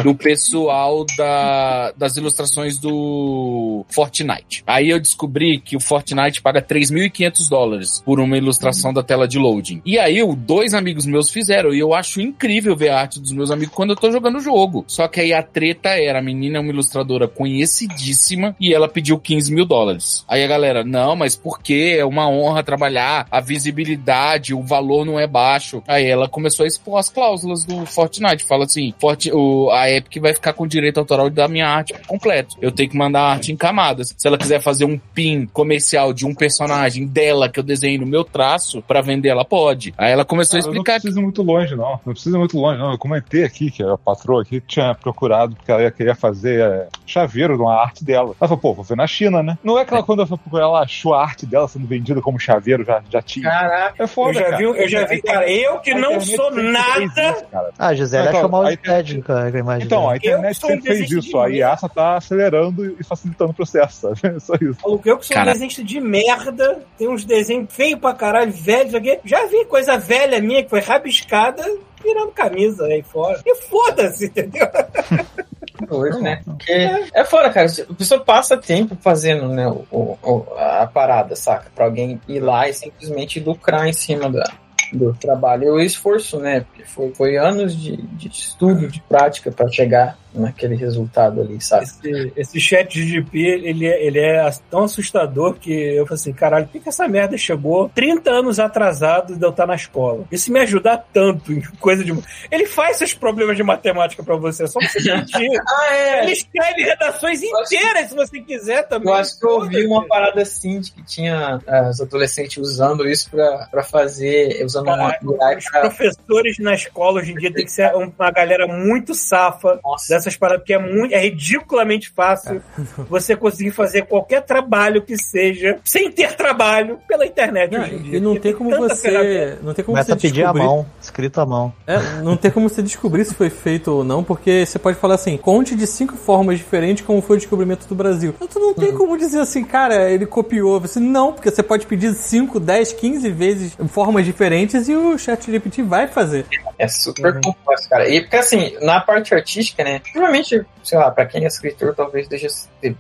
C: do pessoal da, das ilustrações do Fortnite. Aí eu descobri que o Fortnite paga 3.500 dólares por uma ilustração da tela de loading. E aí, dois amigos meus fizeram, e eu acho incrível ver a arte dos meus amigos quando eu tô jogando o jogo. Só que aí a treta era, a menina é uma ilustradora conhecidíssima, e ela pediu 15 mil dólares. Aí a galera, não, mas por quê? É uma honra trabalhar, a visibilidade, o valor não é baixo. Aí ela começou a expor as cláusulas do Fortnite. Fala assim, Forti- o, a Epic vai ficar com o direito autoral da minha arte completo. Eu tenho que mandar a arte em camadas. Se ela quiser fazer um pin comercial de um personagem dela que eu desenhei no meu traço pra vender, ela pode. Aí ela começou a
F: Eu não
C: explicar que
F: precisa muito longe, não. Não precisa muito longe, não. Eu comentei aqui que a patroa aqui tinha procurado porque ela ia querer fazer é, chaveiro de uma arte dela. Ela falou, pô, vou ver na China, né? Não é aquela quando ela foi procurar, ela achou a arte dela sendo vendida como chaveiro, já, já tinha.
B: Caraca.
F: É foda,
A: Eu já
F: cara.
A: vi, eu já vi, cara, eu que não sou nada.
F: isso, cara.
E: Ah, Gisele
F: Então,
E: achou mal
F: aí
E: de
F: tem-
E: técnico a imagem
F: Então, a internet
A: sou
F: sempre fez isso. A IASA tá acelerando e facilitando o processo, sabe? É só isso.
A: Eu que sou
C: Cara.
A: um desenhista de merda, tem uns desenhos feios pra caralho, velhos aqui. Já vi coisa velha minha que foi rabiscada virando camisa aí fora. E foda-se, entendeu?
B: Hoje, né? Porque é fora, cara. A pessoa passa tempo fazendo, né, o, o- a parada, saca? Pra alguém ir lá e simplesmente lucrar em cima da, do trabalho. E o esforço, né? Foi, foi anos de, de estudo, de prática pra chegar naquele resultado ali, sabe?
A: Esse, esse chat GDP, ele é, ele é tão assustador que eu falei assim, caralho, por que, que essa merda chegou 30 anos atrasado de eu estar na escola? Isso me ajuda tanto em coisa de... Ele faz seus problemas de matemática pra você, é só você pedir.
B: Ah, é!
A: Ele escreve redações
B: Eu acho-
A: inteiras se você quiser também.
B: Eu acho que eu ouvi uma parada assim, de que tinha ah, os adolescentes usando isso pra, pra fazer, usando uma
A: Caralho,
B: AI
A: Os
B: pra...
A: professores na escola hoje em dia tem que ser uma galera muito safa
B: Nossa,
A: dessas paradas, porque é, muito, é ridiculamente fácil você conseguir fazer qualquer trabalho que seja sem ter trabalho pela internet
D: Não,
A: hoje em dia.
D: e não
A: Porque
D: tem como
A: ferramenta.
D: você. Não tem como você
E: a pedir a mão, escrito à mão.
D: É, não tem como você descobrir se foi feito ou não, porque você pode falar assim, conte de cinco formas diferentes como foi o descobrimento do Brasil. Então tu não tem como dizer assim, cara, ele copiou. Você não, porque você pode pedir 5, 10, 15 vezes formas diferentes e o chat GPT vai fazer.
B: É super
A: Uhum.
B: complexo, cara. E porque assim, na parte artística, né? Provavelmente, sei lá, pra quem é escritor, talvez deixa,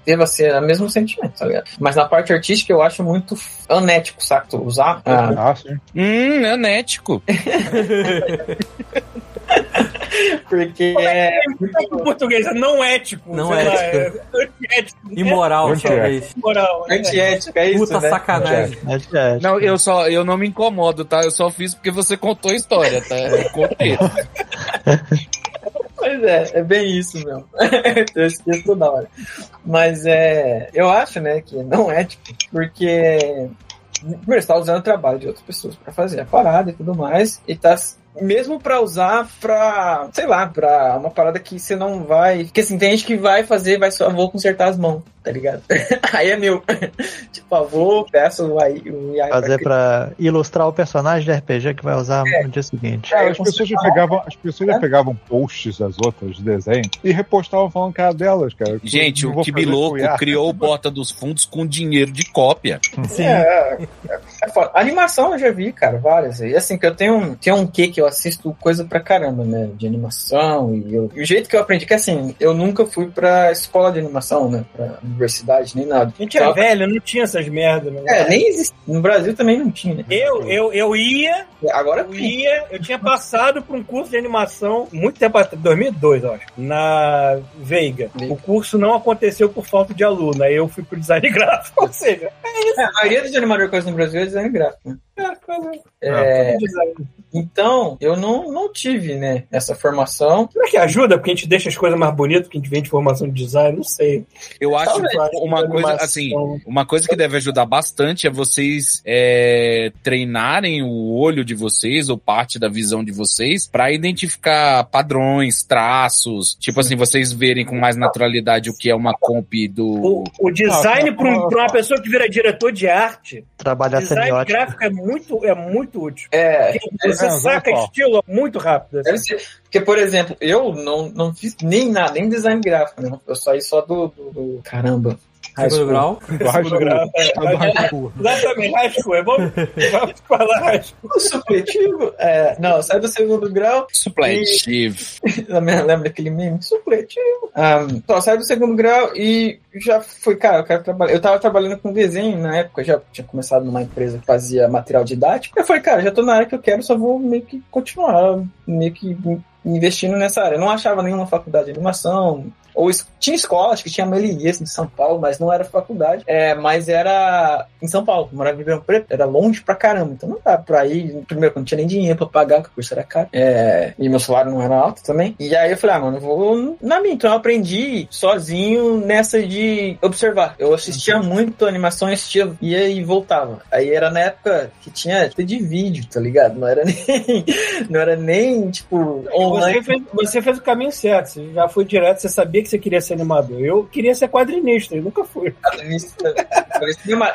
B: deva ser o mesmo sentimento, tá ligado? Mas na parte artística eu acho muito anético, saca? Tu usar. ah,
F: Ah, sim.
C: Hum, é nético.
B: porque é.
A: Em português é não ético.
D: Não
A: lá,
D: ético.
A: é antiético.
D: Imoral,
F: Antiético.
D: talvez.
A: É moral. né?
B: Antiética, é isso.
D: Puta
B: né?
D: sacanagem.
E: É, é,
C: Não, eu só eu não me incomodo, tá? Eu só fiz porque você contou a história, tá? Eu contei.
B: Pois é, é bem isso mesmo. eu esqueço toda hora. Mas é. Eu acho, né, que não é ético, porque. Primeiro, você tá usando o trabalho de outras pessoas pra fazer a parada e tudo mais, e tá. Mesmo pra usar pra, sei lá, pra uma parada que você não vai. Porque assim, tem gente que vai fazer, vai só, vou consertar as mãos, tá ligado? Aí é meu. tipo, vou, peço o AI, AI pra
E: fazer pra ilustrar o personagem de RPG que vai usar no dia seguinte.
B: É,
F: As pessoas, já pegavam, as pessoas já pegavam posts das outras de desenho e repostavam falando que era delas, cara.
C: Gente, o Kibi
F: fazer
C: Louco criou o Bota dos Fundos com dinheiro de cópia.
D: Sim.
B: É, é, é foda. Animação eu já vi, cara, várias. E assim, que eu tenho um, tenho um quê que eu assisto coisa pra caramba, né? De animação. E, eu- e o jeito que eu aprendi, que assim, eu nunca fui pra escola de animação, né? Pra universidade, nem nada.
A: A gente era
B: Então,
A: velho, não tinha essas merdas. Né?
B: É, nem existe. No Brasil também não tinha. né?
A: Eu, eu, eu ia,
B: Agora
A: eu
B: tem.
A: ia, eu tinha passado por um curso de animação muito tempo atrás, 2002, eu acho, na Veiga.
B: Veiga.
A: O curso não aconteceu por falta de aluno, aí eu fui pro design gráfico, ou seja,
B: É, a maioria dos animadores coisas no Brasil é design gráfico, né?
A: É design.
B: então, eu não, não tive, né, essa formação.
A: Será que ajuda? Porque a gente deixa as coisas mais bonitas, porque a gente vem de formação de design, não sei.
C: Eu acho
B: Talvez.
C: que uma coisa,
A: Animação.
C: assim, uma coisa que deve ajudar bastante é vocês é, treinarem o olho de vocês ou parte da visão de vocês pra identificar padrões, traços, tipo assim, vocês verem com mais naturalidade o que é uma comp do.
A: O, o design
F: Ah,
A: para
F: ah,
A: pra uma pessoa que vira diretor de arte,
E: Trabalhar
A: design
E: semiótica.
A: gráfico é muito, é muito útil.
B: É,
A: Porque você
F: É,
A: saca estilo muito rápido. assim.
B: Porque, por exemplo, eu não, não fiz nem nada, nem design gráfico, né? Eu saí só do. do, do- caramba. High school.
D: grau.
F: Do high school.
A: grau, é.
F: Do high school.
A: Exatamente, high school. é, Vamos, vamos falar high school.
B: O supletivo? É, não, sai do segundo grau.
C: Supletivo.
B: Lembra lembra daquele meme? Supletivo. Ah, então, sai do segundo grau e já fui, cara, eu quero trabalhar. Eu tava trabalhando com desenho na época, já tinha começado numa empresa que fazia material didático. Eu falei, cara, já tô na área que eu quero, só vou meio que continuar, meio que investindo nessa área. Eu não achava nenhuma faculdade de animação. Ou tinha escolas que tinha Melies em São Paulo, mas não era faculdade. É, mas era em São Paulo, morava em Ribeirão Preto, era longe pra caramba. Então não dá pra ir. Primeiro, que não tinha nem dinheiro pra pagar, porque o curso era caro. É, e meu salário não era alto também. E aí eu falei, ah, mano, vou na minha. Então eu aprendi sozinho nessa de observar. Eu assistia muito animação, assistia, ia e voltava. Aí era na época que tinha de vídeo, tá ligado? Não era nem. Não era nem, tipo, online.
A: Você fez, você fez o caminho certo. Você já foi direto, você sabia que você queria ser animador. Eu queria ser quadrinista, eu nunca fui.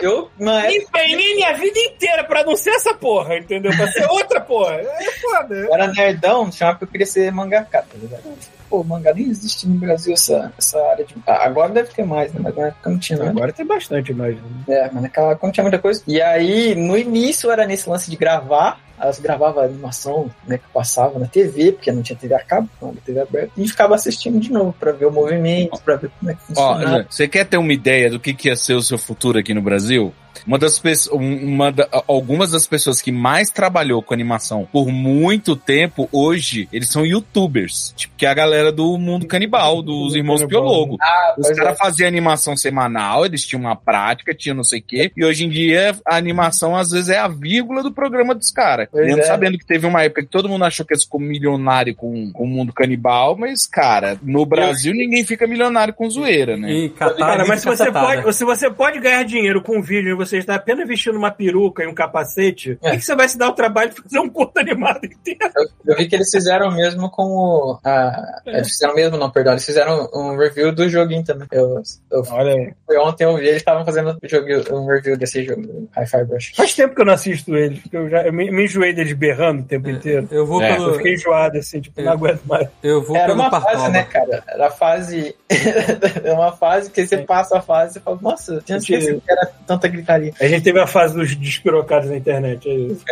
B: Eu, na
A: Empenhei minha vida inteira pra não ser essa porra, entendeu? Pra ser outra porra. É foda.
B: eu era nerdão, época que eu queria ser mangaka, tá ligado? Pô, mangá nem existe no Brasil essa, essa área de. Ah, agora deve ter mais, né? Mas na época não tinha nada.
A: Agora tem bastante, mas.
B: É, mas naquela época não tinha muita coisa. E aí, no início era nesse lance de gravar. Elas gravavam animação, né, que passava na TV, porque não tinha TV a cabo, não TV aberta, e ficava assistindo de novo pra ver o movimento, pra ver como é que
C: Ó,
B: funcionava.
C: você quer ter uma ideia do que, que ia ser o seu futuro aqui no Brasil? Uma das pessoas, uma da- algumas das pessoas que mais trabalhou com animação por muito tempo, hoje, eles são youtubers. Tipo, que é a galera do mundo canibal, dos irmãos Piologo.
B: Ah,
C: Os caras
B: é.
C: faziam animação semanal, eles tinham uma prática, tinham não sei o quê, e hoje em dia a animação às vezes é a vírgula do programa dos caras. Mesmo
B: é.
C: sabendo que teve uma época que todo mundo achou que eles ficou milionário com, com o mundo canibal, mas, cara, no Brasil ninguém fica milionário com zoeira, né?
D: E catar
A: Cara, mas se você, pode, se você pode ganhar dinheiro com vídeo e você está apenas vestindo uma peruca e um capacete, por
B: É.
A: que, que você vai se dar o trabalho de fazer um curto animado inteiro?
B: Eu vi que eles fizeram mesmo com o. A, Eles fizeram mesmo, não, perdão. Eles fizeram um review do joguinho também. Eu, eu,
A: Olha aí.
B: foi ontem eu vi, eles estavam fazendo um, um review desse jogo, Hi-Fi Brush.
A: Faz tempo que eu não assisto eles, porque eu já eu me, me enjoei deles berrando o tempo inteiro.
D: Eu vou
C: É.
A: Eu
D: pelo.
A: fiquei enjoado, assim, tipo, não aguento mais.
D: Eu vou
B: Era
D: pelo
B: uma fase, né, cara? Era a fase. é uma fase que você passa a fase e fala, nossa, eu tinha esquecido que era tanta gritaria.
A: A gente teve a fase dos despirocados na internet, é isso.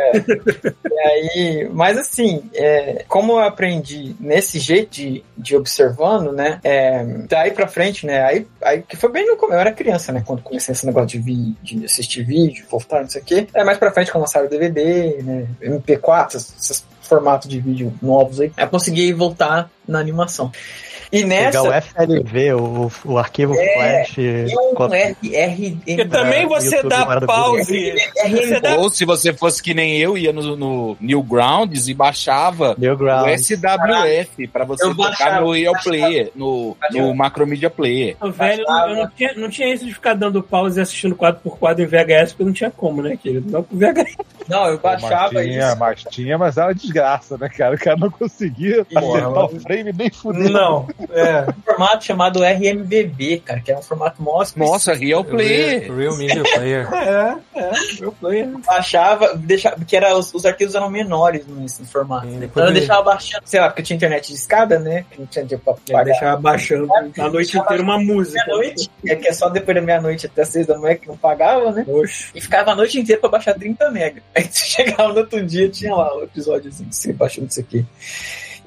B: E aí, mas assim, é, como eu aprendi nesse jeito de, de observando, né? É, daí pra frente, né? Aí, aí que foi bem no começo, eu era criança, né? Quando comecei esse negócio de, vi, de assistir vídeo, voltar, não sei o quê. Aí mais pra frente, quando lançaram o DVD, né? MP4, esses, formatos de vídeo novos aí, eu consegui voltar na animação. E nessa.
E: Pegar o FLV, o, o arquivo Flash.
B: tem um
E: quando-
B: RRM.
A: Porque também você
E: YouTube
A: dá pause. Você dá
C: Ou se você fosse que nem eu, ia no, no Newgrounds e baixava o. SWF pra você
B: Eu
C: tocar
B: baixava,
C: no Real Player, no, no Macromedia Player.
A: Velho, eu não tinha, não tinha isso de ficar dando pause e assistindo quadro por quadro em VHS, porque não tinha como, né, querido? Não pro VHS.
B: Não, eu baixava
F: mas tinha,
B: isso.
F: mas tinha, mas era desgraça, né, cara? O cara não conseguia acertar o frame nem fuder.
A: Não, é.
B: um formato chamado RMVB, cara, que é um formato mó
C: Nossa, Real Player.
D: Real, Real Media Player.
A: É, é, meu player.
B: baixava, deixava, porque era, os, os arquivos eram menores nesse formato.
D: Sim,
B: Então eu deixava baixando, sei lá, porque eu tinha internet de escada, né? Que não tinha dinheiro pra pagar.
A: deixava baixando a noite inteira uma música.
B: Meia-noite, é que é só depois da meia-noite até seis da manhã que não pagava, né?
A: Oxe.
B: E ficava a noite inteira pra baixar 30 mega. Aí chegava no outro dia, tinha lá o episódio assim, você baixando isso aqui.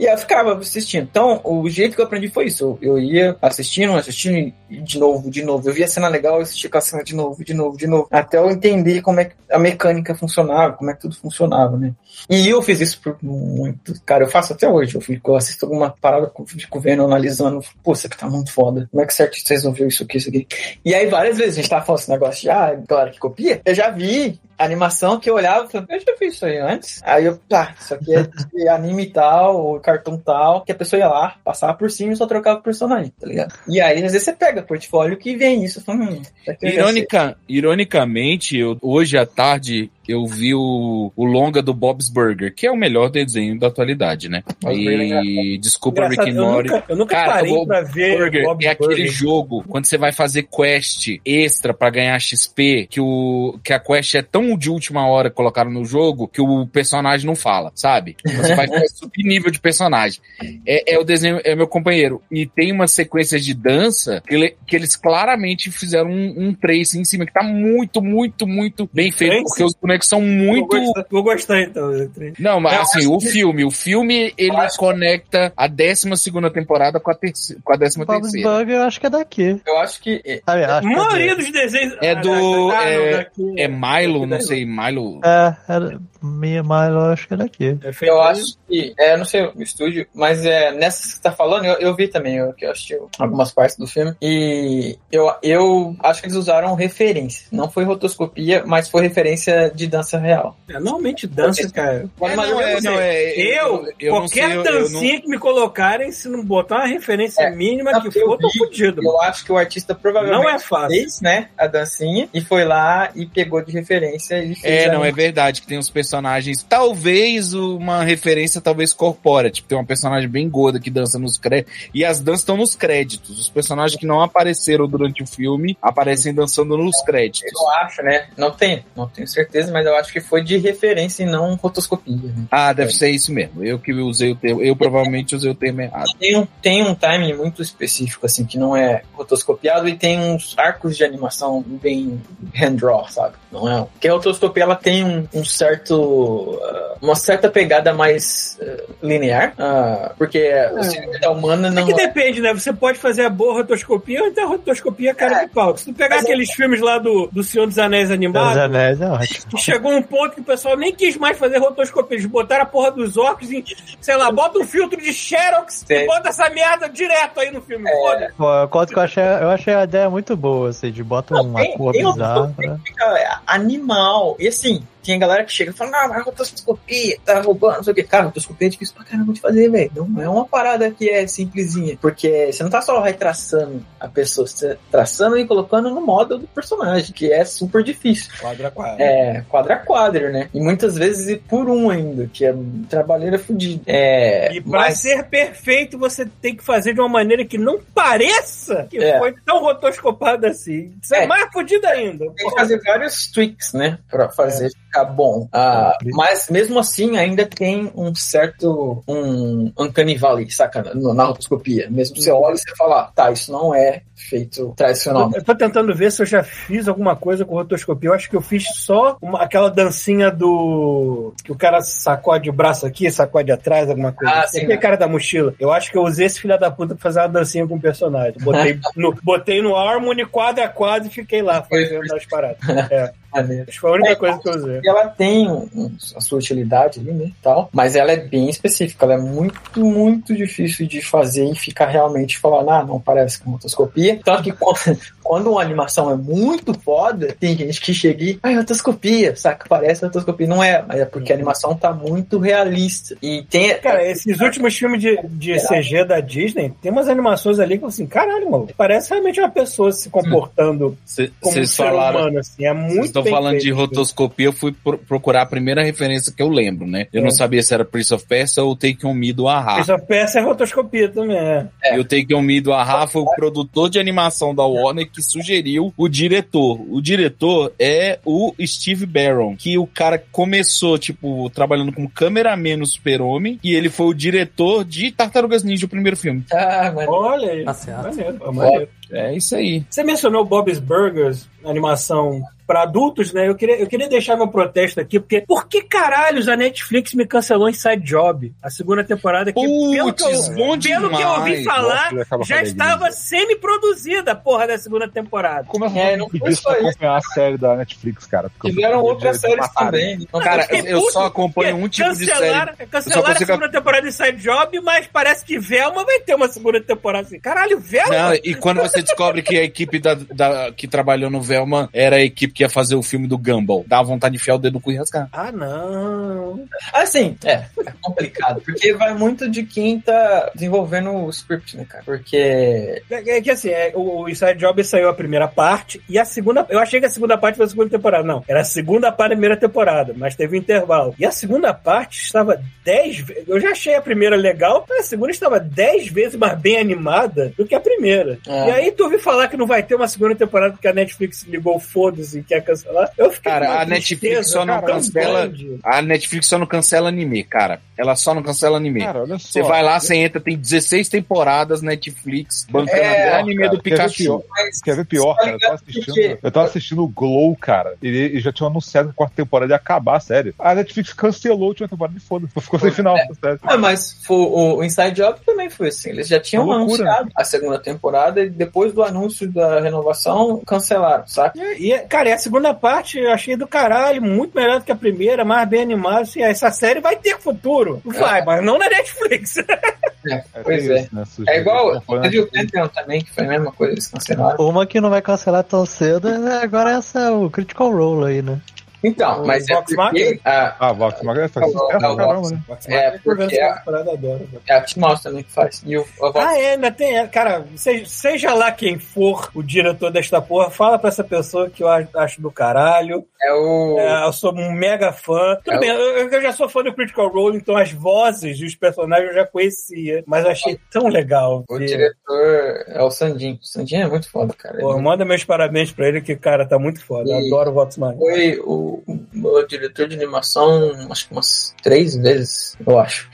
B: E eu ficava assistindo. Então, o jeito que eu aprendi foi isso. Eu, eu ia assistindo, assistindo de novo, de novo. Eu via a cena legal, eu assistia a cena de novo, de novo, de novo. Até eu entender como é que a mecânica funcionava, como é que tudo funcionava, né? E eu fiz isso por muito. Cara, eu faço até hoje. Eu fico, eu assisto alguma parada, fico vendo, analisando. Pô, isso aqui tá muito foda. Como é que você resolveu isso aqui, isso aqui? E aí, várias vezes, a gente tava falando esse negócio de, ah, claro que copia. Eu já vi animação que eu olhava e falava, eu já fiz isso aí antes. Aí eu, tá, isso aqui é de anime tal, ou cartoon tal, que a pessoa ia lá, passava por cima e só trocava o personagem, tá ligado? E aí, às vezes, você pega portfólio que vem isso. Eu falo, hum, sei.
C: Irônica, ironicamente, eu- hoje à tarde eu vi o, o longa do Bob's Burger, que é o melhor desenho da atualidade, né?
B: Bob's Burger é
C: E desculpa, Rick
A: eu
C: and Morty.
A: nunca, eu nunca
C: Cara,
A: parei pra ver
C: Burger
A: Bob
C: é aquele
A: Burger.
C: jogo quando você vai fazer quest extra pra ganhar XP, que o que a quest é tão de última hora que colocaram no jogo que o personagem não fala, sabe? Você vai subir nível de personagem. É, é o desenho, é meu companheiro. E tem umas sequências de dança que, ele- que eles claramente fizeram um, um trace em cima que tá muito, muito, muito bem feito, porque os bonecos são
A: Vou
C: muito
A: gostar, vou gostar então.
C: não, mas
B: Eu
C: assim, o
B: que-
C: filme, o filme, ele
B: acho-
C: conecta a 12 segunda temporada com a, terceira, com a 13
E: Bob's
C: terceira.
E: Burger eu acho que é daqui.
B: Eu acho que. é,
E: Sabe,
A: A
E: acho que é
A: maioria
E: daqui.
A: dos desenhos.
C: É do-
A: Ah, não,
C: é-
A: daqui-
C: É Milo, não sei, Milo.
E: É, é meia Milo, eu acho que é daqui.
A: É
B: Eu acho que, é, não sei o estúdio, mas é, nessa que você tá falando, eu, eu vi também, eu, que eu assisti algumas partes do filme, e eu, eu acho que eles usaram referência. Não foi rotoscopia, mas foi referência de dança real.
A: É, normalmente dança, cara.
C: É,
B: Mas
C: não, é, não, é,
A: Eu, qualquer
C: sei,
A: dancinha que me colocarem, se não botar uma referência
B: É,
A: mínima que
B: eu
A: for, tô
B: vi,
A: fudido.
B: Eu acho que o artista provavelmente
A: Não é fácil.
B: fez, né, a dancinha, e foi lá e pegou de referência e fez
C: É, não, é verdade que tem os personagens personagens, talvez uma referência talvez corpórea, tipo, tem uma personagem bem gorda que dança nos créditos, e as danças estão nos créditos. Os personagens que não apareceram durante o filme aparecem dançando nos créditos.
B: Eu acho, né? Não tenho, não tenho certeza, mas eu acho que foi de referência e não rotoscopia. Né?
C: Ah, deve ser isso mesmo. Eu que usei o termo, eu provavelmente usei o termo errado.
B: Tem um, tem um timing muito específico, assim, que não é rotoscopiado e tem uns arcos de animação bem hand-draw, sabe? Não é? Porque a rotoscopia, ela tem um, um certo... uma certa pegada mais uh, linear, uh, porque o cinema da humana
A: É
B: não...
A: que depende, né? Você pode fazer a boa rotoscopia ou então a rotoscopia é cara de pau. Se tu pegar aqueles filmes lá do, do Senhor dos Anéis
E: Os
A: animados,
E: anéis é ótimo.
A: chegou um ponto que o pessoal nem quis mais fazer rotoscopia. Eles botaram a porra dos orcs em, sei lá, bota um filtro de Xerox e
B: Sim.
A: bota essa merda direto aí no filme. Foda.
E: Pô, eu conto que eu achei, eu achei a ideia muito boa, assim, de bota uma
B: tem-
E: cor
B: tem um
E: bizarra. né?
B: fica animal. E assim, tem galera que chega e fala, mas rotoscopia, tá roubando, não sei o que. Cara, rotoscopia é difícil pra caramba de fazer, velho. Não é uma parada que é simplesinha. Porque você não tá só retraçando a pessoa, você tá traçando e colocando no modo do personagem, que é super difícil.
A: Quadra quadra.
B: É, quadra a quadra, né? E muitas vezes e por um ainda, que é trabalheira fodida. É,
A: E pra
B: mas-
A: ser perfeito, você tem que fazer de uma maneira que não pareça que
B: É.
A: foi tão rotoscopado assim. Isso é,
B: É.
A: mais fodido ainda.
B: Tem que fazer vários tweaks, né? Pra fazer ficar bom. Ah, mas mesmo assim, ainda tem um certo. Um Uncanny Valley, saca? Na rotoscopia. Mesmo você olha e você fala, ah, tá, isso não é feito tradicionalmente.
A: Eu tô tentando ver se eu já fiz alguma coisa com rotoscopia. Eu acho que eu fiz só uma- aquela dancinha do. que o cara sacode o braço aqui, sacode atrás, alguma coisa.
B: Ah,
A: assim.
B: sim.
A: Aquele cara da mochila. Eu acho que eu usei esse filho da puta pra fazer uma dancinha com o personagem. Botei no, botei no Harmony quadro a quadro e fiquei lá fazendo as paradas. É, acho que foi a única
B: É,
A: coisa que eu usei.
B: Ela tem a sua utilidade ali, né? Tal, mas ela é bem específica. Ela é muito, muito difícil de fazer e ficar realmente falando, ah, não parece com rotoscopia. Tanto que quando, uma animação é muito foda, tem gente que chega e, ah, rotoscopia, saca? Parece rotoscopia. Não é, mas é porque a animação tá muito realista. E tem.
A: Cara, esses últimos filmes de, de CG da Disney, tem umas animações ali que eu assim, caralho, mano, parece realmente uma pessoa se comportando como um
C: Vocês
A: ser
C: falaram.
A: humano, assim. É
C: Vocês
A: muito
C: estão
A: bem
C: falando de
A: feito.
C: rotoscopia, eu fui pro- procurar a primeira referência que eu lembro, né? Eu
A: É.
C: não sabia se era Prince of Persia ou Take On Me do Ahá.
A: Essa peça é rotoscopia também, é.
C: E o Take On Me do Ahá foi o produtor de animação da Warner que sugeriu o diretor. O diretor é o Steve Barron, que o cara começou, tipo, trabalhando como cameraman no Super-Homem, e ele foi o diretor de Tartarugas Ninja, o primeiro filme.
B: Ah,
A: Olha aí.
D: Tá certo.
A: Maneiro, maneiro.
C: É isso aí.
A: Você mencionou Bob's Burgers, animação para adultos, né? Eu queria, eu queria deixar meu protesto aqui, porque por que caralhos a Netflix me cancelou Inside Job? A segunda temporada que, pelo que eu, pelo que eu ouvi falar,
F: com
A: já estava semi-produzida a porra da segunda temporada.
F: Começa
B: É,
F: a
B: não foi só isso.
F: acompanhar a série da Netflix, cara. eu
B: tiveram outras séries também. Então,
C: Cara, eu
A: puto,
C: só acompanho um tipo de série.
A: cancelaram, Cancelaram
C: consigo-
A: a segunda temporada de Inside Job, mas parece que Velma vai ter uma segunda temporada assim. Caralho, Velma?
C: Não, e quando você descobre que a equipe da, da- que trabalhou no Velma era a equipe que ia fazer o filme do Gumball, dá vontade de enfiar o dedo no cu e rasgar.
A: Ah, não.
B: Assim, é, é complicado, porque vai muito de quem tá desenvolvendo o script, né, cara? Porque.
A: É, é que assim, é, o, o Inside Job saiu a primeira parte e a segunda. Eu achei que a segunda parte foi a segunda temporada. Não, era a segunda parte da primeira temporada, mas teve um intervalo. E a segunda parte estava dez vezes. Eu já achei a primeira legal, mas a segunda estava dez vezes mais bem animada do que a primeira.
B: É.
A: E aí tu ouviu falar que não vai ter uma segunda temporada porque a Netflix ligou foda-se e quer cancelar. Eu fiquei
C: Cara, a Netflix só não
A: tão
C: cancela-
A: grande.
C: A Netflix só não cancela anime, cara. Ela só não cancela anime.
F: Cara, olha só.
C: Você vai lá, você entra, tem 16 temporadas Netflix bancando
B: É,
C: anime
F: cara,
C: do
F: quer ver
C: Pikachu.
F: pior? Quer ver pior, cara? Eu tava assistindo, eu tava assistindo o Glow, cara. E, e já tinha anunciado que a quarta temporada ia acabar a série. A Netflix cancelou a última temporada e foda-se. Ficou sem final
B: É.
F: série.
B: Ah, mas foi- o, o Inside Job também foi assim. Eles já tinham anunciado a segunda temporada e depois do anúncio da renovação, cancelaram, saca?
A: E, cara, e a segunda parte eu achei do caralho, muito melhor do que a primeira, mais bem animada. Assim, essa série vai ter futuro. Vai, mas não na Netflix.
B: É,
F: É,
B: pois é.
F: isso, né,
B: É igual,
F: Tá
B: teve o. Pantheon também, que foi a mesma coisa, eles cancelaram.
E: Uma que não vai cancelar tão cedo, né, agora é essa, o Critical Role aí, né?
B: Então,
A: O
B: mas é
A: Vox
B: porque
A: Machina?
B: a,
F: Ah, Vox Machina faz
B: É o-
F: sucesso
B: é o
F: pra caramba,
B: Vox.
F: né?
B: É, porque a- é a Atmos também que faz. E o, a Vox
A: Ah, é, ainda tem. é, Cara, seja, seja lá quem for o diretor desta porra, fala pra essa pessoa que eu acho do caralho.
B: é o.
A: É, eu sou um mega fã. Tudo
B: É o-
A: bem, eu, eu já sou fã do Critical Role, então as vozes e os personagens eu já conhecia. Mas eu achei tão legal.
B: O
A: ver.
B: diretor é o Sandin. O Sandin é muito foda, cara.
A: Pô,
B: Ele
A: manda meus parabéns pra ele, que, cara, tá muito foda. Eu
B: E-
A: adoro o Vox Machina.
B: foi o, o meu diretor de animação, acho que umas três vezes, eu acho.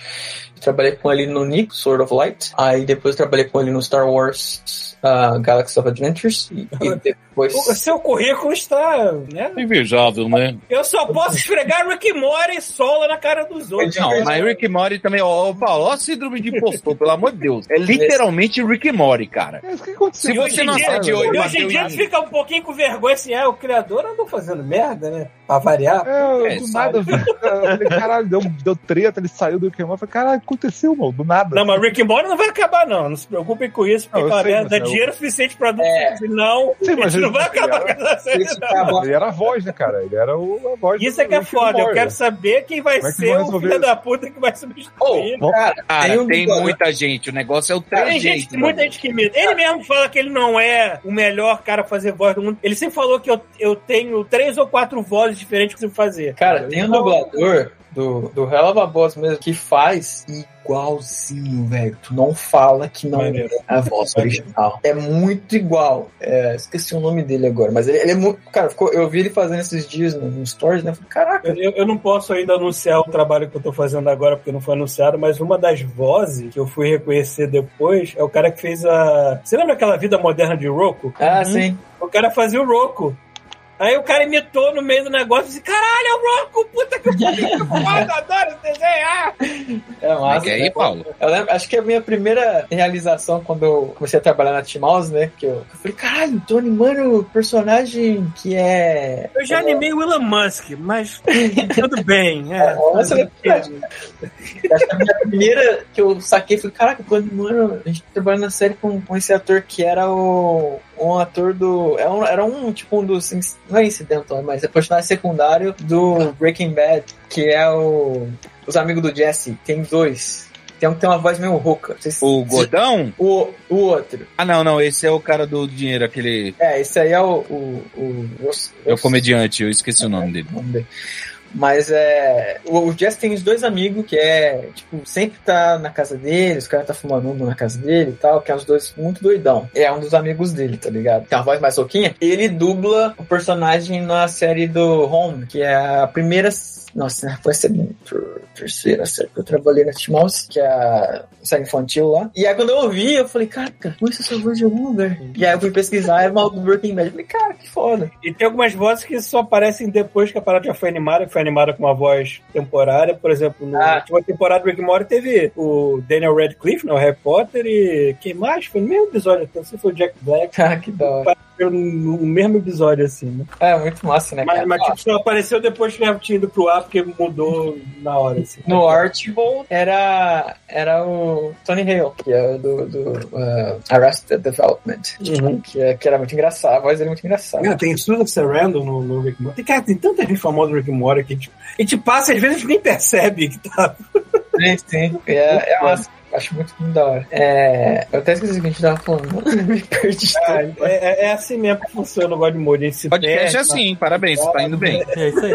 B: Trabalhei com ele no Nick, Sword of Light. Aí depois trabalhei com ele no Star Wars uh, Galaxy of Adventures. E, e depois.
A: O seu currículo está, né?
G: Invejável, né?
A: Eu só posso esfregar Rick and Morty solo na cara dos outros.
C: Não, mas Rick e Morty também, ó, Paulo, ó a síndrome de impostor, pelo amor de Deus. É literalmente Rick e Morty, cara.
F: É isso que aconteceu.
C: Se você não
A: dia-
C: acende olho,
A: E hoje em dia
C: em-
A: tu fica um pouquinho com vergonha assim, ah, o criador andou fazendo merda, né? Pra variar.
F: É,
C: É,
F: do nada, eu falei, caralho, deu, deu treta, ele saiu do Pokémon. Eu falei, caralho, o aconteceu, mano? Do nada.
A: Não, mas Rick and Morty não vai acabar, não. Não se preocupem com isso, porque
F: Não, sei,
A: merda dá
F: eu-
A: dinheiro suficiente pra adulto.
B: É.
A: Não,
F: Sim,
A: a
F: mas
A: não vai acabar com essa série.
B: É.
F: Ele era a voz, né, cara? Ele era o, a voz
A: Isso
F: do-
A: é que é
F: Rick
A: foda. Eu quero saber quem vai
F: Como é que
A: ser
F: vão
A: o filho da puta que vai substituir.
B: Oh, cara,
C: Cara,
B: tem um
C: tem muita gente, o negócio é o
A: Tem
C: trejeito.
A: gente, muita gente que imita. Ele mesmo fala que ele não é o melhor cara a fazer voz do mundo. Ele sempre falou que eu, eu tenho três ou quatro vozes diferentes que eu fazer.
B: Cara, tem um dublador do, do Hell of a Boss mesmo que faz igualzinho, velho. Tu não fala que não
A: Maneiro.
B: é a voz original. É muito igual. É, esqueci o nome dele agora, mas ele, ele é muito. Cara, ficou- eu vi ele fazendo esses dias no, no Stories, né? Eu falei, caraca.
A: Eu, eu- eu não posso ainda anunciar o trabalho que eu tô fazendo agora, porque não foi anunciado, mas uma das vozes que eu fui reconhecer depois é o cara que fez a. Você lembra aquela vida moderna de Roku?
B: Ah, sim.
A: O cara fazia o Roku. Aí o cara imitou no meio do negócio e disse: Caralho, é o Roku, puta que pariu, foda, adoro esse desenho. ah."
B: É
C: Mas
B: massa.
C: que aí,
B: né?
C: Paulo?
B: Eu lembro, acho que a minha primeira realização quando eu comecei a trabalhar na T-Mouse, né? Que eu, eu falei, caralho, tô animando o personagem que é.
A: Eu já animei o Elon Musk, mas tudo bem. É,
B: Nossa, é verdade. Acho que a minha primeira que eu saquei foi, caraca, tô animando. A gente trabalhando na série com, com esse ator que era o. Um ator do. Era um, era um tipo um dos. Não é incidental, mas é personagem secundário do Breaking Bad, que é o. Os amigos do Jesse. Tem dois. Tem um que tem uma voz meio rouca. Se-
C: O gordão?
B: O, o outro.
C: Ah, não, não, esse é o cara do dinheiro, aquele.
B: É, esse aí é o. o, o,
C: É o comediante, eu esqueci o nome dele.
B: Vamos ver. Mas é. O, Jess tem os dois amigos que é, tipo, sempre tá na casa dele, os caras tá fumando um na casa dele e tal, que é os dois muito doidão. É um dos amigos dele, tá ligado? Tem uma voz mais rouquinha. Ele dubla o personagem na série do Home, que é a primeira. Nossa, foi a segunda, terceira série que eu trabalhei na T-Mouse, que é a série infantil lá. E aí quando eu ouvi, eu falei, caraca, conheço essa voz de algum lugar. E aí eu fui pesquisar, é mal do Breaking Bad. Eu falei, cara, que foda.
A: E tem algumas vozes que só aparecem depois que a parada já foi animada, que foi animada com uma voz temporária. Por exemplo, na
B: Ah.
A: última temporada do Rick and Morty teve o Daniel Radcliffe, né, o Harry Potter, e quem mais? Foi no mesmo episódio, até se foi o Jack Black.
B: Cara, que da hora.
A: No mesmo episódio, assim, né?
B: É, muito massa, né,
A: Mas, mas tipo, só apareceu depois que já tinha ido pro ar, porque mudou na hora, assim.
B: No Archibald era, era o Tony Hale, que é o do, do uh, Arrested Development,
A: Uhum.
B: que, é- que era muito engraçado, a voz dele é muito engraçada.
A: Cara, tem Susan Sarandon no, no Rick Morty. Tem, cara, tem tanta gente famosa no Rick Morty que tipo, a gente passa, às vezes a gente nem percebe que tá.
B: Sim, sim. É, é massa. Acho muito, muito da hora. É, eu até esqueci o que a gente tava falando. Me perdi.
A: Ah, é, é- é assim mesmo que funciona o God Mode. A gente
C: Podcast é assim, parabéns, você tá indo bem.
D: É isso aí.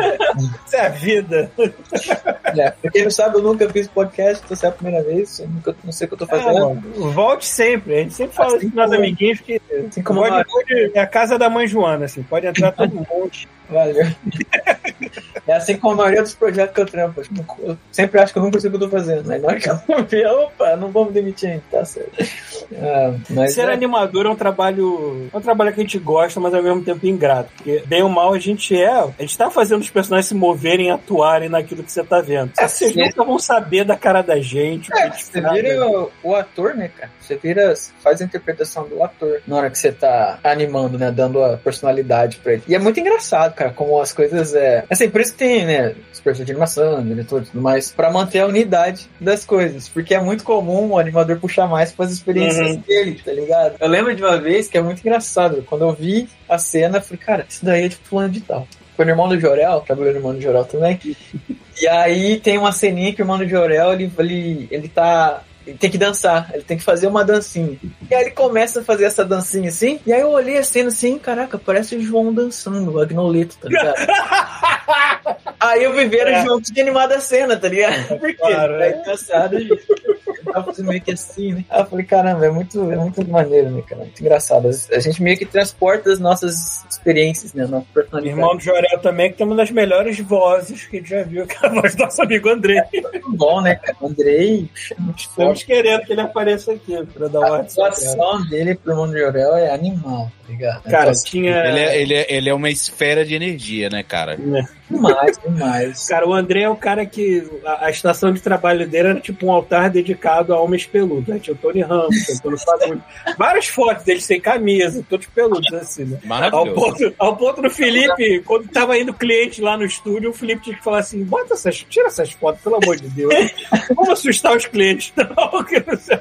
A: Isso é a vida.
B: É, pra quem não sabe, eu nunca fiz podcast, então essa é a primeira vez. Eu nunca, não sei o que eu tô fazendo.
A: mano, volte sempre. A gente sempre fala
B: Assim
A: assim
B: como-
A: amiguinhos que
B: assim
A: o
B: como.
A: Mode é a casa da mãe Joana, assim. Pode entrar todo mundo.
B: Valeu. É assim como a maioria dos projetos que eu trampo. eu, sempre acho que eu nunca sei o que eu tô fazendo. Mas na hora que eu ver, opa, não vamos demitir ainda, tá certo. Ah,
A: Ser
B: é,
A: animador é um trabalho. É um trabalho que a gente gosta, mas ao mesmo tempo ingrato. Porque, bem ou mal, a gente é. A gente tá fazendo os personagens se moverem atuarem naquilo que você tá vendo.
B: É,
A: Vocês
B: sim.
A: nunca vão saber da cara da gente.
B: É,
A: gente
B: você vira o, o ator, né, cara? Você vira, faz a interpretação do ator na hora que você tá animando, né? Dando a personalidade pra ele. E é muito engraçado, cara, como as coisas é. Assim, por isso que tem, né? Professores de animação, diretor e tudo mais, pra manter a unidade das coisas. Porque é muito comum o animador puxar mais para as experiências
A: Uhum.
B: dele, tá ligado? Eu lembro de uma vez que é muito engraçado. Quando eu vi a cena, eu falei, cara, isso daí é de fulano de tal. Foi no irmão do Jorel, trabalhou no irmão do Jorel também. E aí tem uma ceninha que o irmão do Jorel, ele, ele, ele tá. Ele tem que dançar, ele tem que fazer uma dancinha. E aí ele começa a fazer essa dancinha assim, e aí eu olhei a cena assim, caraca, parece o João dançando, o Agnoleto, tá ligado? aí eu viveram
A: É.
B: juntos de animada a cena, tá ligado? Por quê?
A: Claro, é.
B: cansado, ele fazendo meio que assim, né? Eu falei, caramba, é muito, é muito maneiro, né, cara? Muito engraçado. A gente meio que transporta as nossas experiências, né? Nossa personalidade.
A: Irmão do Jorel também, que tem uma das melhores vozes que a gente já viu, que é a voz do nosso amigo André.
B: muito bom, né, cara? Andrei, muito.
A: Estamos querendo que ele apareça aqui pra dar
B: A
A: uma
B: atuação dele pro Mundo de Jorel é animal, ligado?
A: Cara,
B: Atuação
A: tinha.
C: Ele é, ele, é, ele é uma esfera de energia, né, cara?
B: demais, demais.
A: Cara, o André é o cara que a, a estação de trabalho dele era tipo um altar dedicado a homens peludos. Né? Tinha o Tony Ramos, tinha o Tony Fagundes. Várias fotos deles sem camisa, todos peludos assim, né? Ao
C: Maravilhoso.
A: ponto, ao ponto do Felipe, quando tava indo cliente lá no estúdio, o Felipe tinha que falar assim: bota essas, tira essas fotos, pelo amor de Deus. Vamos assustar os clientes, não, que não sei.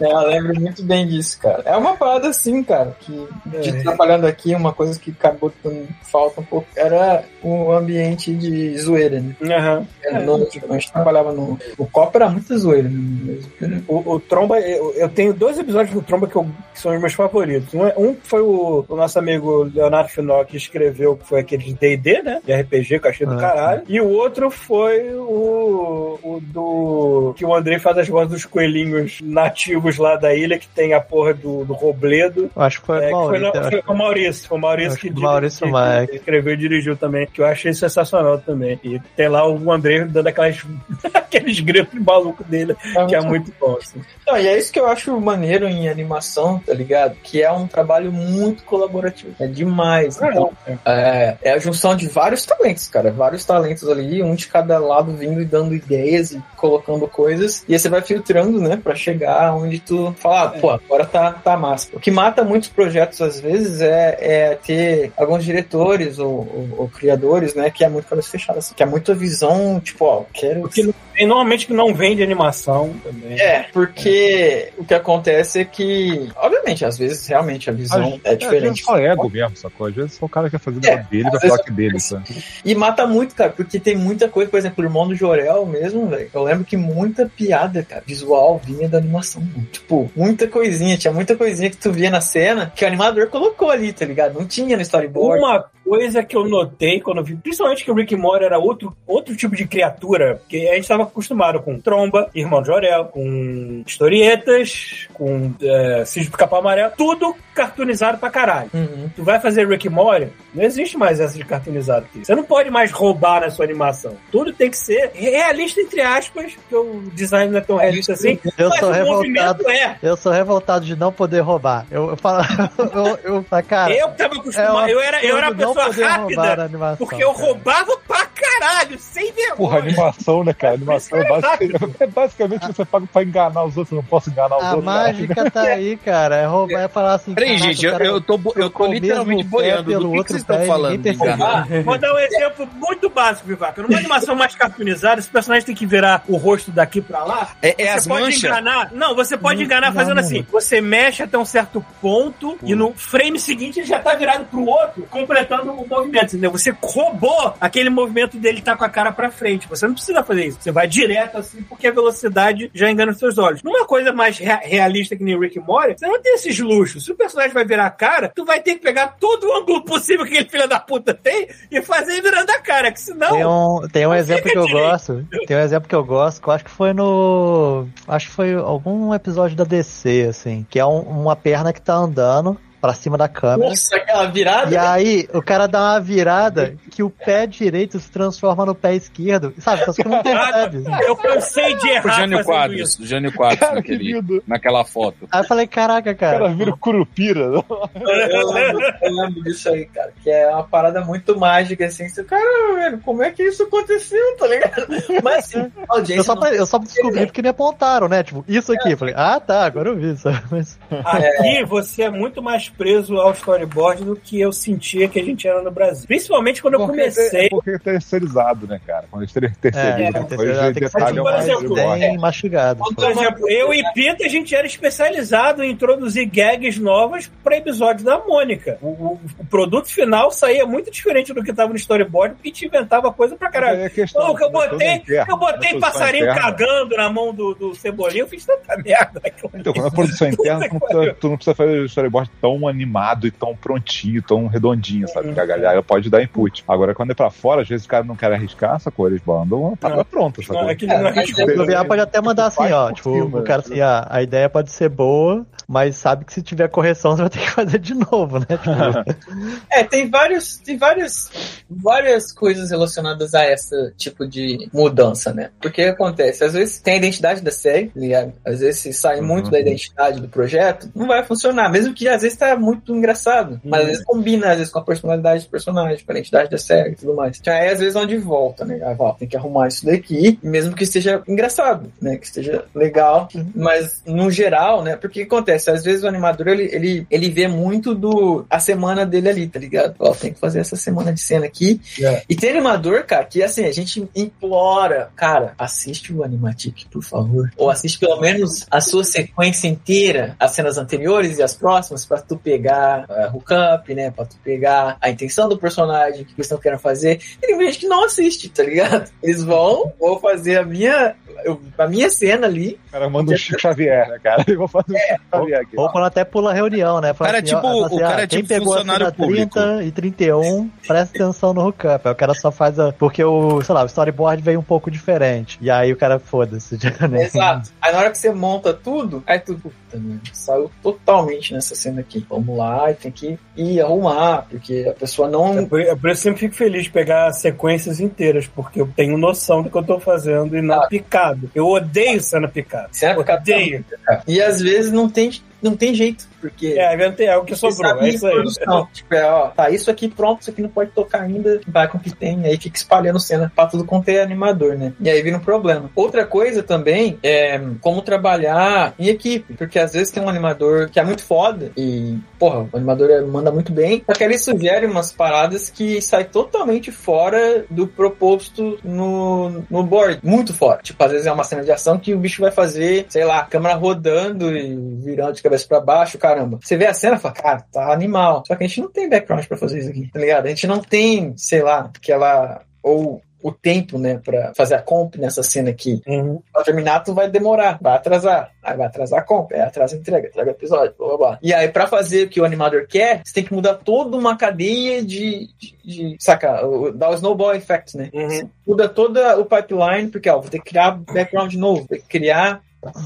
B: É, eu lembro muito bem disso, cara. É uma parada assim, cara, que de
A: É.
B: trabalhando aqui, uma coisa que acabou dando falta um pouco era o ambiente de zoeira, né?
A: Aham.
B: No- a gente trabalhava no. O copo era muita zoeira mesmo.
A: O, o Tromba, eu, eu tenho dois episódios do Tromba que, eu- que são os meus favoritos. Um, é- um foi o, o nosso amigo Leonardo Finó que escreveu, que foi aquele de DD, né? De RPG, que eu achei do
E: Ah,
A: caralho. E o outro foi o, o do. que o Andrei faz as vozes dos coelhinhos nativos lá da ilha, que tem a porra do, do Robledo.
E: Eu acho que foi
A: É,
E: o
A: que foi,
E: Maurício.
A: não, foi o Maurício. Foi o Maurício que,
E: que Maurício
A: que- que escreveu e dirigiu também, que eu achei sensacional também. E tem lá o Andrei dando aquelas, aqueles gritos malucos dele, que é muito bom. Assim.
B: Não, e é isso que eu acho maneiro em animação, tá ligado? Que é um trabalho muito colaborativo. É demais. Então, é, é a junção de vários talentos, cara. Vários talentos ali, um de cada lado vindo e dando ideias e colocando coisas. E aí você vai filtrando, né? Pra chegar onde tu fala, ah, pô, agora tá, tá massa. O que mata muitos projetos, às vezes, é, é ter alguns diretores ou, ou- ou criadores, né? Que é muito cabeça fechada, assim. Que é muita visão, tipo, ó, quero...
A: Porque tem normalmente que não vende animação também.
B: É, porque o que acontece é que, obviamente, às vezes realmente a visão é
F: É,
B: diferente.
F: só ego mesmo, sacou? Às vezes só o cara quer fazer o
B: É,
F: dele
B: vezes
F: falar que dele, sabe?
B: E mata muito, cara, porque tem muita coisa, por exemplo, o irmão do Jorel mesmo, velho. Eu lembro que muita piada, cara, visual vinha da animação. mano. Tipo, muita coisinha, tinha muita coisinha que tu via na cena que o animador colocou ali, tá ligado? Não tinha no storyboard.
A: Uma coisa que eu notei quando eu vi, principalmente que o Rick Mori era outro, outro tipo de criatura, porque a gente estava acostumado com Tromba, Irmão de Jorel, com historietas, com é, Cisne Capão Amarelo, tudo cartoonizado pra caralho.
B: Uhum.
A: Tu vai fazer Rick Mori, não existe mais essa de cartoonizado aqui. Você não pode mais roubar na sua animação. Tudo tem que ser realista, entre aspas, porque o design não é tão realista assim.
E: Eu
A: mas
E: sou
A: o
E: revoltado.
A: é.
E: Eu sou revoltado de não poder roubar. Eu, eu falo. eu, eu, cara.
A: eu tava
E: é um
A: acostumado, eu era, eu era uma pessoa rápida. Porque eu roubava pra caralho, sem vergonha.
F: Porra, animação, né, cara? Animação é, basic- é basicamente você paga pra enganar os outros, eu não posso enganar os
E: A
F: outros.
E: mágica tá aí, cara. É roubar, é falar assim.
C: Peraí, gente, eu,
E: cara
C: eu tô, eu tô literalmente boiando.
E: pelo
C: Do que, que
E: outro
C: vocês estão falando?
A: Ah, vou dar um exemplo muito básico, Vivaca. Numa animação mais cartoonizada, esse personagem tem que virar o rosto daqui pra lá.
C: É, é
A: você
C: as
A: pode
C: manchas?
A: enganar. Não, você pode
E: Não,
A: enganar
E: não,
A: fazendo
E: não.
A: assim. Você mexe até um certo ponto e no frame seguinte ele já tá virado pro outro, completando o movimento, entendeu? Você roubou aquele movimento dele tá com a cara pra frente. Você não precisa fazer isso. Você vai direto assim, porque a velocidade já engana os seus olhos. Numa coisa mais rea- realista que nem Rick e Morty, você não tem esses luxos. Se o personagem vai virar a cara, tu vai ter que pegar todo o ângulo possível que aquele filho da puta tem e fazer ele virando a cara, que senão...
E: Tem um, tem um exemplo que eu
A: direito.
E: gosto. Tem um exemplo que eu gosto, que eu acho que foi no. Acho que foi algum episódio da DC, assim. Que é um- uma perna que tá andando pra cima da câmera.
B: Nossa, aquela virada.
E: E aí, o cara dá uma virada que o pé direito se transforma no pé esquerdo. Sabe? Só que não percebe.
A: Eu cansei de
C: O
A: errar
C: Jânio
A: fazendo
C: Quadros, o Jânio Quadros
F: Cara, que
C: naquele, naquela foto.
E: Aí eu falei, caraca,
F: O cara
E: cara.
F: vira o Curupira.
B: Eu lembro, eu lembro disso aí, cara. Que é uma parada muito mágica, assim. Você, cara, velho, como é que isso aconteceu, tá ligado? Mas assim, a
E: Eu
B: audiência.
E: só,
B: não-
E: eu só descobri porque me apontaram, né? Tipo, isso aqui. Eu falei, ah, tá, agora eu vi. Sabe? Mas,
A: Aqui você é muito mais preso ao storyboard do que eu sentia que a gente era no Brasil. Principalmente quando eu
F: Porque
A: comecei.
F: É porque é terceirizado, né, cara? Quando eles ter- terceirizam,
E: É,
F: depois
E: terceiro,
F: de
E: tem que
F: detalhe
E: ser
A: por
F: mais
A: exemplo,
F: storyboard.
E: bem mastigado.
A: Por exemplo, eu e Pita, a gente era especializado em introduzir gags novas para episódios da Mônica. O, o- o produto final saía muito diferente do que estava no storyboard, porque te inventava coisa pra caralho.
F: É questão
A: Pô, que eu
F: toda
A: botei,
F: interna,
A: eu botei
F: da produção
A: passarinho
F: interna.
A: cagando na mão do, do Cebolinha, eu fiz tanta merda.
F: Então, quando a produção é interna, tu não, precisa, tu não precisa fazer o storyboard tão animado e tão prontinho, tão redondinho, sabe? Porque a galera pode dar input. Agora, quando é pra fora, às vezes o cara não quer arriscar, sacou? Eles mandam uma parada pronta,
A: Não,
F: sacou?
A: aquele é ridículo.
E: O Gabriel pode até mandar assim, ó, tipo,
F: cima,
E: o cara assim, ah, a ideia pode ser boa, mas sabe que se tiver correção você vai ter que fazer de novo, né? Tipo,
B: É, tem vários, tem vários, várias coisas relacionadas a esse tipo de mudança, né? Porque acontece, às vezes tem a identidade da série, tá ligado? Às vezes se sai muito
F: Uhum.
B: da identidade do projeto, não vai funcionar, mesmo que às vezes tá muito engraçado, mas às vezes combina às vezes com a personalidade do personagem, com a identidade da série e tudo mais. Então aí às vezes onde volta, né? Ah, ó, tem que arrumar isso daqui, mesmo que esteja engraçado, né? Que esteja legal, mas no geral, né? Porque acontece, às vezes o animador ele, ele, ele vê muito do a semana dele ali, tá ligado? Ó, tem que fazer essa semana de cena aqui.
A: É.
B: E tem animador, cara, que assim, a gente implora, cara, assiste o Animatic, por favor. Ou assiste pelo menos a sua sequência inteira, as cenas anteriores e as próximas, pra tu pegar uh, hookup, né? Pra tu pegar a intenção do personagem, o que eles estão querendo fazer. E tem gente que não assiste, tá ligado? Eles vão, vou fazer a minha, eu- a minha cena ali.
F: O cara manda um Chico Xavier, né, cara? Eu vou fazer um Chico Xavier aqui.
E: ou quando até pula a reunião, né? Fala
C: Cara,
E: assim, ó,
C: tipo,
E: fala assim,
C: o cara
E: ah,
C: é
E: quem
C: tipo
E: pegou a
C: funcionário
E: cena
C: público.
E: 30 e 31, presta atenção no hookup. Aí o cara só faz a... Porque o, sei lá, o storyboard veio um pouco diferente. E aí o cara, foda-se, né?
B: Exato. Aí na hora que você monta tudo, aí tu, puta, mano, saiu totalmente nessa cena aqui. Vamos lá, e tem que ir arrumar, porque a pessoa
A: É
B: não.
A: por, é por isso eu sempre fico feliz de pegar sequências inteiras, porque eu tenho noção do que eu tô fazendo e não
B: Ah.
A: picado. Eu odeio cena picada.
B: Cena picada
A: Odeio.
B: E às vezes não tem, não tem jeito, porque.
A: É, inventei algo que sobrou. É isso aí.
B: produção. Tipo, é, ó, tá isso aqui pronto, isso aqui não pode tocar ainda, vai com o que tem, aí fica espalhando cena pra tudo quanto é animador, né? E aí vira um problema. Outra coisa também é como trabalhar em equipe, porque às vezes tem um animador que é muito foda e, porra, o animador é- manda muito bem, só que ele sugere umas paradas que sai totalmente fora do proposto no, no board, muito fora. Tipo, às vezes é uma cena de ação que o bicho vai fazer, sei lá, a câmera rodando e virando de cabeça pra baixo, caramba. Você vê a cena e fala, cara, tá animal. Só que a gente não tem background pra fazer isso aqui, tá ligado? A gente não tem, sei lá, aquela. Ou o tempo, né, pra fazer a comp nessa cena aqui.
A: Uhum.
B: Pra terminar, tu vai demorar, vai atrasar. Aí vai atrasar a comp, aí atrasa a entrega, entrega o episódio, blá blá blá. E aí, pra fazer o que o animador quer, você tem que mudar toda uma cadeia de. de, de saca? O, dá o snowball effect, né?
A: Uhum.
B: muda toda o pipeline, porque ó, vou ter que criar background novo, vou ter que criar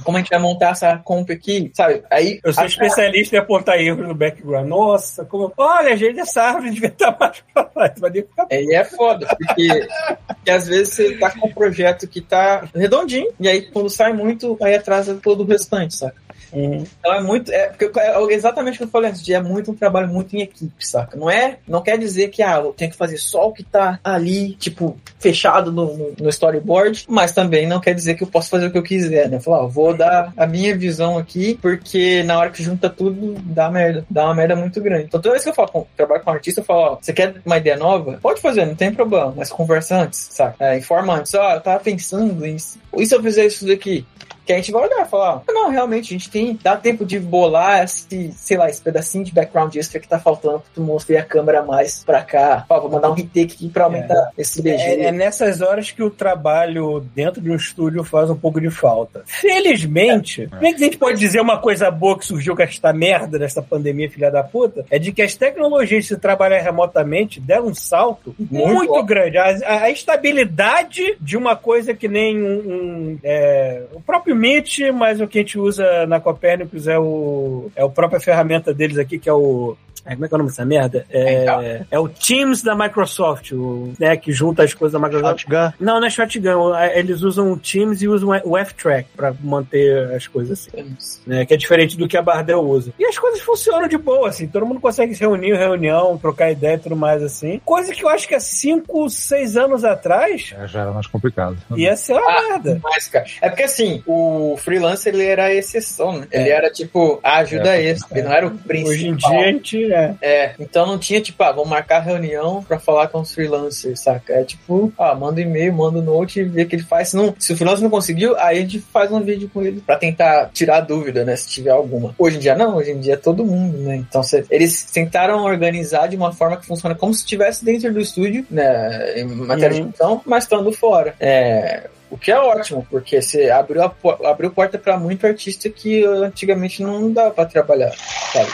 B: como a gente vai montar essa comp aqui, sabe? Aí
A: Eu sou
B: a-
A: especialista em apontar erros no background. Nossa, como. Olha, gente, essa árvore devia estar mais pra lá. Vai ficar.
B: Aí é foda, porque, porque às vezes você tá com um projeto que tá redondinho, e aí quando sai muito, aí atrasa todo o restante, saca?
A: Uhum.
B: Então é muito. É, porque é exatamente o que eu falei antes, é muito um trabalho muito em equipe, saca? Não é. Não quer dizer que ah, tenho que fazer só o que tá ali, tipo, fechado no, no, storyboard, mas também não quer dizer que eu posso fazer o que eu quiser, né? Falar, ó, vou dar a minha visão aqui, porque na hora que junta tudo, dá merda. Dá uma merda muito grande. Então toda vez que eu falo com, trabalho com um artista, eu falo, ó, você quer uma ideia nova? Pode fazer, não tem problema, mas conversa antes, saca? É, informa antes, ó, eu tava pensando em. E se eu fizer isso daqui? Que a gente vai olhar e falar, ah, não, realmente, a gente tem, dá tempo de bolar esse, sei lá, esse pedacinho de background extra que tá faltando pra tu mostrar a câmera mais pra cá. Ó, vou mandar um retake aqui pra aumentar esse BG.
A: É, é nessas horas que o trabalho dentro de um estúdio faz um pouco de falta. Felizmente, como é que a gente pode dizer uma coisa boa que surgiu com esta merda dessa pandemia, filha da puta? É de que as tecnologias de trabalhar remotamente deram um salto muito,
B: bom.
A: grande. A, a- a estabilidade de uma coisa que nem um, um, é, o próprio Meet, mas o que a gente usa na Copernicus é o é a própria ferramenta deles aqui, que é o é, como é que é o nome dessa merda? É, é o Teams da Microsoft, o, né, que junta as coisas da Microsoft.
E: Shotgun.
A: Não, não é Shotgun. é- Eles usam o Teams e usam o F-Track pra manter as coisas assim. Né, que é diferente do que a Bardell usa. E as coisas funcionam de boa, assim. Todo mundo consegue se reunir em reunião, trocar ideia e tudo mais, assim. Coisa que eu acho que há 5, 6 anos atrás
F: É, já era mais complicado.
A: ia ser uma
B: Ah,
A: merda.
B: Mas, cara, é porque assim, o freelancer ele era a exceção, né? Ele era tipo a ajuda
F: É,
B: extra, ele não era o principal.
A: Hoje em dia a gente é.
B: É, então não tinha tipo, ah, vamos marcar reunião pra falar com os freelancers, saca? É tipo, ah, manda um e-mail, manda um note e vê o que ele faz. Se, não, se o freelancer não conseguiu, aí a gente faz um vídeo com ele pra tentar tirar dúvida, né? Se tiver alguma. Hoje em dia não, hoje em dia é todo mundo, né? Então cê- eles tentaram organizar de uma forma que funciona como se estivesse dentro do estúdio, né? Em matéria
A: Uhum.
B: de edição, mas estando fora. É. O que é ótimo, porque você abriu, a, abriu porta pra muito artista que antigamente não dava pra trabalhar, sabe?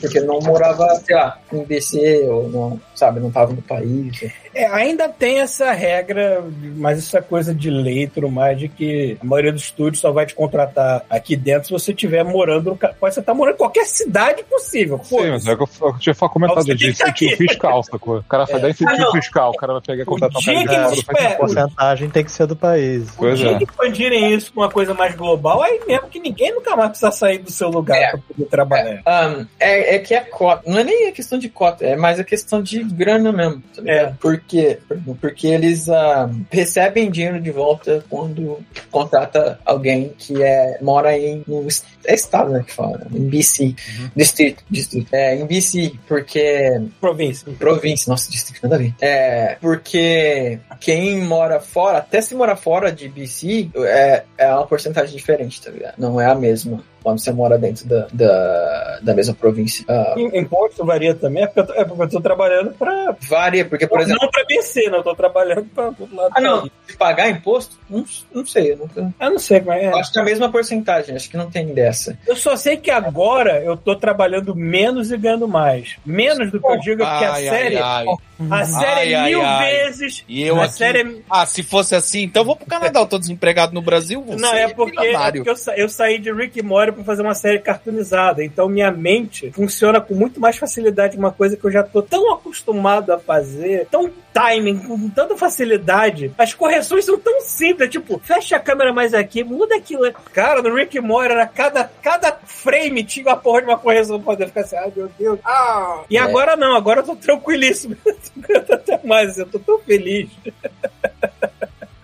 B: Porque- não morava, sei lá, em BC ou não, sabe, não tava no país.
A: É, ainda tem essa regra, mas isso é coisa de lei e mais, de que a maioria dos estúdios só vai te contratar aqui dentro se você estiver morando no. Pode você estar morando em qualquer cidade possível.
F: Sim, mas é o que eu, eu tinha comentado de
A: tá
F: incentivo
A: aqui.
F: fiscal, sacou? O cara vai
A: É.
F: dar incentivo
B: Ah,
F: fiscal, o cara vai pegar e contratar um
A: dia
F: cara
A: esperam-
E: A porcentagem tem que ser do país.
A: O
F: Pois
A: dia
F: é.
A: que expandirem isso pra uma coisa mais global, aí mesmo que ninguém nunca mais precisa sair do seu lugar
B: É.
A: pra poder trabalhar.
B: Um, é, é que é cota. Não é nem a questão de cota, é mais a questão de grana mesmo. Tá?
A: É.
B: Por quê? Porque eles ah, recebem dinheiro de volta quando contrata alguém que é, mora em. No, é estado, né? Que fala, né? em BC. Distrito, distrito. É, em BC, porque
A: Província.
B: Província, nossa, distrito nada a ver. É, porque quem mora fora, até se mora fora de BC, é, é uma porcentagem diferente, tá ligado? Não é a mesma quando você mora dentro da, da, da mesma província. Ah,
A: Im- Imposto varia também, é porque eu tô, é porque eu tô trabalhando pra.
B: varia, porque, por exemplo,
A: não pra BC, não, eu tô trabalhando pra todo lado.
B: ah, não, se pagar imposto, não, não sei, eu nunca.
A: Eu não sei como é.
B: Acho que é a mesma porcentagem, acho que não tem dessa.
A: Eu só sei que agora eu tô trabalhando menos e ganhando mais. Menos do que eu digo, porque a
C: Ai,
A: série.
C: ai, ai.
A: A série
C: Ai,
A: é mil
C: ai, ai.
A: vezes.
C: E eu
A: a
C: aqui.
A: série é
C: Ah, se fosse assim, então eu vou pro Canadá. Eu tô desempregado no Brasil. Vou
A: Não,
C: ser
A: é porque, é porque eu, sa- eu saí de Rick e Morty pra fazer uma série cartoonizada. Então minha mente funciona com muito mais facilidade. Uma coisa que eu já tô tão acostumado a fazer, tão timing, com tanta facilidade. As correções são tão simples. Tipo, fecha a câmera mais aqui, muda aquilo. Cara, no Rick e Morty era cada, cada frame tinha uma porra de uma correção pra poder ficar assim, ai meu Deus. Ah! E
B: É.
A: agora não, agora eu tô tranquilíssimo. Até mais, eu tô tão feliz.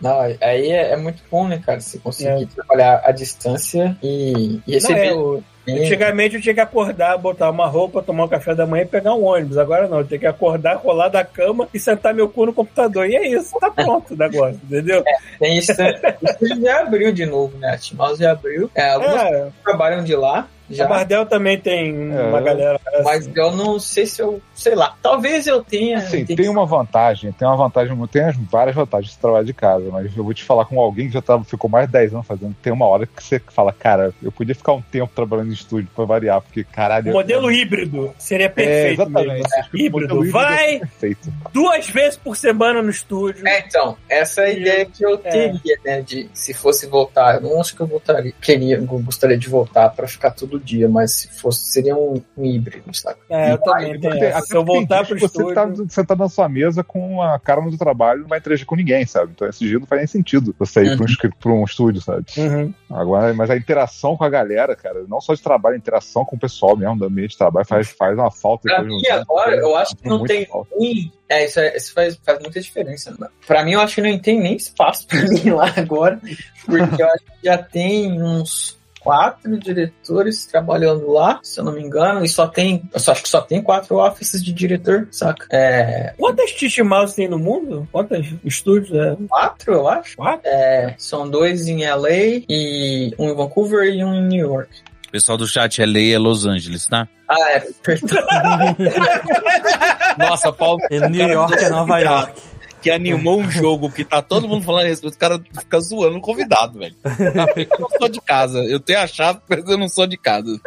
B: Não, aí é, é muito bom, né, cara? Você conseguir
A: É.
B: trabalhar à distância e, e
A: Não,
B: receber.
A: é, o-
B: bem.
A: Antigamente eu tinha que acordar, botar uma roupa, tomar um café da manhã e pegar um ônibus. Agora não, eu tenho que acordar, rolar da cama e sentar meu cu no computador. E é isso, tá pronto o negócio, entendeu?
B: Tem isso, isso já abriu de novo, né? A Timos já abriu. É, alguns
A: É,
B: trabalham de lá
A: a
B: já.
A: Bardel também tem uma
F: É.
A: galera.
B: Mas eu não sei se eu. Sei lá. Talvez eu tenha.
F: Assim,
B: tenha
F: tem uma vantagem, tem uma vantagem, tem as- várias vantagens de trabalhar de casa, mas eu vou te falar com alguém que já tava, ficou mais de 10 anos fazendo. Tem uma hora que você fala, cara, eu podia ficar um tempo trabalhando em estúdio pra variar, porque caralho.
A: O modelo híbrido seria
F: é,
A: perfeito.
F: exatamente. que o
A: Híbrido. Vai
F: é perfeito.
A: duas vezes por semana no estúdio.
B: É, então, essa é a ideia que eu
A: É.
B: teria, né? De se fosse voltar, eu não acho que eu voltaria, queria, gostaria de voltar pra ficar todo dia, mas se fosse, seria um, um híbrido, sabe?
A: É, eu também
F: Até
A: tenho
F: até
A: Se eu voltar pro
F: você
A: estúdio.
F: tá sentado na sua mesa com a cara no trabalho, não vai interagir com ninguém, sabe? Então esse dia não faz nem sentido você ir pra, um,
B: Uhum.
F: pra um estúdio, sabe?
A: Uhum.
F: Agora, mas a interação com a galera, cara, não só de trabalho, a interação com o pessoal mesmo do ambiente de trabalho faz, faz uma falta.
B: Pra mim, agora, eu acho que não tem
F: falta.
B: É, isso, é- isso faz, faz muita diferença. Né? Pra mim, eu acho que não tem nem espaço pra mim lá agora, porque eu acho que já tem uns quatro diretores trabalhando lá, se eu não me engano, e só tem. Eu só acho que só tem quatro offices de diretor, saca? É.
A: Quantas Tish Mouse tem no mundo? Quantos estúdios? É?
B: Quatro, eu acho.
A: Quatro?
B: É, são dois em LA e um em Vancouver e um em New York.
C: O pessoal do chat é lei é Los Angeles, tá?
B: Ah, é, perdão.
C: Nossa, Paulo.
D: New York é Nova York.
C: Que animou um jogo que tá todo mundo falando isso, os caras ficam zoando o convidado, velho. Eu não sou de casa. Eu tenho a chave, mas eu não sou de casa.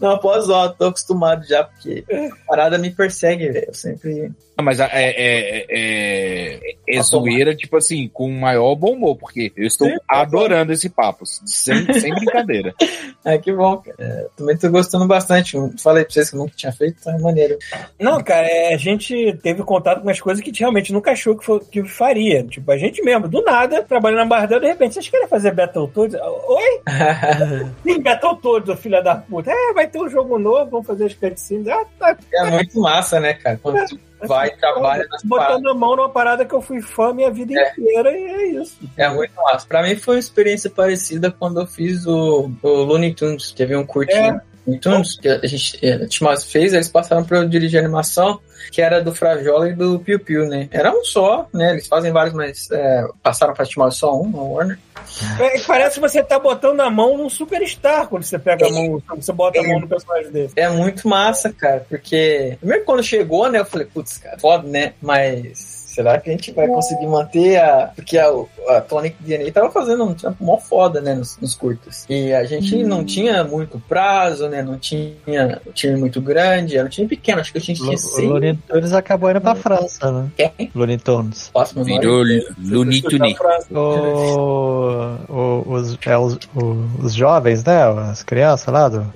B: Não, posso zoar, tô acostumado já, porque a parada me persegue, velho. Eu sempre.
C: Ah, Mas é, é, é, é zoeira, tipo assim, com o maior bom humor, porque eu estou
B: Sim,
C: adorando esse papo, sem, sem brincadeira.
B: É que bom, cara. É, também tô gostando bastante. Falei pra vocês que eu nunca tinha feito, tá maneiro.
A: Não, cara, é, a gente teve contato com umas coisas que a gente realmente nunca achou que, que faria. Tipo, a gente mesmo, do nada, trabalhando na Bardel, de repente, vocês querem fazer Battletoads? Oi? Sim, Battletoads, ô filha da puta. É, vai ter um jogo novo, vamos fazer as cutscenes. Ah, tá.
B: É muito massa, né, cara? Quando tu vai e trabalha nas paradas.
A: Botando a mão numa parada que eu fui fã minha vida inteira e é isso.
B: É muito massa. Pra mim foi uma experiência parecida quando eu fiz o, o Looney Tunes. Teve um curtinho. Looney Tunes, que a gente, é, a Timaz fez, eles passaram pra eu dirigir a animação, que era do Frajola e do Piu Piu, né? Era um só, né? Eles fazem vários, mas é, passaram pra Timaz só um, a Warner.
A: É, parece que você tá botando a mão num superstar quando você pega a mão, quando você bota a mão no personagem desse.
B: É muito massa, cara, porque primeiro quando chegou, né, eu falei, putz, cara, foda, né? Mas será que a gente vai conseguir manter a. Porque a, a Tonic DNA tava fazendo um trampo mó foda, né, nos, nos curtas. E a gente não tinha muito prazo, né? Não tinha um time muito grande, era um time pequeno, acho que a gente tinha
E: O
B: seis.
E: Looney Tunes acabou indo pra França, né?
B: Quem?
E: Looney Tunes.
B: Próximo
C: Virou Looney Tunes.
E: O, o- os, é, os, o- os jovens, né? As crianças lá do,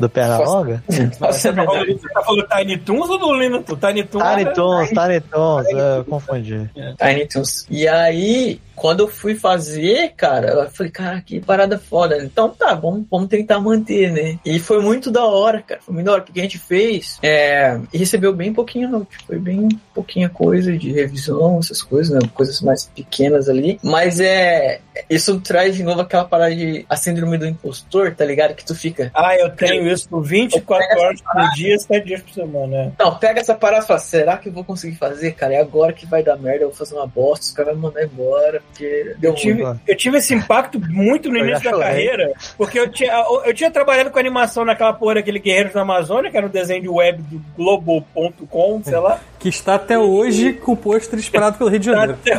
E: do Pernalonga.
B: Nossa, é.
A: Você tá falando Tiny Toons ou do Lino? Tiny Toons?
E: Tiny Toons, Tiny Toons, é, eu confundi.
B: Tiny Toons. E aí, quando eu fui fazer, cara, eu falei, cara, que parada foda. Então tá, vamos, vamos tentar manter, né? E foi muito da hora, cara. Foi muito da hora, porque a gente fez é, e recebeu bem pouquinho note. Foi bem pouquinha coisa de revisão, essas coisas, né? Coisas mais pequenas ali. Mas é. Isso traz de novo aquela parada de a síndrome do impostor, tá ligado? Que tu fica.
A: Ah, eu tenho isso por 24 horas por dia, 7 dias por semana. né?
B: Não, pega essa parada e fala, será que eu vou conseguir fazer, cara? É agora que vai dar merda, eu vou fazer uma bosta, os caras vão mandar embora, porque deu
A: Eu tive,
E: ruim.
A: eu tive esse impacto muito no
E: Eu
A: início da carreira, porque eu tinha, eu tinha trabalhado com animação naquela porra daquele Guerreiros da Amazônia, que era um desenho de web do Globo.com, sei lá.
D: Que está até hoje com o pôster esperado pelo Rio de Janeiro.
A: até,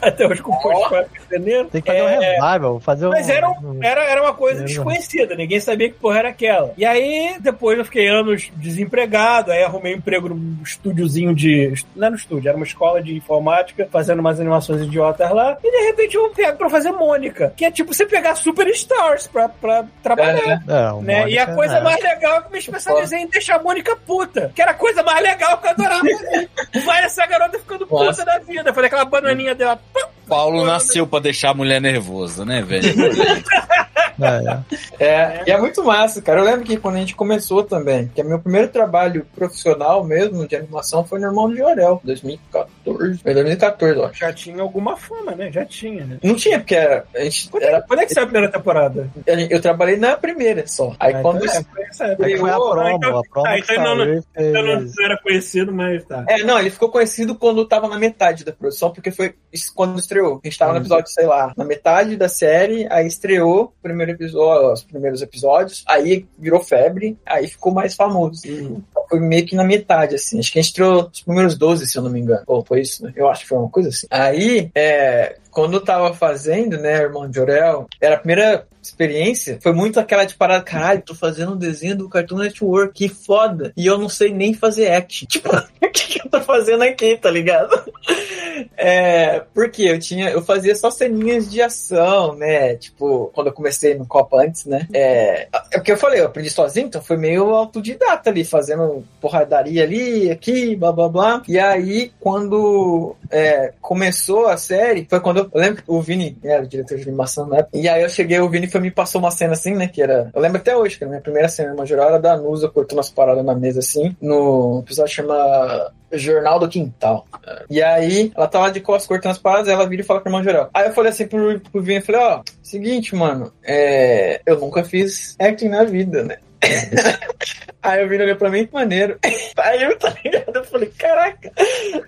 A: tá até hoje com o post para janeiro.
E: Tem que fazer um
A: É,
E: revival, fazer um.
A: Mas era, um- era, era uma coisa desconhecida, ninguém sabia que porra era aquela. E aí, depois eu fiquei anos desempregado, aí arrumei um emprego num estúdiozinho de. Não era um estúdio, era uma escola de informática, fazendo umas animações idiotas lá. E de repente eu pego pra fazer Mônica, que é tipo você pegar superstars pra, pra trabalhar.
E: É, o
A: Né? E a
E: Mônica,
A: coisa
E: né?
A: mais legal é que eu me especializei em deixar a Mônica puta. Que era a coisa mais legal que eu adorava fazer. Vai essa garota ficando puta
B: Nossa.
A: da vida. Fazer aquela bananinha dela.
C: Paulo nasceu pra deixar a mulher nervosa, né, velho?
E: É, é.
B: É, e é muito massa, cara. Eu lembro que quando a gente começou também, que é meu primeiro trabalho profissional mesmo de animação foi no Irmão de Orel, 2014. Foi 2014, eu acho.
A: Já tinha alguma fama, né? Já tinha, né?
B: Não tinha, porque era, a gente
A: Quando é,
B: era,
A: quando é que saiu a primeira temporada?
B: eu trabalhei na primeira só. Aí
A: Ah,
B: quando.
A: então é, foi
E: foi a
A: Ah,
E: promo,
A: então-
E: a promo
A: ah,
E: que
A: então não,
E: fez.
A: não era conhecido, mas tá.
B: É, não, ele ficou conhecido quando tava na metade da produção, porque foi quando estreou. A gente tava no episódio, sei lá, na metade da série, aí estreou o primeiro episódio, os primeiros episódios, aí virou febre, aí ficou mais famoso. Então foi meio que na metade, assim. Acho que a gente estreou os primeiros 12, se eu não me engano. Pô, foi isso, né? Eu acho que foi uma coisa assim. Aí, é, quando eu tava fazendo, né, Irmão de Orel, era a primeira experiência, foi muito aquela de parada, caralho, tô fazendo um desenho do Cartoon Network, que foda, e eu não sei nem fazer action. Tipo, o que, que eu tô fazendo aqui, tá ligado? É, porque eu tinha, eu fazia só ceninhas de ação, né? Tipo, quando eu comecei no Copa antes, né? É, é porque eu falei, eu aprendi sozinho, então foi meio autodidata ali, fazendo porradaria ali, aqui, blá blá blá. E aí, quando é, começou a série, foi quando eu, eu lembro que o Vini era o diretor de animação na época, e aí eu cheguei, o Vini foi, me passou uma cena assim, né? Que era, eu lembro até hoje, que a minha primeira cena, uma jurada da Nusa cortando as paradas na mesa assim, no episódio chama Jornal do Quintal. E aí, ela tá lá de costas cortando as paradas, ela vira e fala pro irmão geral. Aí eu falei assim pro, pro Vini, eu falei, ó, seguinte, mano, é, eu nunca fiz acting na vida, né? Aí o Vini olhou pra mim, maneiro. Aí eu, tá ligado? Eu falei, caraca,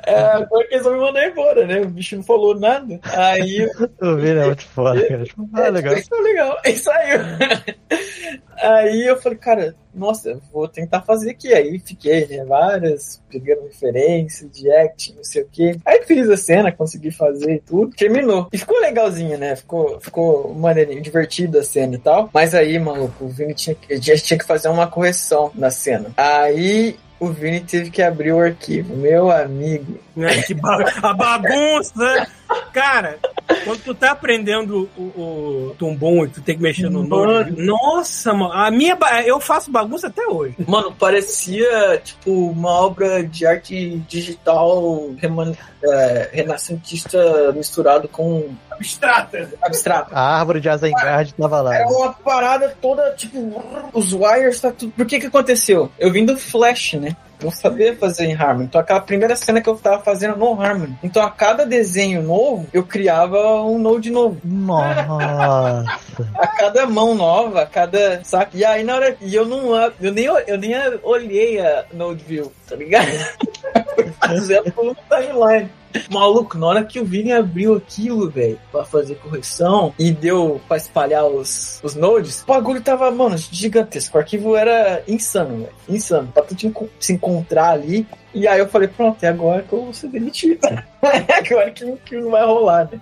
B: é, agora que eles vão me mandar embora, né? O bicho não falou nada. Aí eu
E: O Vini é muito foda, cara. Tipo, ah, legal.
B: isso é legal. Aí saiu. Aí eu falei, cara, nossa, vou tentar fazer aqui. Aí fiquei, né? Várias, pegando referência de acting, não sei o quê. Aí fiz a cena, consegui fazer e tudo. Terminou. E ficou legalzinho, né? Ficou, ficou maneirinho, divertida a cena e tal. Mas aí, maluco, o Vini tinha que, a gente tinha que fazer uma correção na cena. Aí o Vini teve que abrir o arquivo. Meu amigo.
A: Né? Que ba- a bagunça! Cara, quando tu tá aprendendo o, o tumbum e tu tem que mexer no nome. Nossa, mano. A minha, ba- eu faço bagunça até hoje.
B: Mano, parecia tipo uma obra de arte digital reman- é, renascentista misturado com
A: Abstrata.
B: abstrato.
E: A árvore de Azengard tava lá.
B: Era uma parada toda, tipo, os wires, tá tudo. Por que que aconteceu? Eu vim do Flash, né? Não sabia fazer em Harmony. Então, aquela primeira cena que eu tava fazendo no Harmony. Então, a cada desenho novo, eu criava um node novo.
E: Nossa.
B: A cada mão nova, a cada saco. E aí, na hora. E eu não. Eu nem, eu nem olhei a node view, tá ligado? Fui fazendo no timeline. Maluco, na hora que o Vini abriu aquilo, velho, pra fazer correção e deu pra espalhar os, os nodes, o bagulho tava, mano, gigantesco. O arquivo era insano, velho. Insano. Pra tu te se encontrar ali. E aí eu falei, pronto, é agora que eu vou ser demitido. É agora que, que não vai rolar, né?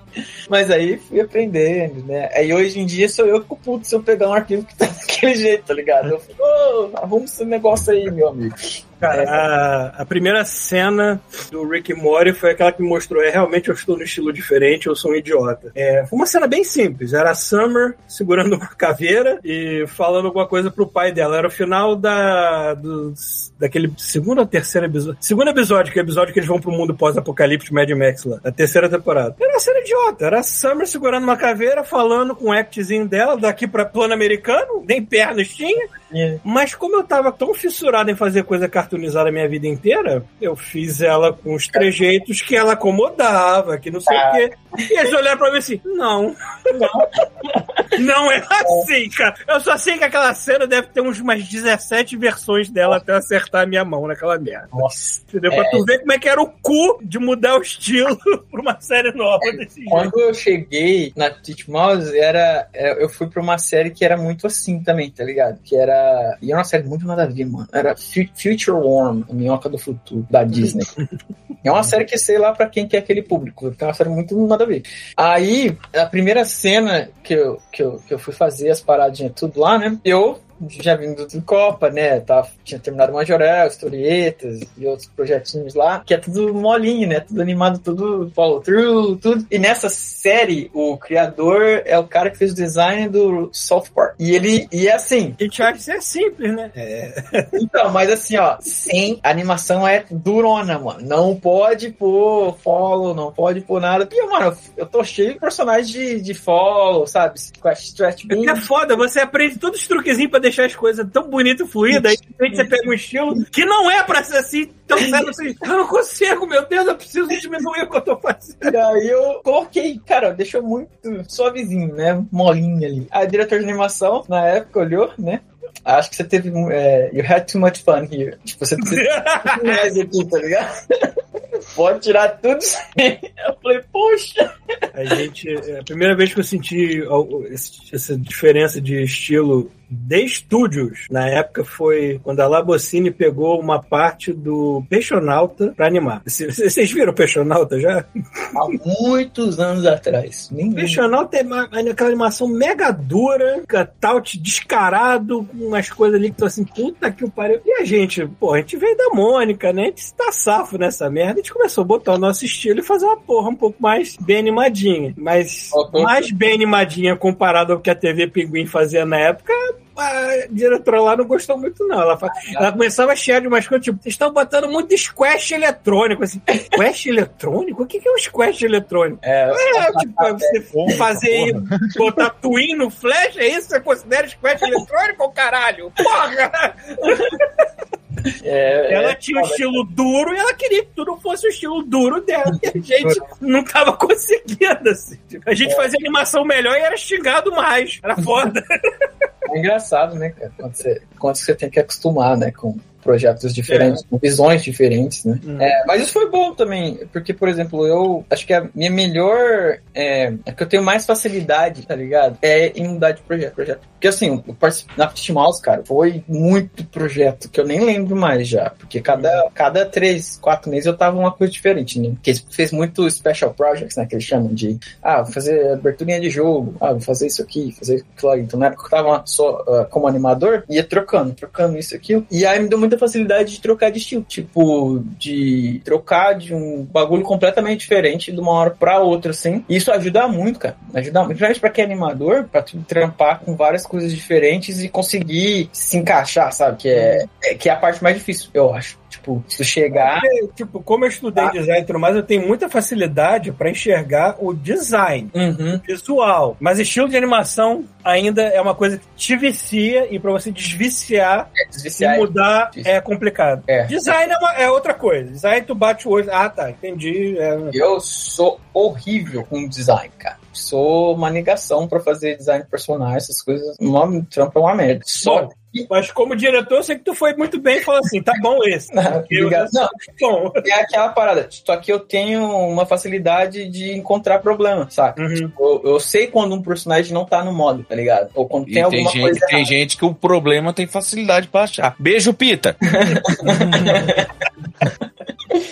B: Mas aí fui aprendendo, né? Aí hoje em dia sou eu que fico puto se eu pegar um arquivo que tá daquele jeito, tá ligado? Eu falo, ô, arruma esse negócio aí, meu amigo.
A: Cara, a, a primeira cena do Rick Morty foi aquela que me mostrou, é realmente eu estou no estilo diferente, eu sou um idiota. É, foi uma cena bem simples, era a Summer segurando uma caveira e falando alguma coisa pro pai dela. Era o final da, do, daquele segundo ou terceiro episódio. Segundo episódio, que é o episódio que eles vão pro mundo pós-apocalipse Mad Max lá, da terceira temporada. Era uma cena idiota, era a Summer segurando uma caveira, falando com o actzinho dela, daqui pra plano americano, nem pernas tinha. Mas como eu tava tão fissurado em fazer coisa cartoonizada a minha vida inteira, eu fiz ela com os trejeitos que ela acomodava, que não sei o quê. E eles olharam pra mim assim, não. Não é assim, cara. Eu só sei que aquela cena deve ter uns, umas 17 versões dela até acertar a minha mão naquela merda.
B: Nossa.
A: Entendeu? Pra tu ver como é que era o cu de mudar o estilo pra uma série nova desse jeito.
B: Quando eu cheguei na Tite Mouse, era, é, eu fui pra uma série que era muito assim também, tá ligado? Que era. E era uma série muito nada a ver, mano. Era Fu- Future Worm, minhoca do futuro, da Disney. é uma série que sei lá pra quem que é aquele público, é uma série muito nada a ver. Aí, a primeira cena que eu, que eu, que eu fui fazer as paradinhas tudo lá, né? Eu já vindo do Copa, né? Tava, tinha terminado Majorel, historietas e outros projetinhos lá, que é tudo molinho, né? Tudo animado, tudo follow through, tudo. E nessa série, o criador é o cara que fez o design do South Park. E ele, e é assim,
A: A que isso é simples, né?
B: então, mas assim, ó, sem a animação é durona, mano. Não pode pôr follow, não pode pôr nada. Porque, mano, eu tô cheio de personagens de, de follow, sabe? Quest Stretch
A: É que é foda, você aprende todos os truquezinhos pra deixar as coisas tão bonitas e fluídas, aí de repente você pega um estilo que não é pra ser assim, então sabe assim, eu não consigo, meu Deus, eu preciso diminuir o que eu tô fazendo.
B: E aí eu coloquei, cara, deixou muito suavezinho, né? Molinho ali. A diretora de animação, na época, olhou, né? Acho que você teve. É, you had too much fun here. Tipo, você teve mais aqui, tá ligado? Pode tirar tudo isso aí. Eu falei, poxa.
A: A gente, é a primeira vez que eu senti essa diferença de estilo de estúdios, na época foi quando a Labocine pegou uma parte do Peixonauta pra animar. Vocês viram o Peixonauta já?
B: Há muitos anos atrás.
A: O Peixonauta é uma- aquela animação mega dura, taut descarado, com umas coisas ali que estão assim, puta que o pariu. E a gente, pô, a gente veio da Mônica, né? A gente tá safo nessa merda. A gente começou a botar o nosso estilo e fazer uma porra um pouco mais bem animadinha. Mas mais bem animadinha comparado ao que a TV Pinguim fazia na época, a diretora lá não gostou muito, não. Ela, fa- ela começava a chiar de umas coisas, tipo, vocês estão botando muito squash eletrônico, assim. Squash eletrônico? O que que é um squash eletrônico?
B: É,
A: É, tipo, você
F: Porra,
A: fazer,
F: porra.
A: botar twin no flash, é isso? Você considera squash eletrônico ou caralho? Porra!
B: é,
A: Ela
B: é,
A: tinha um estilo duro e ela queria que tudo fosse o estilo duro dela. E a gente não tava conseguindo, assim. A gente fazia animação melhor e era xingado mais. Era foda.
B: É engraçado, né, cara? Quando você, quando você tem que acostumar, né, com projetos diferentes, com visões diferentes, né? É, mas isso foi bom também, porque, por exemplo, eu acho que a minha melhor. É, é que eu tenho mais facilidade, tá ligado? É em mudar de projeto. projeto. Porque assim, eu participei na Fit Mouse, cara, foi muito projeto que eu nem lembro mais já. Porque cada, cada três, quatro meses eu tava uma coisa diferente, né? Porque fez muito special projects, né? Que eles chamam de ah, vou fazer aberturinha de jogo, ah, vou fazer isso aqui, fazer aquilo ali. Então na época eu tava só ah, como animador, ia trocando, trocando isso aquilo. E aí me deu muita facilidade de trocar de estilo. Tipo, de trocar de um bagulho completamente diferente de uma hora pra outra, assim. E isso ajuda muito, cara. Ajuda muito. Principalmente pra quem é animador, pra tu trampar com várias coisas diferentes e conseguir se encaixar, sabe? Que é, é- que é a parte mais difícil, eu acho. Tipo, se tu chegar.
A: Porque, tipo, como eu estudei design e tudo mais, eu tenho muita facilidade pra enxergar o design
B: Uhum.
A: visual. Mas estilo de animação ainda é uma coisa que te vicia e pra você desviciar
B: É,
A: e
B: desviciar.
A: mudar
B: difícil.
A: é complicado.
B: É.
A: Design é, uma- é outra coisa. Design tu bate o olho. Ah, tá, entendi. É,
B: Eu sou horrível com design, cara. Sou uma negação pra fazer design de personagem, essas coisas. Uma trampa é uma merda. Só
A: Bom, Mas como diretor, eu sei que tu foi muito bem e falou assim: tá bom esse. Eu,
B: Obrigado. Não,
A: bom.
B: é aquela parada. Só que eu tenho uma facilidade de encontrar problema, saca?
A: Uhum.
B: Eu, eu sei quando um personagem não tá no modo, tá ligado? Ou quando
C: E
B: tem
C: tem,
B: alguma
C: gente,
B: coisa
C: tem gente que o problema tem facilidade pra achar. Beijo, Pita.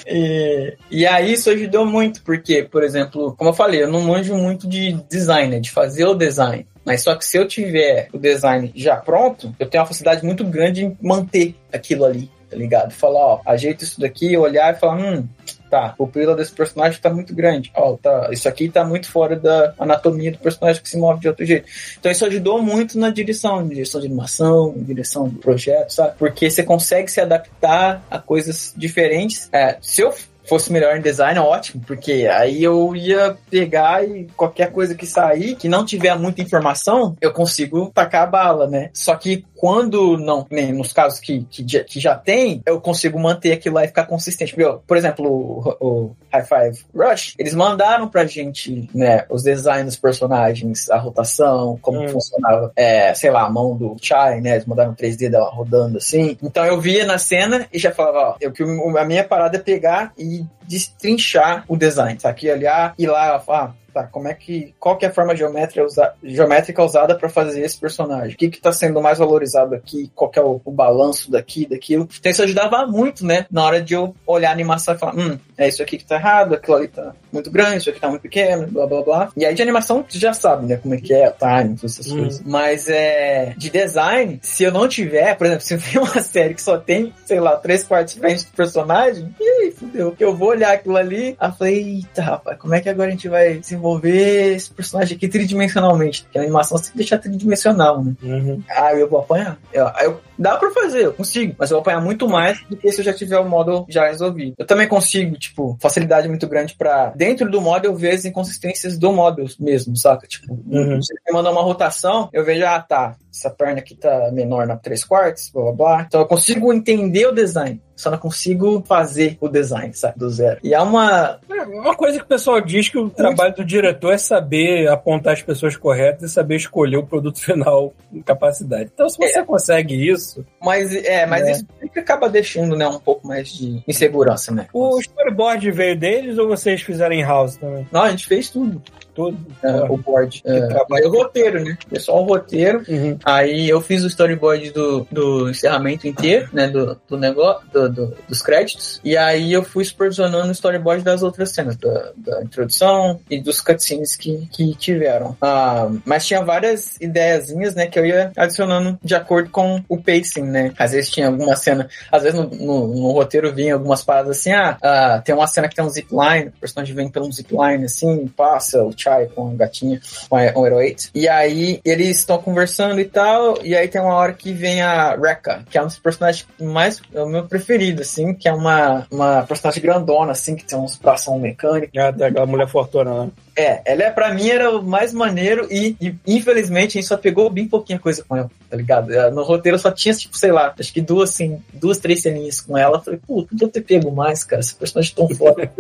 B: E, e aí isso ajudou muito, porque, por exemplo, como eu falei, eu não manjo muito de design, né, de fazer o design. Mas só que se eu tiver o design já pronto, eu tenho uma facilidade muito grande em manter aquilo ali, tá ligado? Falar, ó, ajeita isso daqui, olhar e falar, hum, tá, a pupila desse personagem tá muito grande. Ó, tá, isso aqui tá muito fora da anatomia do personagem que se move de outro jeito. Então isso ajudou muito na direção, na direção de animação, direção do projeto, sabe? Porque você consegue se adaptar a coisas diferentes. É, se eu fosse melhor em design, ótimo, porque aí eu ia pegar e qualquer coisa que sair, que não tiver muita informação, eu consigo tacar a bala, né? Só que quando não, nem nos casos que, que, já- que já tem, eu consigo manter aquilo lá e ficar consistente. Por exemplo, o, o High Five Rush, eles mandaram pra gente, né, os designs dos personagens, a rotação, como
A: Hum.
B: funcionava, é, sei lá, a mão do Chai, né, eles mandaram 3D dela rodando assim. Então eu via na cena e já falava, ó, eu, a minha parada é pegar e destrinchar o design, tá? Aqui olhar e lá, ah, tá, como é que, qual que é a forma geométrica, usa, geométrica usada para fazer esse personagem? O que que tá sendo mais valorizado aqui? Qual que é o, o balanço daqui, daquilo? Então isso ajudava muito, né? Na hora de eu olhar a animação e falar, hum, é isso aqui que tá errado, aquilo ali tá muito grande, isso aqui tá muito pequeno, blá blá blá. E aí de animação tu já sabe, né? Como é que é, time, todas essas
A: Hum.
B: coisas. Mas é. De design, se eu não tiver, por exemplo, se eu ver uma série que só tem, sei lá, três quartos frente do personagem, e aí, fudeu. Eu vou olhar aquilo ali, aí eu falei, eita, rapaz, como é que agora a gente vai desenvolver esse personagem aqui tridimensionalmente? Porque a animação você tem que deixar tridimensional, né?
A: Uhum.
B: Ah, eu vou apanhar. Eu, eu- dá pra fazer, eu consigo. Mas eu vou apanhar muito mais do que se eu já tiver o modo já resolvido. Eu também consigo, tipo, facilidade muito grande pra dentro do modo eu ver as inconsistências do modo mesmo, saca? Tipo,
A: Uhum.
B: se me mandar uma rotação, eu vejo, ah, tá, essa perna aqui tá menor na 3 quartos, blá blá blá. Então eu consigo entender o design. Só não consigo fazer o design, sabe? Do zero. E é uma.
A: É, Uma coisa que o pessoal diz que o trabalho do diretor é saber apontar as pessoas corretas e saber escolher o produto final com capacidade. Então, se você consegue isso,
B: Mas é, mas
A: É.
B: isso acaba deixando, né, um pouco mais de insegurança, né?
A: o storyboard veio deles ou vocês fizeram em house também?
B: Não, a gente fez tudo.
A: Tudo?
B: é, o board. É,
A: trabalho.
B: o roteiro, né? Foi só o roteiro.
A: Uhum.
B: Aí eu fiz o storyboard do, do encerramento inteiro, né? Do, do negócio, do- do- dos créditos. E aí eu fui supervisionando o storyboard das outras cenas, da, da introdução e dos cutscenes que, que tiveram. Ah, mas tinha várias ideiazinhas, né? Que eu ia adicionando de acordo com o pacing, né? Às vezes tinha alguma cena, às vezes no, no- no roteiro vinha algumas paradas assim, ah, ah, tem uma cena que tem um zipline, o personagem vem pelo zipline assim, passa o Chai com a gatinha, com a 108. E aí eles estão conversando e tal, e aí tem uma hora que vem a Rekka, que é um dos personagens mais, é o meu preferido, assim, que é uma, uma personagem grandona, assim, que tem uns bração mecânicos.
A: Ah, tá, aquela mulher fortuna lá.
B: É, ela é, pra mim era o mais maneiro e, e, infelizmente a gente só pegou bem pouquinha coisa com ela, tá ligado? É, No roteiro só tinha, tipo, sei lá, acho que duas, assim, duas, três ceninhas com ela. Falei, pô, podia ter pego mais, cara, esse personagem é tão foda.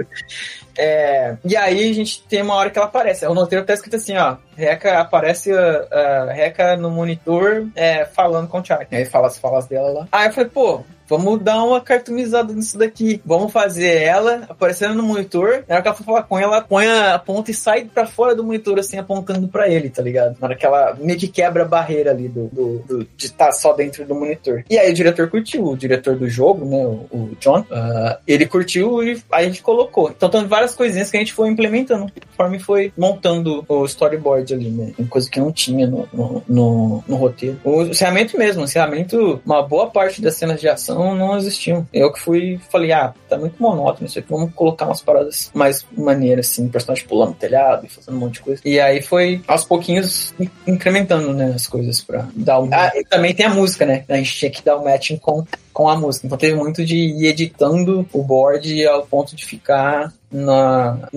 B: É, e aí a gente tem uma hora que ela aparece. O roteiro tá escrito assim, ó. Reca aparece a, a Reca no monitor é, falando com o Chai. Aí fala as falas dela lá. Aí eu falei, pô, vamos dar uma cartoonizada nisso daqui. Vamos fazer ela aparecendo no monitor. Na hora que ela for falar com ela, põe a ponta e sai pra fora do monitor, assim, apontando pra ele, tá ligado? Na hora que ela meio que quebra a barreira ali do, do, do- de estar só dentro do monitor. E aí o diretor curtiu, o diretor do jogo, né, o, o John, ah, ele curtiu e a gente colocou. Então tem várias coisinhas que a gente foi implementando conforme foi montando o storyboard ali, né? Tem coisa que não tinha no, no, no, no roteiro. O encerramento mesmo, o encerramento, uma boa parte das cenas de ação não existiam. Eu que fui, falei, ah, tá muito monótono isso aqui, vamos colocar umas paradas mais maneiras, assim, personagem pulando no telhado e fazendo um monte de coisa. E aí foi, aos pouquinhos, in- incrementando, né, as coisas pra dar o... Ah, e também tem a música, né? A gente tinha que dar o matching com com a música. Então teve muito de ir editando o board ao ponto de ficar na,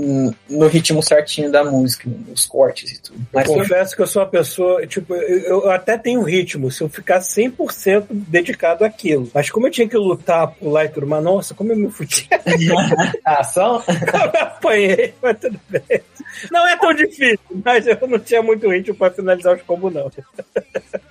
B: no ritmo certinho da música, os cortes e tudo. Mas foi-
A: Confesso que eu sou uma pessoa, tipo, eu, eu até tenho ritmo, se eu ficar 100% dedicado àquilo. Mas como eu tinha que lutar, pular e tudo, mas nossa, como eu me fudi.
B: a ação,
A: Como eu apanhei, mas tudo bem. Não é tão difícil, mas eu não tinha muito ritmo pra finalizar os combos, não.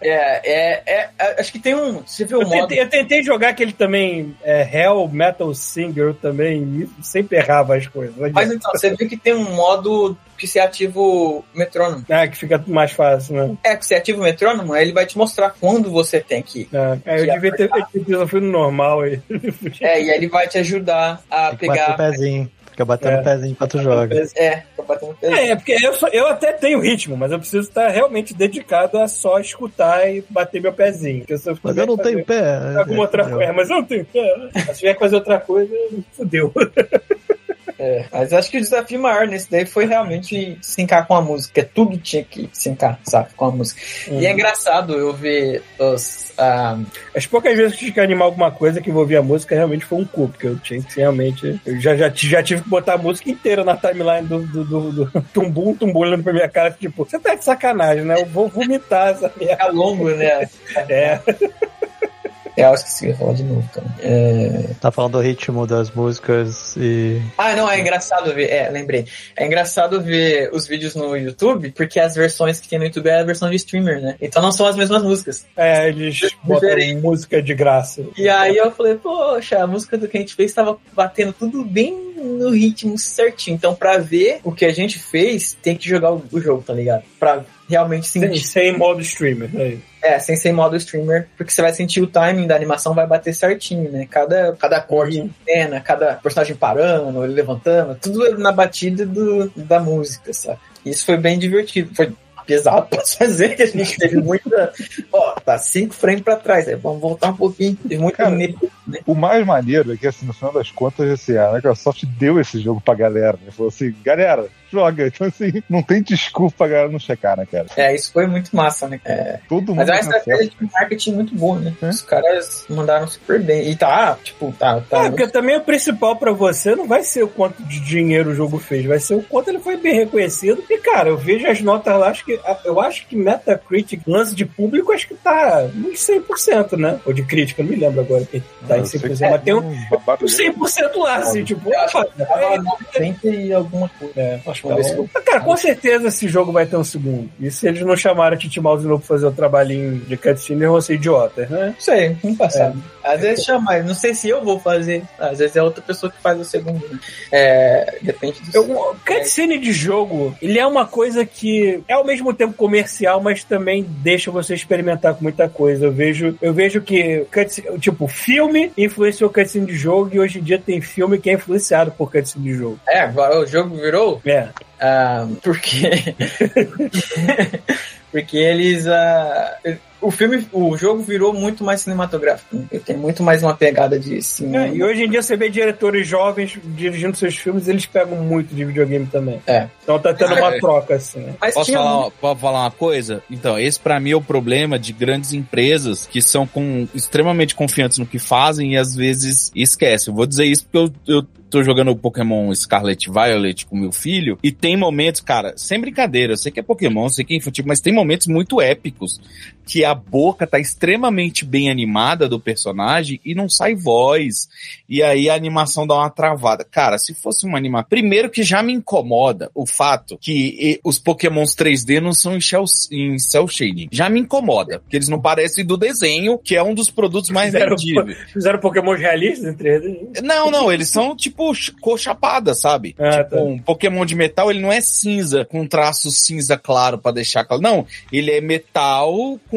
B: é, é, é- é- Acho que tem um. Você viu o
A: Eu
B: modo.
A: tentei, eu tentei jogar aquele também, é, Hell Metal Singer também, e sempre errava as coisas.
B: Mas então, você viu que tem um modo que você ativa o metrônomo.
A: Ah, que fica mais fácil, né?
B: É, que você ativa o metrônomo, aí ele vai te mostrar quando você tem que ir.
A: É, é, eu devia ter feito isso, eu fui no normal aí.
B: É, e aí ele vai te ajudar a pegar.
E: pezinho. Fica batendo
A: É.
E: o pezinho enquanto tu joga.
B: É, pra bater no peso.
A: É, é porque eu, eu até tenho ritmo, mas eu preciso estar realmente dedicado a só escutar e bater meu pezinho. Porque se eu
E: Mas eu não tenho pé.
A: Alguma outra
E: Entendeu?
A: coisa, mas eu não tenho pé. né? Se tiver que fazer outra coisa, fudeu.
B: É, mas acho que o desafio maior nesse daí foi realmente sincar com a música. Tudo tinha que sincar, sabe, com a música.
A: Uhum.
B: E é engraçado eu ver os.
A: As poucas vezes que eu tive que animar alguma coisa que envolvia a música, realmente foi um cu, porque eu tinha que realmente. Eu já, já, já tive que botar a música inteira na timeline do, do, do, do tumbum, tumbum olhando pra minha cara, tipo, você tá de sacanagem, né? Eu vou vomitar essa merda.
B: é longo, né?
A: É.
B: É, eu acho que você ia falar de novo, cara. É...
E: Tá falando do ritmo das músicas e.
B: Ah, não, é engraçado ver. É, lembrei. É engraçado ver os vídeos no YouTube, porque as versões que tem no YouTube é a versão de streamer, né? Então não são as mesmas músicas.
A: É, eles botam
B: Diferente.
A: música de graça.
B: E aí eu falei, poxa, a música do que a gente fez tava batendo tudo bem no ritmo certinho. Então, pra ver o que a gente fez, tem que jogar o, o jogo, tá ligado? Pra realmente
A: Sem,
B: sentir.
A: sem modo streamer. né?
B: É, sem ser modo streamer, porque você vai sentir o timing da animação vai bater certinho, né? Cada, cada corte de cena, cada personagem parando, ele levantando, tudo na batida do, da música, sabe? Isso foi bem divertido. Foi pesado pra fazer, que a gente teve muita. Ó, tá cinco frames pra trás, aí vamos voltar um pouquinho. Teve muito
F: Cara,
B: né?
F: O mais maneiro é que, assim, no final das contas, assim, a Microsoft deu esse jogo pra galera. Né? Falou assim, galera, joga. Então, assim, não tem desculpa pra galera não checar, né, cara?
B: É, isso foi muito massa, né? É,
F: Todo mundo
B: mas é uma
F: acesso.
B: estratégia de marketing muito boa, né?
F: É.
B: Os caras mandaram super bem. E tá, tipo, tá. tá
A: É, porque também o principal pra você não vai ser o quanto de dinheiro o jogo fez, vai ser o quanto ele foi bem reconhecido. E, cara, eu vejo as notas lá, acho que eu acho que Metacritic, lance de público, acho que tá uns 100%, né? Ou de crítica, não me lembro agora que tá em
F: Eu sei
A: 100%,
F: que
A: mas tem um,
F: um
A: um 100% lá, assim, tipo, opa,
B: que tava 90 e alguma coisa.
A: é,
B: Acho que
A: então,
B: talvez-
A: cara, com certeza esse jogo vai ter um segundo. E se eles não chamaram a Titi Mouse de novo pra fazer o trabalhinho de cutscene, eles vão ser idiotas, né?
B: Não sei, não passado. Às vezes chama, não sei se eu vou fazer. Às vezes é outra pessoa que faz o segundo. né? É, depende do.
A: Eu, cutscene de jogo, ele é uma coisa que é ao mesmo tempo comercial, mas também deixa você experimentar com muita coisa. Eu vejo, eu vejo que cutscene- tipo, filme influenciou cutscene de jogo e hoje em dia tem filme que é influenciado por cutscene de jogo.
B: É, agora o jogo virou.
A: É.
B: ah, porque. porque eles. ah, o filme, o jogo virou muito mais cinematográfico. né? Ele tem muito mais uma pegada de cinema.
A: É, e hoje em dia você vê diretores jovens dirigindo seus filmes, eles pegam muito de videogame também.
B: É.
A: Então tá tendo uma
C: É.
A: troca, assim. né?
B: Mas
C: Posso
B: tinha
C: falar,
B: muito-
C: posso falar uma coisa? Então, esse pra mim é o problema de grandes empresas que são com, extremamente confiantes no que fazem e às vezes esquecem. Eu vou dizer isso porque eu, eu tô jogando o Pokémon Scarlet Violet com meu filho e tem momentos, cara, sem brincadeira, eu sei que é Pokémon, eu sei que é infantil, mas tem momentos muito épicos que a boca tá extremamente bem animada do personagem e não sai voz. E aí a animação dá uma travada. Cara, se fosse uma animação. Primeiro que já me incomoda o fato que os Pokémons 3D não são em cel, em cel shading. Já me incomoda, porque eles não parecem do desenho, que é um dos produtos mais
A: Fizeram,
C: vendidos.
A: fizeram Pokémon realistas em 3D?
C: Não, não, eles são tipo ch- cor chapada, sabe?
A: Ah,
C: tipo,
A: tá.
C: um Pokémon de metal, ele não é cinza, com traço cinza claro pra deixar claro. Não, ele é metal com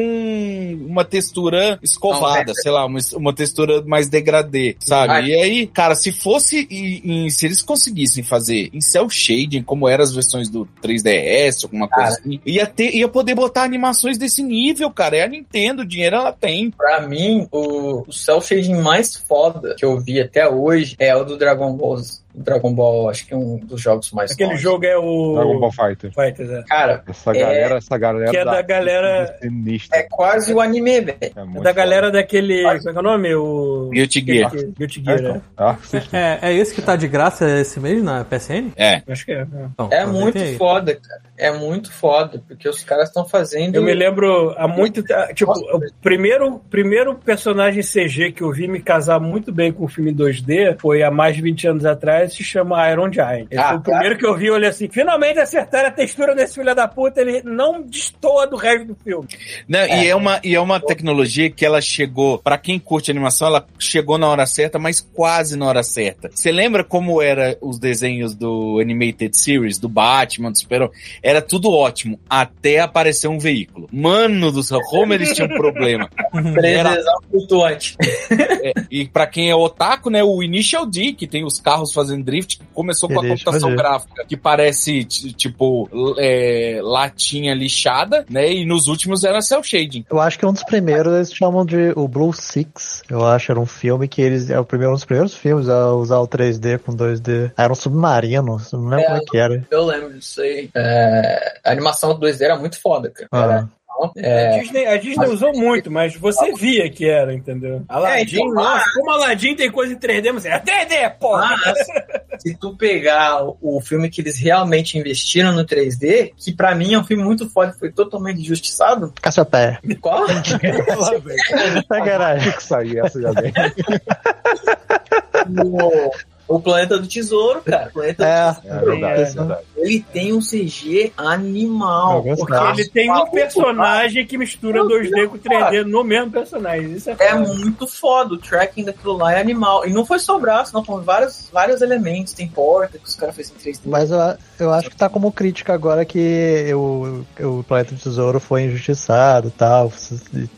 C: uma textura escovada,
B: Não,
C: sei lá, uma, uma textura mais degradê, sabe?
B: Ah.
C: E aí, cara, se fosse, em, em- se eles conseguissem fazer em cel shading, como eram as versões do 3DS, alguma coisa
B: Cara.
C: assim, ia, ter, ia poder botar animações desse nível, cara. É a Nintendo, o dinheiro ela tem.
B: Pra mim, o, o cel shading mais foda que eu vi até hoje é o do Dragon Ball. Dragon Ball, acho que é um dos jogos mais
A: Aquele
B: novos.
A: jogo é o.
F: Dragon Ball Fighter.
A: Fighters, é.
B: Cara,
F: Essa galera, essa galera.
A: que é da galera-
F: Sinistra.
B: é quase o anime, velho.
F: É
A: É da galera
F: foda.
A: daquele. Como é que é o nome? O.
C: Guilty Gear.
A: Guilty Gear, né?
F: Ah, System.
D: É, é esse que tá de graça esse mês na PSN?
C: É.
A: Acho que é. é.
D: Então,
B: É
D: aproveitem
B: muito
D: aí.
B: foda, cara. É muito foda, porque os caras estão fazendo.
A: Eu me lembro há muito. Tipo, o primeiro, primeiro personagem CG que eu vi me casar muito bem com o filme 2D foi há mais de 20 anos atrás, se chama Iron Giant. Esse
B: Ah,
A: foi o primeiro que eu vi, eu olhei assim, finalmente acertaram a textura desse filho da puta, ele não destoa do resto do filme.
C: Não, E, é uma, e é uma tecnologia que ela chegou, pra quem curte animação, ela chegou na hora certa, mas quase na hora certa. Você lembra como era os desenhos do Animated Series, do Batman, do Super Era tudo ótimo, até aparecer um veículo. Mano do céu, como eles tinham problema. Era-
B: 3D flutuante.
C: É, e pra quem é otaku, né, o Initial D, que tem os carros fazendo drift, que começou com a computação
E: fazer.
C: gráfica, que parece, tipo, é, latinha lixada, né, e nos últimos era cel shading.
E: Eu acho que um dos primeiros eles chamam de o Blue Six. Eu acho era um filme que eles. É o primeiro, um dos primeiros filmes a usar o 3D com 2D. Ah, Era um submarino, não lembro
B: É.
E: como é que era.
B: Eu lembro disso aí. É, a animação do 2D era muito foda, cara.
E: Ah.
B: Era-
A: A
B: é,
A: Disney, a Disney usou muito, mas você via que era, entendeu? Aladdin,
B: então,
A: nossa, como Aladdin tem coisa em 3D, mas é 3D, porra!
B: Mas, se tu pegar o- filme que eles realmente investiram no 3D, que pra mim é um filme muito foda, foi totalmente injustiçado.
E: Cassiopeia.
B: Qual?
E: Sacanagem.
F: que sair essa já vem.
B: o, Planeta do Tesouro, cara. O Planeta
E: É.
B: do
F: É
B: Tesouro.
F: verdade, é verdade.
B: Ele tem um CG animal.
A: Porque ele tem um personagem que mistura 2D com 3D no mesmo personagem. Isso é,
B: É muito foda, o tracking daquilo lá é animal. E não foi só o braço, não, foram vários, vários elementos. Tem porta que os caras fez em 3D.
E: Mas eu, eu acho que tá como crítica agora que o, o Planeta do Tesouro foi injustiçado e tal.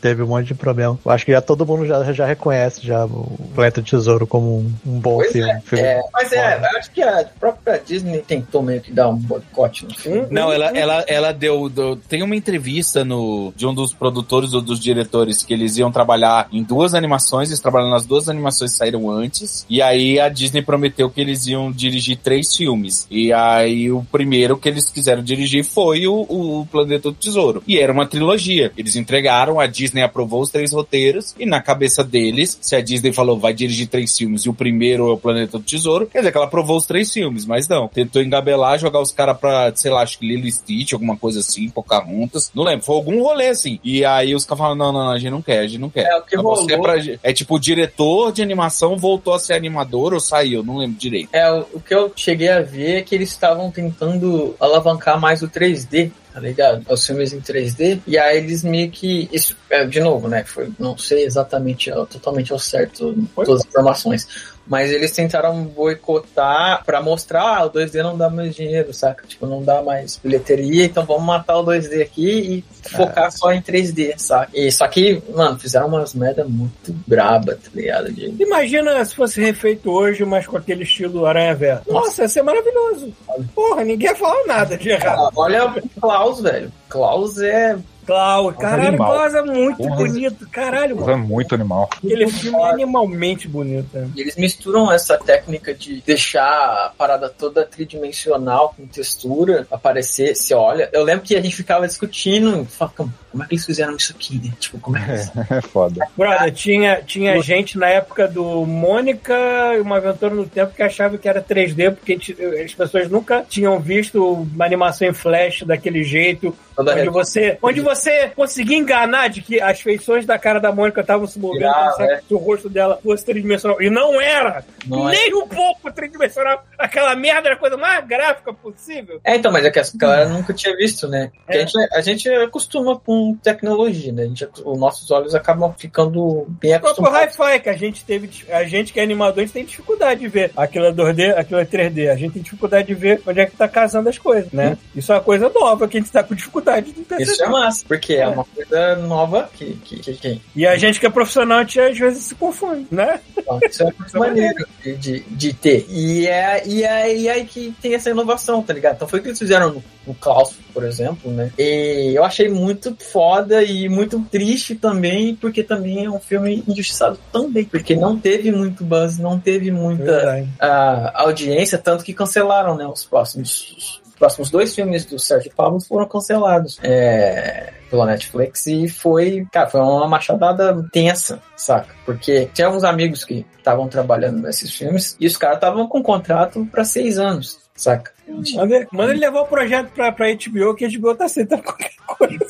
E: Teve um monte de problema. Eu acho que já todo mundo já, já reconhece já o Planeta do Tesouro como um, um bom
B: Pois
E: filme. filme
B: É, mas é, eu acho que a própria Disney tentou meio que dar um boicote no filme.
C: Não, ela, ela, ela deu, deu- Tem uma entrevista no, de um dos produtores ou dos diretores que eles iam trabalhar em duas animações, eles trabalharam nas duas animações que saíram antes, e aí a Disney prometeu que eles iam dirigir três filmes. E aí o primeiro que eles quiseram dirigir foi o, o Planeta do Tesouro. E era uma trilogia. Eles entregaram, a Disney aprovou os três roteiros, e na cabeça deles, se a Disney falou vai dirigir três filmes e o primeiro é o Planeta do Tesouro, quer dizer que ela aprovou os três filmes, mas não. Tentou engabelar, jogar os caras pra, sei lá, acho que Lilo Stitch, alguma coisa assim, Pocahontas. Não lembro, foi algum rolê assim. E aí os caras falaram, não, não, não, a gente não quer, a gente não quer.
B: É, o que
C: Então, você é,
B: rolou-
C: pra- é tipo, o diretor de animação voltou a ser animador ou saiu, não lembro direito.
B: É, o, que eu cheguei a ver é que eles estavam tentando alavancar mais o 3D, tá ligado? Os filmes em 3D. E aí eles meio que. Isso, é, de novo, né? Foi, não sei exatamente, ó, totalmente ao certo todas as informações. Mas eles tentaram boicotar pra mostrar, ah, o 2D não dá mais dinheiro, saca? Tipo, não dá mais bilheteria, então vamos matar o 2D aqui e focar só em 3D, saca? E, só que, mano, fizeram umas merda muito braba, tá ligado? De,
A: Imagina se fosse refeito hoje, mas com aquele estilo Aranha Verso. Nossa, ia ser maravilhoso. Porra, ninguém ia falar nada de errado.
B: Ah, Olha o Klaus, velho. Klaus é.
A: Klaus, caralho,
F: animal.
A: Klaus é muito
F: Porra.
A: bonito. Caralho, mano.
F: é muito animal.
A: Aquele filme é animalmente bonito. né?
B: Eles misturam essa técnica de deixar a parada toda tridimensional, com textura, aparecer, se olha. Eu lembro que a gente ficava discutindo, falava, como é que eles fizeram isso aqui, né? Tipo, como é que eles...
F: É foda.
A: Brother, tinha, tinha gente na época do Mônica e uma aventura no tempo que achava que era 3D, porque as pessoas nunca tinham visto uma animação em flash daquele jeito,
B: Toda
A: onde você, onde você conseguir enganar de que as feições da cara da Mônica estavam se movendo,
B: Ah, é.
A: que o rosto dela fosse tridimensional. E não era!
B: Não é.
A: Nem um pouco tridimensional. Aquela merda era a coisa mais gráfica possível.
B: É, então, mas é que essa galera nunca tinha visto, né?
A: É.
B: a, gente, a gente acostuma com tecnologia, né? A gente, os nossos olhos acabam ficando bem
A: O próprio
B: acostumados.
A: Hi-Fi, que a gente teve. A gente que é animador, a gente tem dificuldade de ver aquilo é 2D, aquilo é 3D. A gente tem dificuldade de ver onde é que tá casando as coisas, né? Isso é uma coisa nova que a gente tá com dificuldade de perceber.
B: Isso é massa, porque é uma coisa nova que, que, que, que
A: E a gente que é profissional, às vezes se confunde, né?
B: Então, isso é muito maneiro de, de, ter. E é, e, é, e é aí que tem essa inovação, tá ligado? Então foi o que eles fizeram no, no Klaus, por exemplo, né? E eu achei muito foda e muito triste também, porque também é um filme injustiçado também, porque não teve muito buzz, não teve muita ah, audiência, tanto que cancelaram, né? Os próximos. Os próximos dois filmes do Sérgio Pablo foram cancelados. É, pela Netflix e foi, cara, foi uma machadada tensa, saca? Porque tinha alguns amigos que estavam trabalhando nesses filmes e os caras estavam com contrato pra seis anos, saca?
A: Manda ele, manda ele levar o projeto pra, pra HBO, que a HBO tá aceitando qualquer coisa.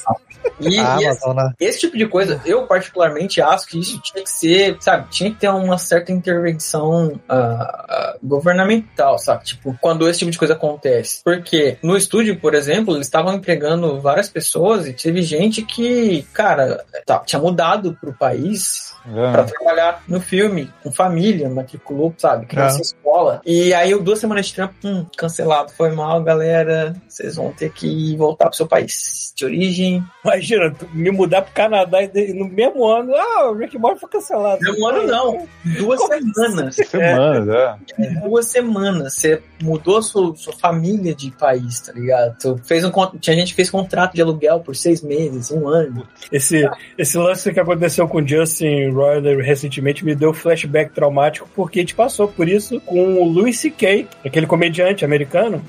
B: E,
E: A
B: e
E: Amazon, né?
B: esse tipo de coisa, eu particularmente acho que isso tinha que ser, sabe, tinha que ter uma certa intervenção ah, ah, governamental, sabe? Tipo, quando esse tipo de coisa acontece. Porque no estúdio, por exemplo, eles estavam empregando várias pessoas e teve gente que, cara, tá, tinha mudado pro país pra
F: É.
B: trabalhar no filme, com família, matriculou, sabe, criança
E: É.
B: escola. E aí, duas semanas de trampo, hum, cancelado, foi mal, galera, vocês vão ter que voltar pro seu país de origem.
A: Imagina, me mudar pro Canadá e no mesmo ano, ah, o Rick Morty foi cancelado.
B: Não, ano não, duas semanas.
F: Semanas, é.
B: duas semanas. Você mudou sua, sua família de país, tá ligado? Tu fez um, tinha gente que fez contrato de aluguel por seis meses, um ano.
A: Esse, esse lance que aconteceu com Justin Roiler recentemente me deu flashback traumático, porque a gente passou por isso com o Louis C.K., aquele comediante americano.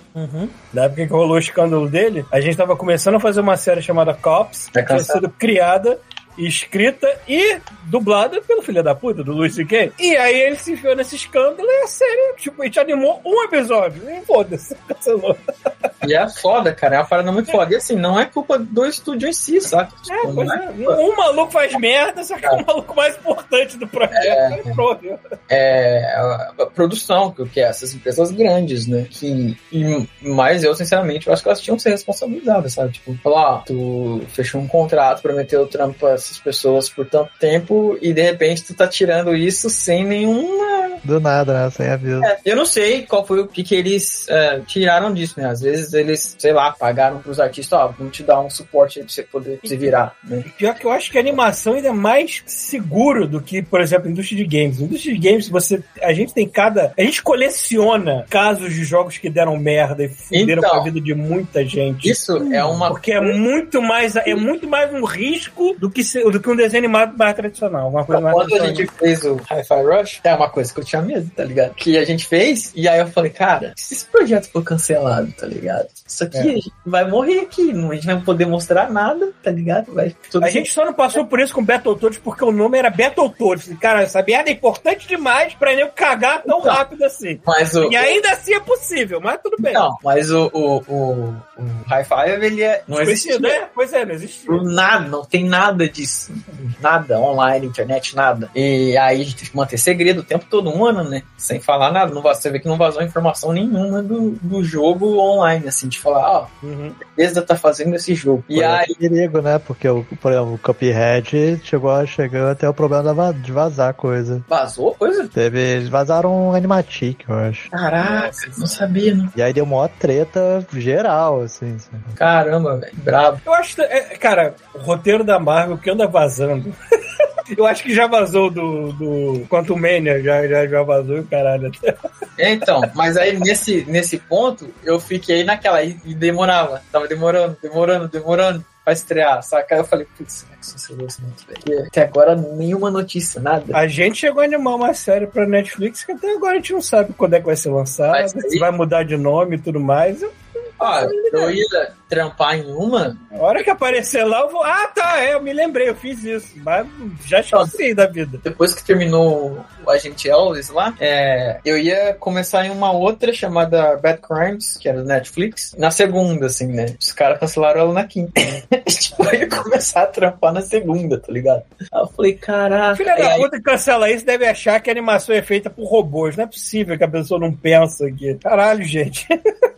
A: Na época que rolou o escândalo dele, a gente tava começando a fazer uma série chamada Cops, que tinha sido criada, escrita e dublada pelo filho da puta, do Louis C.K. E aí ele se enfiou nesse escândalo e a série, tipo, a gente animou um episódio. E foda-se, cancelou.
B: E é foda, cara. É uma parada muito foda. E assim, não é culpa do estúdio em si, saca?
A: É,
B: Tipo,
A: pois
B: não
A: é. Um, maluco faz merda, só que é o maluco mais importante do projeto. É, pronto.
B: é a, produção, que, é essas empresas grandes, né? Que, e, mas eu, sinceramente, eu acho que elas tinham que ser responsabilizadas, sabe? Tipo, falar, ó, tu fechou um contrato, prometeu pra essas pessoas por tanto tempo e de repente tu tá tirando isso sem nenhuma.
E: Do nada, né? Sem aviso.
B: É, eu não sei qual foi o que, que eles é, tiraram disso, né? Às vezes eles, sei lá, pagaram pros artistas, ó, vamos te dar um suporte aí pra você poder se virar, né?
A: Pior que eu acho que a animação ainda é mais seguro do que, por exemplo, a indústria de games. A indústria de games, você, a gente tem cada. A gente coleciona casos de jogos que deram merda e fuderam
B: Então.
A: com a vida de muita gente.
B: Isso é uma.
A: Porque é muito mais é muito mais um risco do que, se- do que um desenho animado mais tradicional. Uma coisa mais
B: Quando a gente fez o Hi-Fi Rush, é uma coisa que eu tinha medo, tá ligado? Que a gente fez, e aí eu falei, cara, se esse projeto for cancelado, tá ligado? Isso aqui
A: É.
B: a gente vai morrer aqui, não, a gente não vai poder mostrar nada, tá ligado? Vai
A: A gente só não passou por isso com Battletoads porque o nome era Battletoads. Cara, essa merda é importante demais pra nem cagar tão
B: Então.
A: rápido assim.
B: Mas o.
A: E ainda assim é possível, mas tudo bem.
B: Não, mas o, o, o, o High-Five, ele é. Não existe.
A: Desconhecido, né? Pois é, não existe.
B: Nada, não tem nada disso. Nada, online, internet, nada. E aí a gente teve que manter segredo o tempo todo, um ano, né? Sem falar nada. Não, você vê que não vazou informação nenhuma do, do jogo online, assim, de falar, ó,
A: Uhum.
B: a Bethesda tá fazendo esse jogo. E
E: Foi
B: aí,
E: perigo, né? Porque, o, por exemplo, o Cuphead chegou, a- chegou até o problema de vazar coisa.
B: vazou coisa?
E: Teve, eles vazaram um Animatic, eu acho.
B: Caraca, não sabia, não.
E: E aí deu maior treta geral, assim. assim.
B: Caramba, velho, brabo.
A: Eu acho que, é, cara, o roteiro da Marvel que anda vazando. Eu acho que já vazou do, do Quantum Mania, já, já, já vazou o caralho.
B: É, Então, mas aí nesse, nesse ponto, eu fiquei naquela e, e demorava. Tava demorando, demorando, demorando pra estrear, saca? Aí eu falei, putz, será que cancelou esse velho? Até agora nenhuma notícia, nada.
A: A gente chegou a animar uma série pra Netflix que até agora a gente não sabe quando é que vai ser lançada, se vai mudar de nome e tudo mais. Eu-
B: Ó, eu ia trampar em uma,
A: A hora que aparecer lá, eu vou. Ah, tá, é, eu me lembrei, eu fiz isso. Mas já esqueci da vida.
B: depois que terminou o Agente Elvis lá, é, eu ia começar em uma outra chamada Bad Crimes, que era do Netflix, na segunda, assim, né? Os caras cancelaram ela na quinta. tipo, eu ia começar a trampar na segunda, tá ligado? Aí eu falei, caraca.
A: Filha da puta que cancela isso deve achar que a animação é feita por robôs. Não é possível que a pessoa não pensa aqui. Caralho, gente.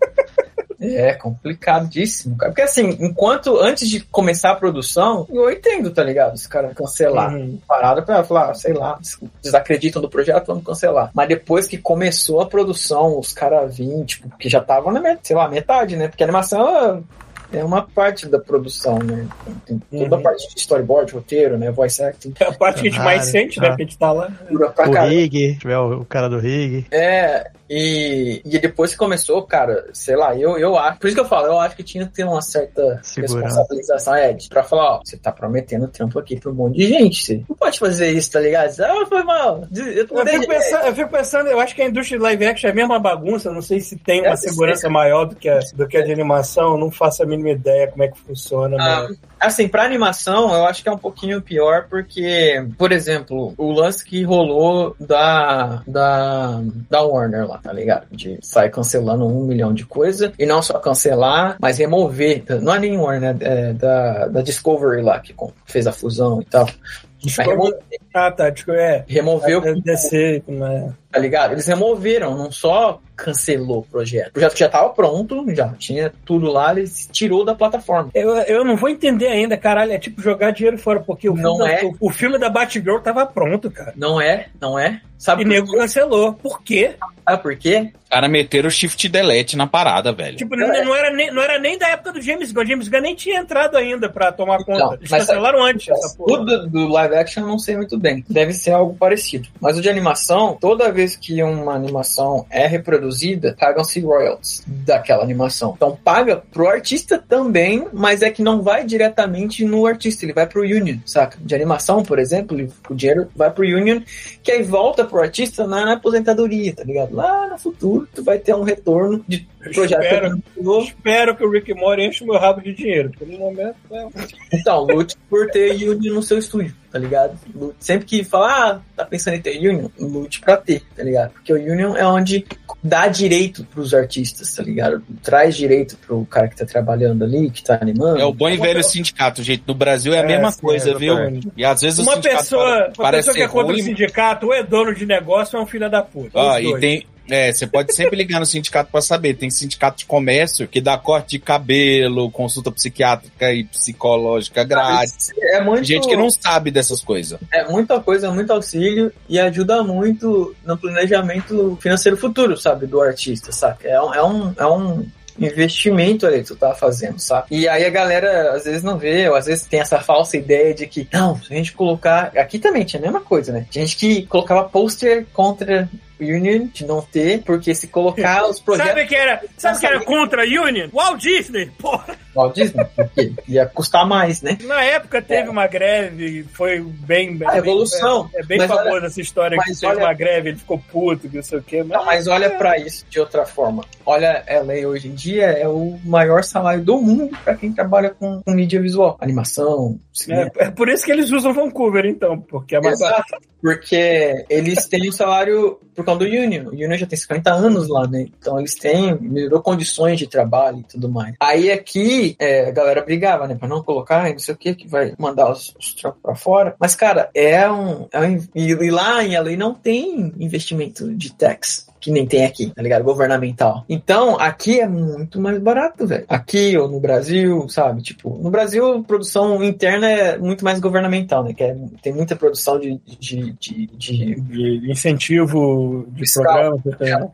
B: É complicadíssimo, cara. Porque assim, enquanto antes de começar a produção, eu entendo, tá ligado? Os caras cancelar.
A: Uhum.
B: Parada pra falar, sei lá, desacreditam do projeto, vamos cancelar. Mas depois que começou a produção, os caras vinham, tipo, porque já estavam na, met- sei lá, metade, né? Porque a animação é uma parte da produção, né? Tem toda a
A: Uhum.
B: parte de storyboard, roteiro, né? Voice acting.
A: É a parte que a gente mais sente, né?
E: Ah.
A: Que a gente tá lá.
B: Pra
E: O
B: caramba.
E: Rig, tiver o, o cara do Rig.
B: É, e, e depois que começou, cara, sei lá, eu, eu acho. Por isso que eu falo, eu acho que tinha que ter uma certa
E: Segurança.
B: responsabilização, Ed, pra falar, ó, você tá prometendo trampo aqui pra um monte de gente. Você não pode fazer isso, tá ligado? Ah, foi mal. Eu,
A: Eu fico, pensando, eu fico pensando, eu acho que a indústria de live action é a mesma bagunça. Não sei se tem uma
B: Deve
A: segurança
B: ser.
A: maior do que, a, do que a de animação. Não faço a mínima ideia como é que funciona.
B: Ah,
A: mas-
B: Assim, pra animação, eu acho que é um pouquinho pior, porque, por exemplo, o lance que rolou da, da, da Warner lá, tá ligado? De sair cancelando um milhão de coisa, e não só cancelar, mas remover. Não é nem Warner, é da, da Discovery lá, que fez a fusão e tal. Remo-
A: Ah, tá. Tipo, é.
B: removeu,
A: né?
B: Tá ligado? Eles removeram, não só cancelou o projeto. O projeto já tava pronto, já tinha tudo lá, eles tirou da plataforma.
A: Eu, eu não vou entender ainda, caralho. É tipo jogar dinheiro fora, porque o
B: Não
A: filme,
B: é.
A: da, o, o filme da Batgirl tava pronto, cara.
B: Não é, não é. Sabe
A: E
B: por
A: nego cancelou. Por quê?
B: Sabe por quê?
C: Os caras meteram o shift delete na parada, velho.
A: Tipo, não, não era nem, não era nem da época do James Gunn. O James Gunn nem tinha entrado ainda pra tomar
B: Então,
A: conta. Eles
B: mas
A: cancelaram antes essa
B: O
A: porra.
B: do, do live action eu não sei muito bem. Deve ser algo parecido. Mas o de animação, toda vez que uma animação é reproduzida, pagam-se royalties daquela animação. Então paga pro artista também, mas é que não vai diretamente no artista, ele vai pro union, saca? De animação, por exemplo, o dinheiro vai pro union, que aí volta pro artista na, na aposentadoria, tá ligado? Lá no futuro, tu vai ter um retorno de projeto
A: Espero.
B: novo.
A: Espero que o Rick Mori enche o meu rabo de dinheiro. Porque no momento. É...
B: Então, lute por ter Union no seu estúdio, tá ligado? Lute- Sempre que falar, ah, tá pensando em ter Union, lute pra ter, tá ligado? Porque o Union é onde dá direito pros artistas, tá ligado? Traz direito pro cara que tá trabalhando ali, que tá animando.
C: É o bom e velho sindicato, gente. No Brasil é a
A: É,
C: mesma
A: sim,
C: coisa, viu?
A: exatamente.
C: E às vezes o
A: Uma
C: sindicato
A: pessoa,
C: pare-
A: uma
C: parece
A: pessoa que é contra o sindicato ou é dono de negócio ou é um filho da puta. Os
C: e tem. É, você pode sempre ligar no sindicato pra saber. Tem sindicato de comércio que dá corte de cabelo, consulta psiquiátrica e psicológica grátis.
B: É muito,
C: Gente que não sabe dessas coisas.
B: é muita coisa, muito auxílio e ajuda muito no planejamento financeiro futuro, sabe? Do artista, saca? É um, é um, é um investimento ali que tu tá fazendo, sabe? E aí a galera às vezes não vê, ou às vezes tem essa falsa ideia de que, não, se a gente colocar. Aqui também tinha a mesma coisa, né? Gente que colocava pôster contra Union de não ter, porque se colocar os projetos.
A: Sabe que era, sabe que era contra a Union? Walt Disney, porra.
B: Walt Disney, porque ia custar mais, né?
A: Na época teve uma greve, foi bem. bem
B: A revolução.
A: É, é bem
B: Mas
A: famosa essa história que
B: mas
A: teve
B: olha-
A: uma greve, ele ficou puto, que não sei o quê.
B: Não, mas olha pra isso de outra forma. Olha, LA hoje em dia é o maior salário do mundo pra quem trabalha com, com mídia visual, animação, cinema.
A: É, é por isso que eles usam Vancouver, então, porque é mais barato.
B: Exato. Porque eles têm o salário por causa do Union. O Union já tem 50 anos lá, né? Então eles têm, melhorou condições de trabalho e tudo mais. Aí aqui, é, a galera brigava, né? Pra não colocar, não sei o que, que vai mandar os, os trocos pra fora. Mas, cara, é um. É um e, e lá em LA não tem investimento de tax. Que nem tem aqui, tá ligado? Governamental. Então, aqui é muito mais barato, velho. Aqui ou no Brasil, sabe? Tipo, no Brasil, produção interna é muito mais governamental, né? Que é- tem muita produção de, de, de, de-
A: De incentivo de
B: Fiscal.
A: programa. que tem, né?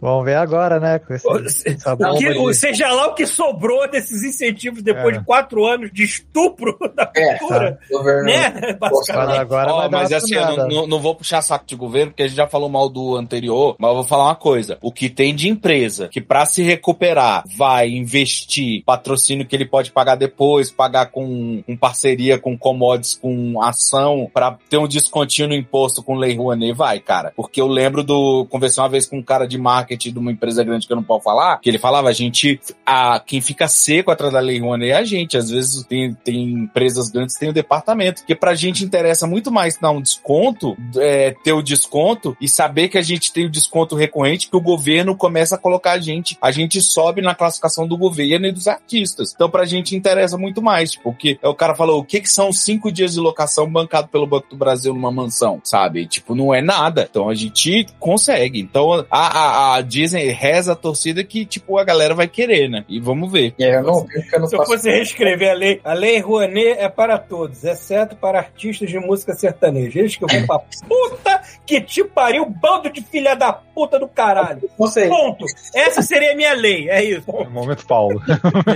E: Vamos ver agora, né? Com esse, essa bomba
A: Que-
E: de-
A: seja lá o que sobrou desses incentivos depois
E: É.
A: de quatro anos de estupro da
B: É,
A: cultura,
B: governo.
A: né?
E: Mas
A: Basicamente.
E: agora dar
C: mas assim, eu não, não- vou puxar saco de governo, porque a gente já falou mal do anterior, mas eu vou falar uma coisa. O que tem de empresa que pra se recuperar vai investir patrocínio que ele pode pagar depois, pagar com, com parceria com commodities, com ação, pra ter um descontinho no imposto com Lei Rouanet, vai, cara. Porque eu lembro lembro do. Conversei uma vez com um cara de marketing de uma empresa grande que eu não posso falar, que ele falava, a gente. A, quem fica seco atrás da Lei Rouanet é a gente. Às vezes tem, tem empresas grandes que tem o departamento. Porque pra gente interessa muito mais dar um desconto, é, ter o desconto e saber que a gente tem o desconto recorrente, que o governo começa a colocar a gente. A gente sobe na classificação do governo e dos artistas. Então pra gente interessa muito mais. Tipo, o cara falou, o que, que são cinco dias de locação bancado pelo Banco do Brasil numa mansão? Sabe? Tipo, não é nada. Então a gente consegue. Então a, a, a Disney reza a torcida que, tipo, a galera vai querer, né? E vamos ver.
B: É, eu não, eu não
A: Se eu fosse reescrever a lei, a lei Rouanet é para todos, exceto para artistas de música sertaneja. Eles que vão pra puta que te pariu, bando de filha da puta do caralho.
B: Não sei.
A: Ponto. Essa seria a minha lei, é isso.
F: Momento Paulo.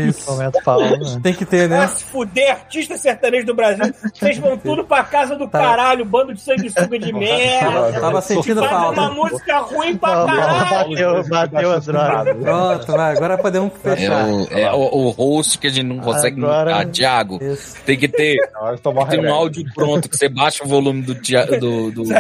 D: Isso.
E: Momento Paulo, né?
D: Tem que ter,
A: Vai
D: né?
A: se fuder, artista sertanejo do Brasil. Vocês vão tudo pra casa do
D: Tá.
A: caralho, bando de sanguessuga de merda.
D: Tava, tava sentindo
A: Faz uma música ruim pra caralho.
E: bateu, bateu as drogas.
D: Pronto, vai. Agora podemos
C: É
D: fechar.
C: o, é o, o host que a gente não consegue
E: Agora-
C: montar, Thiago.
D: Isso.
C: Tem que ter, tem um áudio pronto que você baixa o volume do, do, do...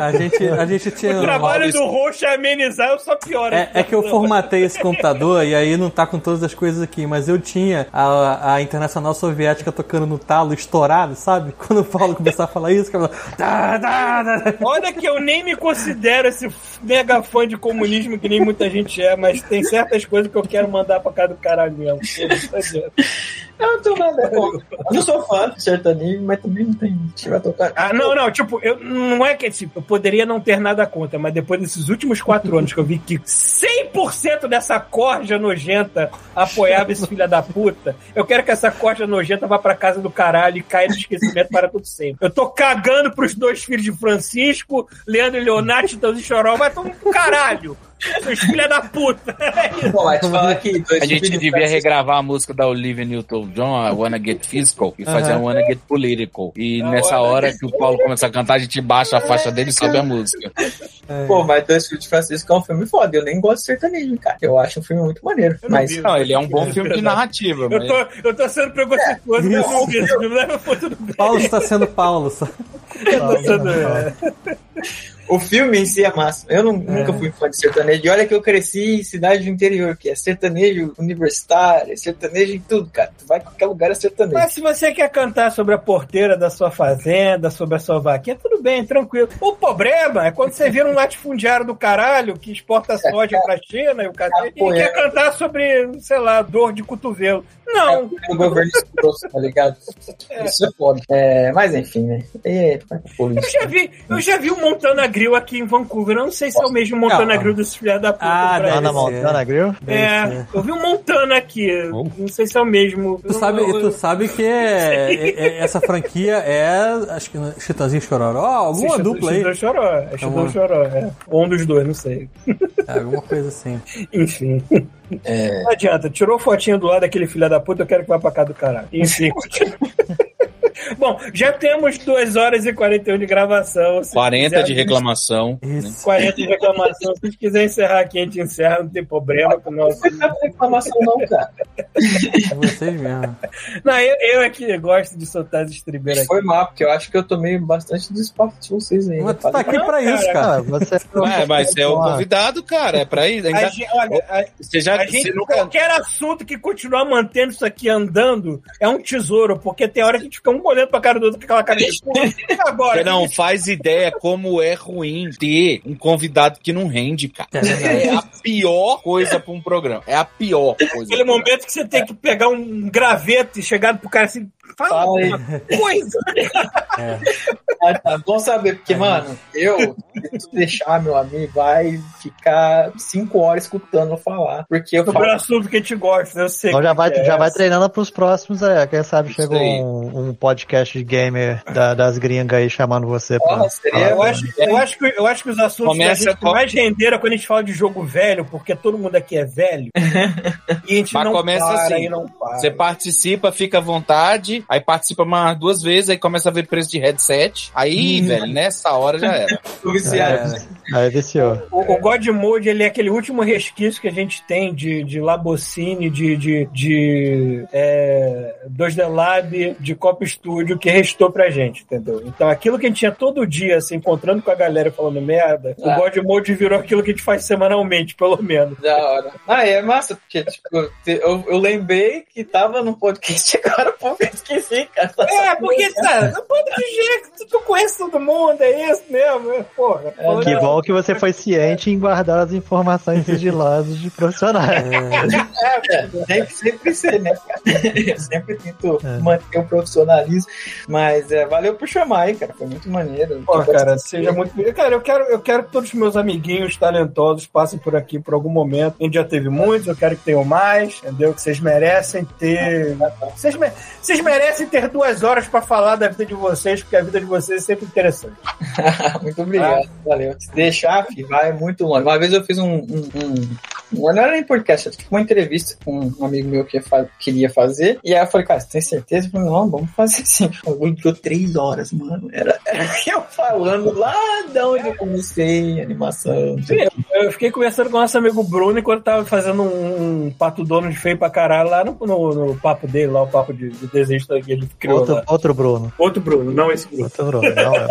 D: A gente, a gente tinha.
A: O trabalho do roxo é amenizar, eu só pioro.
D: É, é que eu formatei esse computador e aí não tá com todas as coisas aqui, mas eu tinha a, a Internacional Soviética tocando no talo estourado, sabe? Quando o Paulo começar a falar isso, que ela. Tá, tá, tá.
A: Olha que eu nem me considero esse mega fã de comunismo que nem muita gente é, mas tem certas coisas que eu quero mandar pra cá do caralho mesmo.
B: Eu não tenho nada. Eu não sou fã de sertanejo, mas também não tem. Vai tocar.
A: Ah, não, não, tipo, eu, não é que tipo, eu poderia não ter nada contra, mas depois desses últimos quatro anos que eu vi que 100% dessa corja nojenta apoiava esse filho da puta, eu quero que essa corja nojenta vá pra casa do caralho e caia no esquecimento para tudo sempre. Eu tô cagando pros dois filhos de Francisco, Leandro e Leonardo, e Choró, vai todo mundo pro caralho. Seus filha da puta.
B: Mas te falar aqui, dois
C: A gente devia regravar a música da Olivia Newton-John, I Wanna Get Physical, e fazer a Wanna Get Political. E nessa hora que o Paulo começa a cantar, a gente baixa a faixa dele e sobe a música.
B: Pô, mas Dois Filhos de Francisco é um filme foda. Eu nem gosto de sertanejo, cara. Eu acho um filme muito maneiro.
A: Eu não
B: Mas
A: vi.
C: Não, ele é um bom filme de narrativa,
A: Eu
C: mas...
A: tô, eu tô sendo preconceituoso, eu? Pô, bem.
D: Paulo está sendo Paulo. só.
A: Eu tô sendo, é.
B: O filme em si é massa. Eu não- nunca fui fã de sertanejo. E olha que eu cresci em cidade do interior, que é sertanejo universitário, é sertanejo em tudo, cara. Tu vai em qualquer lugar é sertanejo.
A: Mas se você quer cantar sobre a porteira da sua fazenda, sobre a sua vaquinha, tudo bem, tranquilo. O problema é quando você vira um latifundiário do caralho que exporta soja pra China e o cara e quer cantar sobre, sei lá, dor de cotovelo. Não.
B: É o governo escroto, tá ligado? Isso é foda. É, mas enfim, né? É, pro
A: Eu já vi, eu já vi o Montana Grill aqui em Vancouver. Eu não sei se é o mesmo Montana
D: Não.
A: Grill desse filho da puta.
D: Ah, deve
E: Lá
A: Brasil.
E: na
D: ser.
E: Montana Grill?
A: É, eu vi um Montana aqui. Não sei se é o mesmo.
D: Tu sabe,
A: Eu- eu-
D: tu sabe que é, é- é- essa franquia é, acho que Chitãozinho Chororó, alguma
A: Chitão-
D: dupla aí.
A: Chitão Choró. É Chitão
D: Alguma-
A: Choró, é. Ou um dos dois, não sei.
D: É, alguma coisa assim.
A: Enfim.
B: É.
A: Não adianta, tirou fotinha do lado daquele filho da puta, eu quero que vá pra cá do caralho. Enfim. Bom, já temos 2 horas e 41 de gravação. Se
C: 40
A: quiser,
C: de reclamação.
D: Isso.
A: 40 de reclamação. Se vocês quiserem encerrar aqui, a gente encerra, não tem problema. com o nosso-
B: Não reclamação, não, cara.
D: É vocês mesmo.
A: Não, eu, eu é que gosto de soltar as estribeiras aqui.
B: Foi mal, porque eu acho que eu tomei bastante do espaço de vocês aí.
D: Mas tu tá aqui
A: Não,
D: pra isso, cara.
E: Ah, você...
C: Ué, mas você é o convidado, cara. É pra isso.
A: A
C: Ainda,
A: gente, olha, a,
C: você já
A: a gente,
C: você nunca.
A: qualquer assunto que continuar mantendo isso aqui andando é um tesouro, porque tem hora que a gente fica um olhando pra cara do outro com aquela cara de agora?
C: Você não faz ideia como é ruim ter um convidado que não rende, cara.
D: É.
C: É a pior coisa pra um programa. É a pior coisa.
A: Aquele momento que você tem que pegar um graveto e chegar pro cara assim, fala uma coisa.
B: Ah, tá bom saber, porque, mano, eu, se tu deixar, meu amigo, vai ficar cinco horas escutando eu falar. Porque eu
A: Sobre o
B: falo.
A: assunto que a gente gosta, eu sei.
E: Então já vai,
A: é
E: já vai treinando pros próximos aí. Quem sabe
C: Isso aí.
E: um, um podcast de gamer da- das gringas aí chamando você pra.
B: Porra, seria-
A: Eu acho, eu, acho que, eu acho que os assuntos
C: Começa
A: que a gente
C: com-
A: mais renderam quando a gente fala de jogo velho, porque todo mundo aqui é velho, e a gente
C: Mas
A: não
C: começa
A: para
C: assim,
A: e não para.
C: Você participa, fica à vontade, aí participa mais duas vezes, aí começa a ver preço de headset. Aí, velho, nessa hora já era.
B: Tô viciado.
D: É.
E: Aí viciou.
A: O, o God Mode, ele é aquele último resquício que a gente tem de, de Labocine, de, de, de é, 2D Lab, de Cop Studio, que restou pra gente, entendeu? Então aquilo que a gente tinha todo dia, se encontrando com a galera falando merda, o
B: Ah.
A: God Mode virou aquilo que a gente faz semanalmente, pelo menos.
B: Da hora. Ah, é massa, porque, tipo, eu, eu lembrei que tava no podcast agora, pô, cara. Tá
A: É, porque, sabe, não pode de jeito, tu, tu conhece todo mundo, é isso mesmo, é, porra. falando-
E: Que bom que você foi ciente em guardar as informações sigilosas de profissionais.
B: É, cara, tem que sempre ser, né? Eu sempre tento
E: É.
B: manter o profissionalismo. Mas é, valeu por chamar aí, cara. Foi muito maneiro.
A: Pô, cara, seja muito. Cara, eu quero, eu quero que todos os meus amiguinhos talentosos passem por aqui por algum momento. A gente já teve muitos, eu quero que tenham mais, entendeu? Que vocês merecem ter. Vocês, me- vocês merecem ter duas horas pra falar da vida de vocês, porque a vida de vocês é sempre interessante.
B: muito obrigado, valeu. Se deixar, filho, vai muito longe. Uma vez eu fiz um. um, um- não era nem podcast, tipo uma entrevista com um amigo meu que fa- queria fazer. E aí eu falei, cara, você tem certeza? Eu falei, não, vamos fazer assim. O bagulho durou três horas, mano. Era eu falando lá de onde eu comecei, animação.
A: Eu fiquei conversando com o nosso amigo Bruno enquanto tava fazendo um, um pato dono de feio pra caralho lá no, no, no papo dele, lá o papo de, de desenho que ele criou
E: Outro, outro Bruno.
A: Outro Bruno, não esse Bruno.
E: Outro Bruno. Não, é.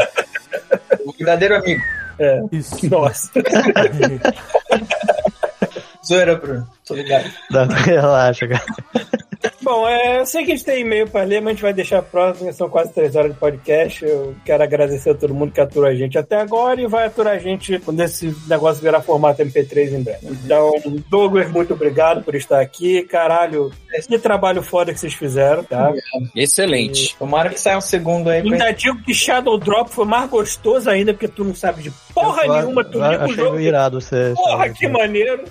B: O verdadeiro amigo.
A: É.
D: Isso.
A: Nossa.
B: Zoeira, Bruno. Tô ligado.
E: não, relaxa, cara.
A: Bom, é, eu sei que a gente tem e-mail pra ler, mas a gente vai deixar próximo, são quase três horas de podcast. Eu quero agradecer a todo mundo que aturou a gente até agora e vai aturar a gente quando esse negócio virar formato MP3 em breve. Então, Douglas, muito obrigado por estar aqui. Caralho, que trabalho foda que vocês fizeram, tá?
C: Excelente.
B: Tomara que saia um segundo aí
A: Ainda digo que Shadow Drop foi mais gostoso ainda, porque tu não sabe de porra
E: Eu-
A: nenhuma, tu
E: eu
A: liga o jogo.
E: irado você.
A: Porra, que maneiro!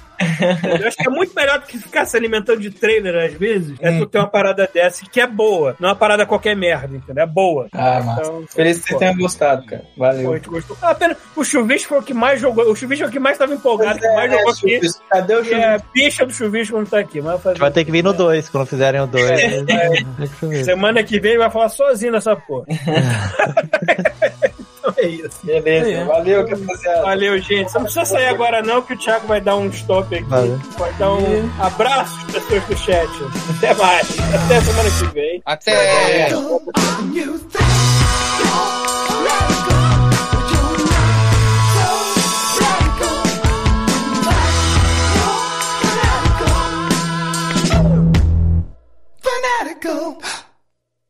A: Eu acho que é muito melhor do que ficar se alimentando de trailer às vezes. É tu ter uma parada dessa que é boa. Não é uma parada qualquer merda, entendeu? É boa.
B: Ah, massa.
A: Então,
B: Feliz que você
A: pô,
B: tenha gostado, cara.
A: pô,
B: Valeu.
A: a gente gostou. Ah, pena, o Chuvisco foi o que mais jogou. O Chuvisco é o que mais estava empolgado, que mais jogou aqui.
B: Cadê o
A: é
B: Chuvisco?
A: bicha do Chuvisco não tá aqui. Mas vai fazer-
E: Vai ter que vir no 2, quando fizerem o 2.
A: É, Semana que vem vai falar sozinho nessa porra. Então é isso.
B: Beleza,
D: é.
B: valeu, rapaziada.
A: Valeu, gente. Você não precisa sair agora, não, que o Thiago vai dar um stop aqui.
E: Valeu.
A: Pode dar um abraço às pessoas do chat. Até mais. Até semana que vem.
C: Até.
H: Go.